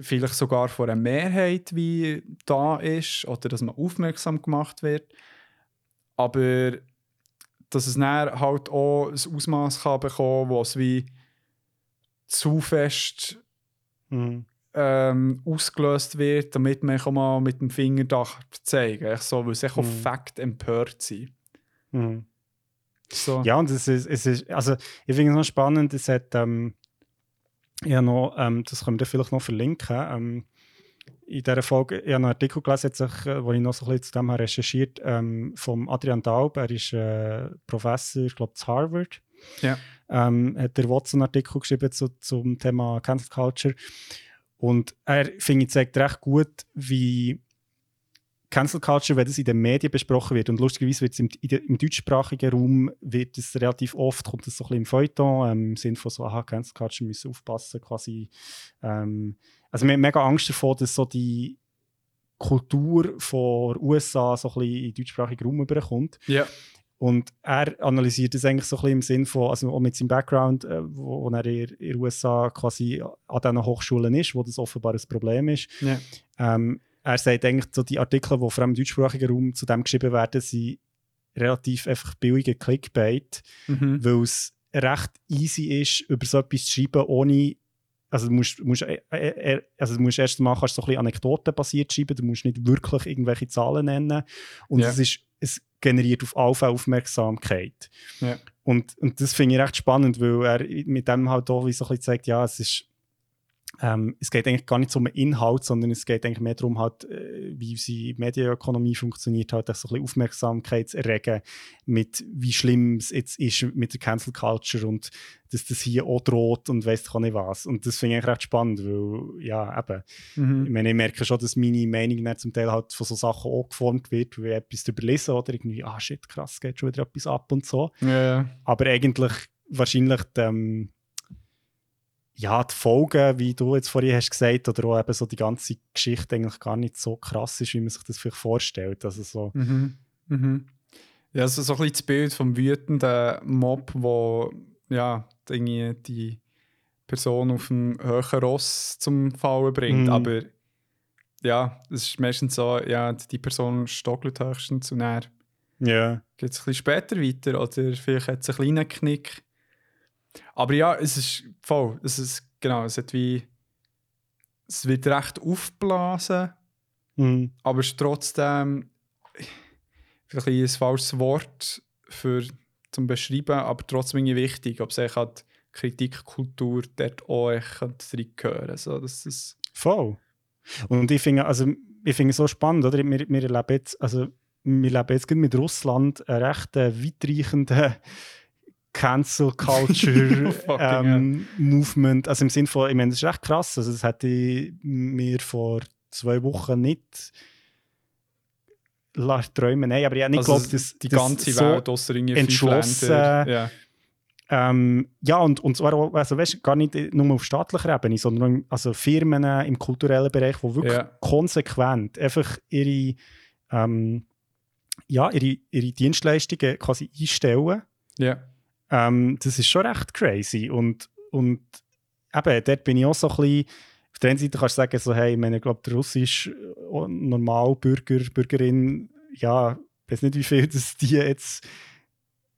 vielleicht sogar von einer Mehrheit wie da ist oder dass man aufmerksam gemacht wird. Aber dass es dann halt auch ein Ausmaß kann bekommen, wo es wie zu fest Mhm. ähm, ausgelöst wird, damit man auch mal mit dem Finger da zeigen kann. So, weil es echt auf Mhm. Fakt empört sind. Mhm. So. Ja, und es ist, es ist also ich finde es noch spannend, es hat, ähm, ja noch, ähm, das können wir vielleicht noch verlinken, ähm, in dieser Folge, ich habe einen Artikel gelesen, sich, äh, wo ich noch so ein bisschen zu dem habe recherchiert, ähm, vom Adrian Daub, er ist äh, Professor, ich glaube, zu Harvard. Ja. Ähm, hat der Watson einen Artikel geschrieben zu, zum Thema Cancel Culture. Und er, finde ich, zeigt recht gut, wie Cancel Culture, wenn das in den Medien besprochen wird, und lustigerweise wird es im, im deutschsprachigen Raum wird es relativ oft, kommt es so ein bisschen im Feuilleton, ähm, im Sinne von so, aha, Cancel Culture müssen aufpassen, quasi. Ähm, also wir haben mega Angst davor, dass so die Kultur von USA so ein bisschen in den deutschsprachigen Raum überkommt. Ja. Und er analysiert das eigentlich so ein bisschen im Sinn von, also auch mit seinem Background, äh, wo, wo er in den USA quasi an diesen Hochschulen ist, wo das offenbar ein Problem ist. Ja. Ähm, er sagt eigentlich, so die Artikel, die vor allem im deutschsprachigen Raum zu dem geschrieben werden, sind relativ einfach billige Clickbait, Mhm. weil es recht easy ist, über so etwas zu schreiben, ohne also du musst, musst, äh, äh, also du musst erst mal kannst so ein bisschen anekdotenbasiert schreiben, du musst nicht wirklich irgendwelche Zahlen nennen und Ja. es, ist, es generiert auf alle Aufmerksamkeit. Ja. Und, und das finde ich recht spannend, weil er mit dem halt auch wie so ein bisschen zeigt, ja, es ist ähm, es geht eigentlich gar nicht so um den Inhalt, sondern es geht eigentlich mehr darum, halt, äh, wie unsere Medienökonomie funktioniert, halt so ein bisschen Aufmerksamkeit zu erregen, mit wie schlimm es jetzt ist mit der Cancel Culture und dass das hier auch droht und weiss ich nicht was. Und das finde ich eigentlich recht spannend, weil, ja, eben, ich Mhm. meine, ich merke schon, dass meine Meinung dann zum Teil halt von so Sachen auch geformt wird, weil ich etwas darüber lese oder irgendwie, ah shit, krass, geht schon wieder etwas ab und so. Ja, ja. Aber eigentlich wahrscheinlich ähm, ja, die Folgen, wie du jetzt vorhin hast gesagt, oder auch eben so die ganze Geschichte eigentlich gar nicht so krass ist, wie man sich das vielleicht vorstellt. Also so, Mhm. Mhm. Ja, also so ein bisschen das Bild vom wütenden Mob, wo ja, irgendwie die Person auf dem höheren Ross zum Fallen bringt. Mhm. Aber ja, es ist meistens so, ja, die Person stockelt höchstens und dann ja. geht es ein bisschen später weiter oder vielleicht hat es einen kleinen Knick. Aber ja, es ist voll. Es ist, genau, es hat wie. Es wird recht aufgeblasen, Mhm. aber es ist trotzdem vielleicht ein falsches Wort für, zum Beschreiben, aber trotzdem irgendwie wichtig, ob es eigentlich die Kritikkultur dort auch reingehören so, dass es Voll. Und ich finde, also ich finde es so spannend, oder? Wir, wir erleben jetzt, also wir leben jetzt mit Russland einen recht äh, weitreichenden Cancel Culture ähm, Movement. Also im Sinne von, ich meine, das ist echt krass. Also das hätte ich mir vor zwei Wochen nicht träumen. Nein, aber ich habe nicht Also geglaubt, dass die ganze so Welt, außer irgendwie fünf entschlossen. Ähm, ja, und, und zwar also weißt, gar nicht nur auf staatlicher Ebene, sondern auch, also Firmen im kulturellen Bereich, die wirklich Ja. konsequent einfach ihre, ähm, ja, ihre, ihre Dienstleistungen quasi einstellen. ja. Ähm, das ist schon recht crazy. Und, und eben, dort bin ich auch so ein bisschen. Auf der einen Seite kannst du sagen, so, hey, ich meine, ich glaube, der russische äh, Normalbürger, Bürgerin, ja, ich weiß nicht, wie viel das die jetzt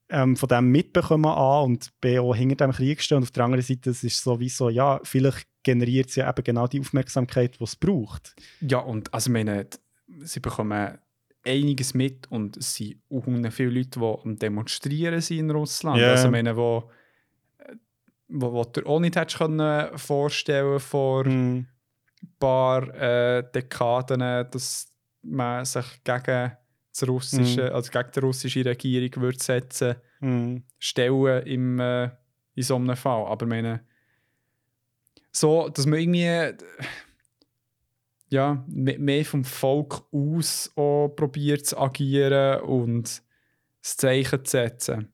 ähm, von dem mitbekommen A und B auch hinter dem Krieg stehen. Und auf der anderen Seite, es ist sowieso, ja, vielleicht generiert es ja eben genau die Aufmerksamkeit, die es braucht. Ja, und also ich meine, sie bekommen einiges mit und es sind auch viele Leute, die am Demonstrieren sind in Russland. Ja. Also meine, wo, äh, wo, wo du auch nicht hättest können vorstellen vor ein paar äh, Dekaden, dass man sich gegen das russische, also gegen die russische Regierung würde setzen Mhm. stellen im, äh, in so einem Fall. Aber meine, so, dass man irgendwie ja, me- mehr vom Volk aus auch probiert zu agieren und das Zeichen zu setzen.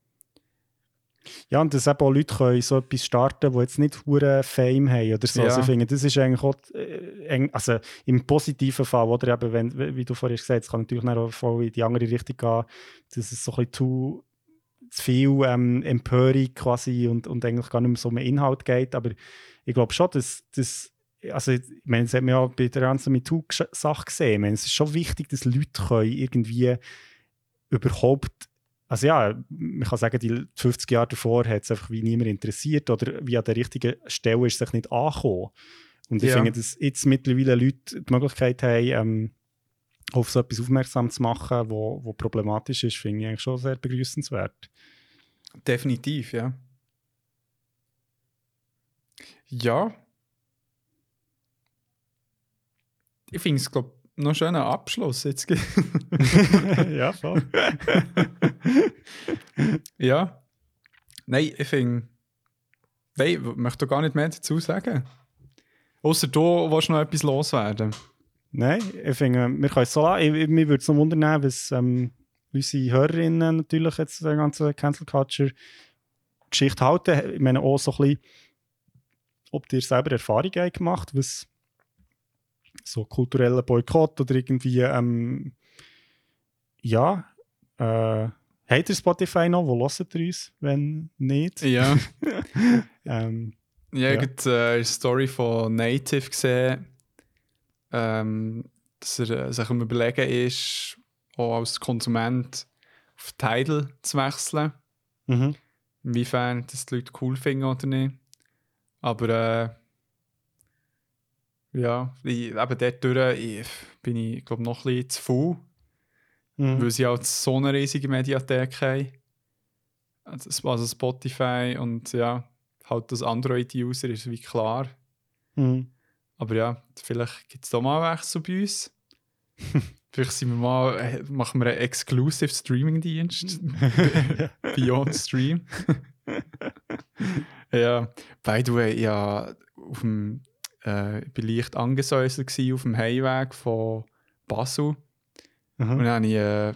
Ja, und dass eben auch Leute können so etwas starten, die jetzt nicht hure Fame haben oder so. Ja. Also ich finde, das ist eigentlich auch, äh, also im positiven Fall, oder eben, wenn, wie du vorhin gesagt hast, es kann natürlich auch voll in die andere Richtung gehen, dass es so ein bisschen zu, zu viel ähm, Empörung quasi und, und eigentlich gar nicht mehr so um Inhalt geht, aber ich glaube schon, dass, dass also ich meine, das hat man ja bei der ganzen MeToo-Sache gesehen, ich meine, es ist schon wichtig, dass Leute können irgendwie überhaupt also ja, man kann sagen, die 50 Jahre davor hat es einfach wie niemand interessiert oder wie an der richtigen Stelle ist es sich nicht angekommen. Und ich Ja. finde, dass jetzt mittlerweile Leute die Möglichkeit haben, ähm, auf so etwas aufmerksam zu machen, wo, wo problematisch ist, finde ich eigentlich schon sehr begrüßenswert. Definitiv, ja. Ja. Ich finde es, glaube noch ein schöner Abschluss jetzt. ja, voll. ja. Nein, ich finde. Nein, ich möchte gar nicht mehr dazu sagen. Außer du willst noch etwas loswerden. Nein, ich finde, wir können es so lassen. Ich, ich, mir würde es noch wundern, was ähm, unsere Hörerinnen natürlich jetzt der ganzen Cancel Culture Geschichte halten. Ich meine auch so ein bisschen, ob ihr selber Erfahrungen habt gemacht was so kulturellen Boykott oder irgendwie, ähm, ja, äh, habt ihr Spotify noch? Wo hört ihr uns, wenn nicht? Ja. Ähm, Ja, Ja. ich habe äh, eine Story von Native gesehen, ähm, dass er äh, sich am Überlegen ist, auch als Konsument auf Tidal zu wechseln. mhm. Inwiefern das die Leute cool finden oder nicht. Aber äh, ja, ich, eben dort durch, ich, bin ich glaube noch ein bisschen zu faul, Mhm. weil sie halt so eine riesige Mediathek haben. Also also Spotify und ja, halt das Android-User ist wie klar. Mhm. Aber ja, vielleicht gibt es da mal einen Wechsel bei uns. vielleicht sind wir mal, äh, machen wir einen Exclusive Streaming-Dienst. Beyond Stream. ja, by the way, ja, auf dem, äh, ich war leicht angesäuselt auf dem Heimweg von Basel. Und Mhm. dann habe ich äh,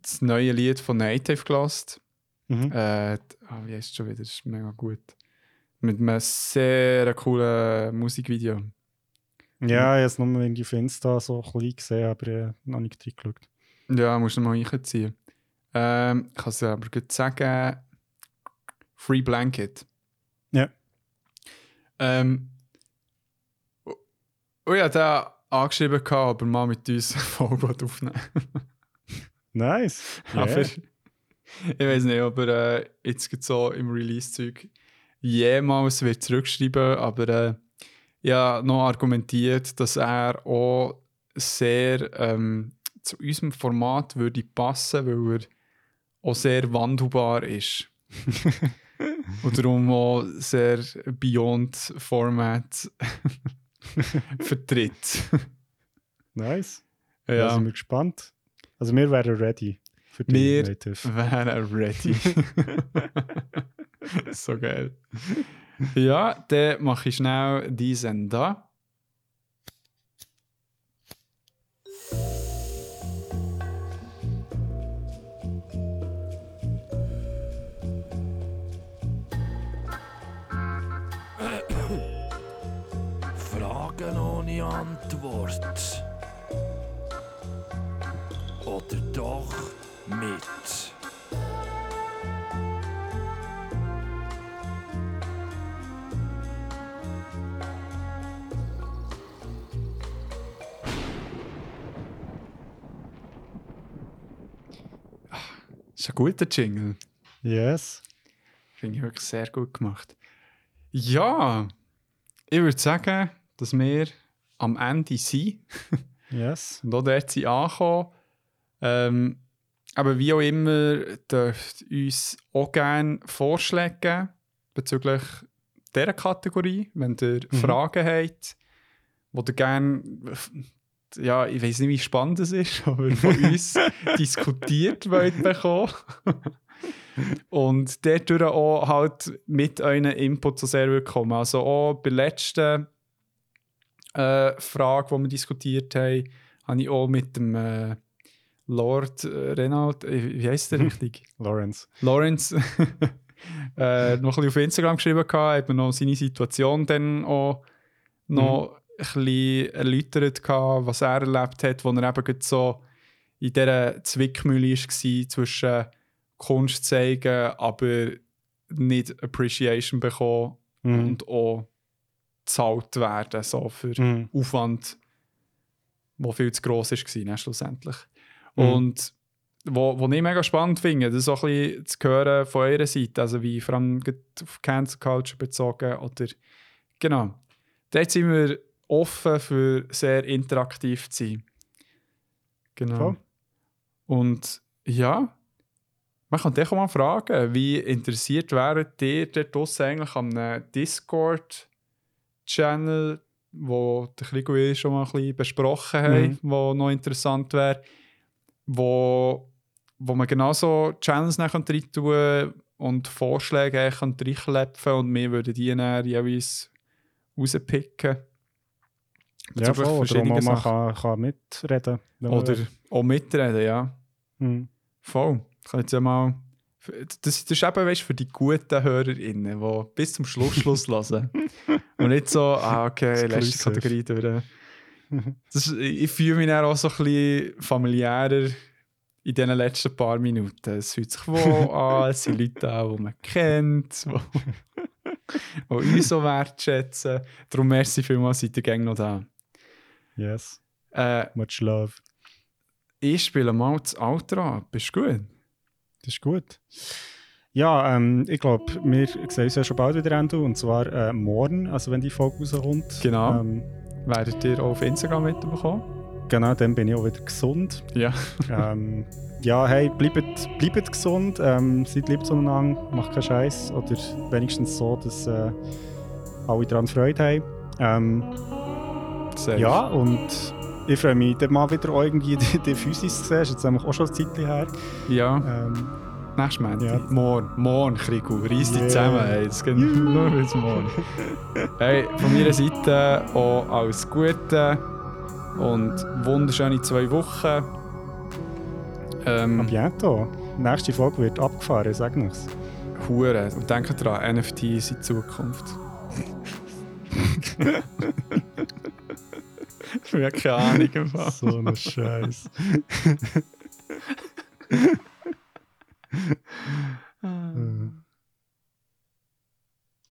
das neue Lied von Native gelassen. Mhm. Äh, ah, wie heißt es schon wieder? Das ist mega gut. Mit einem sehr coolen Musikvideo. Ja, ich habe es nur irgendwie auf Insta so ein bisschen gesehen, aber äh, noch nicht reingeschaut. Ja, musst du noch mal reinziehen. Ähm, ich kann es aber gut sagen: Free Blanket. Ja. Ähm, oh, oh ja, der angeschrieben, gehabt, ob er mal mit uns eine Folge aufnehmen Nice. Aber Yeah. ich weiß nicht, ob er äh, jetzt so im Release-Zeug jemals wird zurückschreiben, aber äh, ja, noch argumentiert, dass er auch sehr ähm, zu unserem Format würde passen, weil er auch sehr wandelbar ist. Und darum auch sehr Beyond Format vertritt. Nice. Da Ja, sind wir gespannt. Also wir wären ready für die Wir Native. wären ready. so geil. Ja, dann mache ich schnell diesen da. Antwort. Oder doch mit. Das ist ein guter Jingle. Yes. Finde ich wirklich sehr gut gemacht. Ja, ich würde sagen, dass wir am Ende sind Yes. und auch dort sind angekommen. Ähm, aber wie auch immer, dürft ihr uns auch gerne Vorschläge geben bezüglich dieser Kategorie, wenn ihr Fragen habt, wo ihr gerne, ja, ich weiß nicht, wie spannend es ist, aber von uns diskutiert wollt bekommen. Und dort auch halt mit euren Input so sehr willkommen. Also auch bei der letzten äh, Frage, die wir diskutiert haben, habe ich auch mit dem äh, Lord äh, Renald, äh, wie heißt der richtig? Lawrence. Lawrence äh, noch ein bisschen auf Instagram geschrieben gehabt, hat mir noch seine Situation dann auch noch ein bisschen erläutert gehabt, was er erlebt hat, wo er eben so in dieser Zwickmühle war zwischen Kunst zeigen, aber nicht Appreciation bekommen Mhm. und auch gezahlt werden so für Mhm. Aufwand, der viel zu gross war, ne, schlussendlich. Mhm. Und wo, wo ich mega spannend finde, das so ein bisschen zu hören von eurer Seite, also wie vor allem auf Cancel Culture bezogen oder genau. Dort sind wir offen für sehr interaktiv zu sein. Genau. Voll. Und ja, man kann dich auch mal fragen, wie interessiert wäret ihr dort eigentlich an einem Discord-Channel, wo der Krigo ich schon mal ein bisschen besprochen haben, Mhm. wo noch interessant wäre, wo, wo man genauso Channels rein tun und Vorschläge reinklepfen und wir würden die dann jeweils rauspicken. Ja, voll. Oder man Sachen. kann, kann mitreden. Oder auch mitreden, ja. Mhm. Voll. Ich kann jetzt ja mal. Das, das ist eben weißt, für die guten HörerInnen, die bis zum Schluss Schluss hören. Und nicht so, ah, okay, letzte. Kategorie durch. Das ich fühle mich dann auch so ein bisschen familiärer in diesen letzten paar Minuten. Es fühlt sich wohl an, es sind Leute da, die man kennt, die, die uns so wertschätzen. Darum merci vielmals, seid ihr gerne noch da. Yes. Äh, Much love. ich spiele mal das Outro ab. Bist du gut? Das ist gut. Ja, ähm, ich glaube, wir sehen uns ja schon bald wieder, Endo, und zwar äh, morgen, also wenn die Folge rauskommt. Genau. Ähm, Werdet ihr auch auf Instagram mitbekommen? genau, dann bin ich auch wieder gesund. Ja. ähm, ja, hey, bleibt, bleibt gesund, ähm, seid lieb zueinander, macht keinen Scheiß oder wenigstens so, dass äh, alle daran Freude haben. Ähm, ja, und ich freue mich, dann mal wieder irgendwie die, die Physis zu sehen. Ist jetzt nämlich auch schon ein Zeitchen her. Ja, Ähm, nächstes Mal. Ja. Morgen, morgen, Krigu. Reiss dich Yeah. zusammen, ey. Es geht nur bis morgen. hey, von meiner Seite auch alles Gute und wunderschöne zwei Wochen. a Ähm, bientôt. Die nächste Folge wird abgefahren, sage nichts. Hure. Und denkt dran, NFT ist in Zukunft. Mechanik im Haus. So eine Scheiße. ah.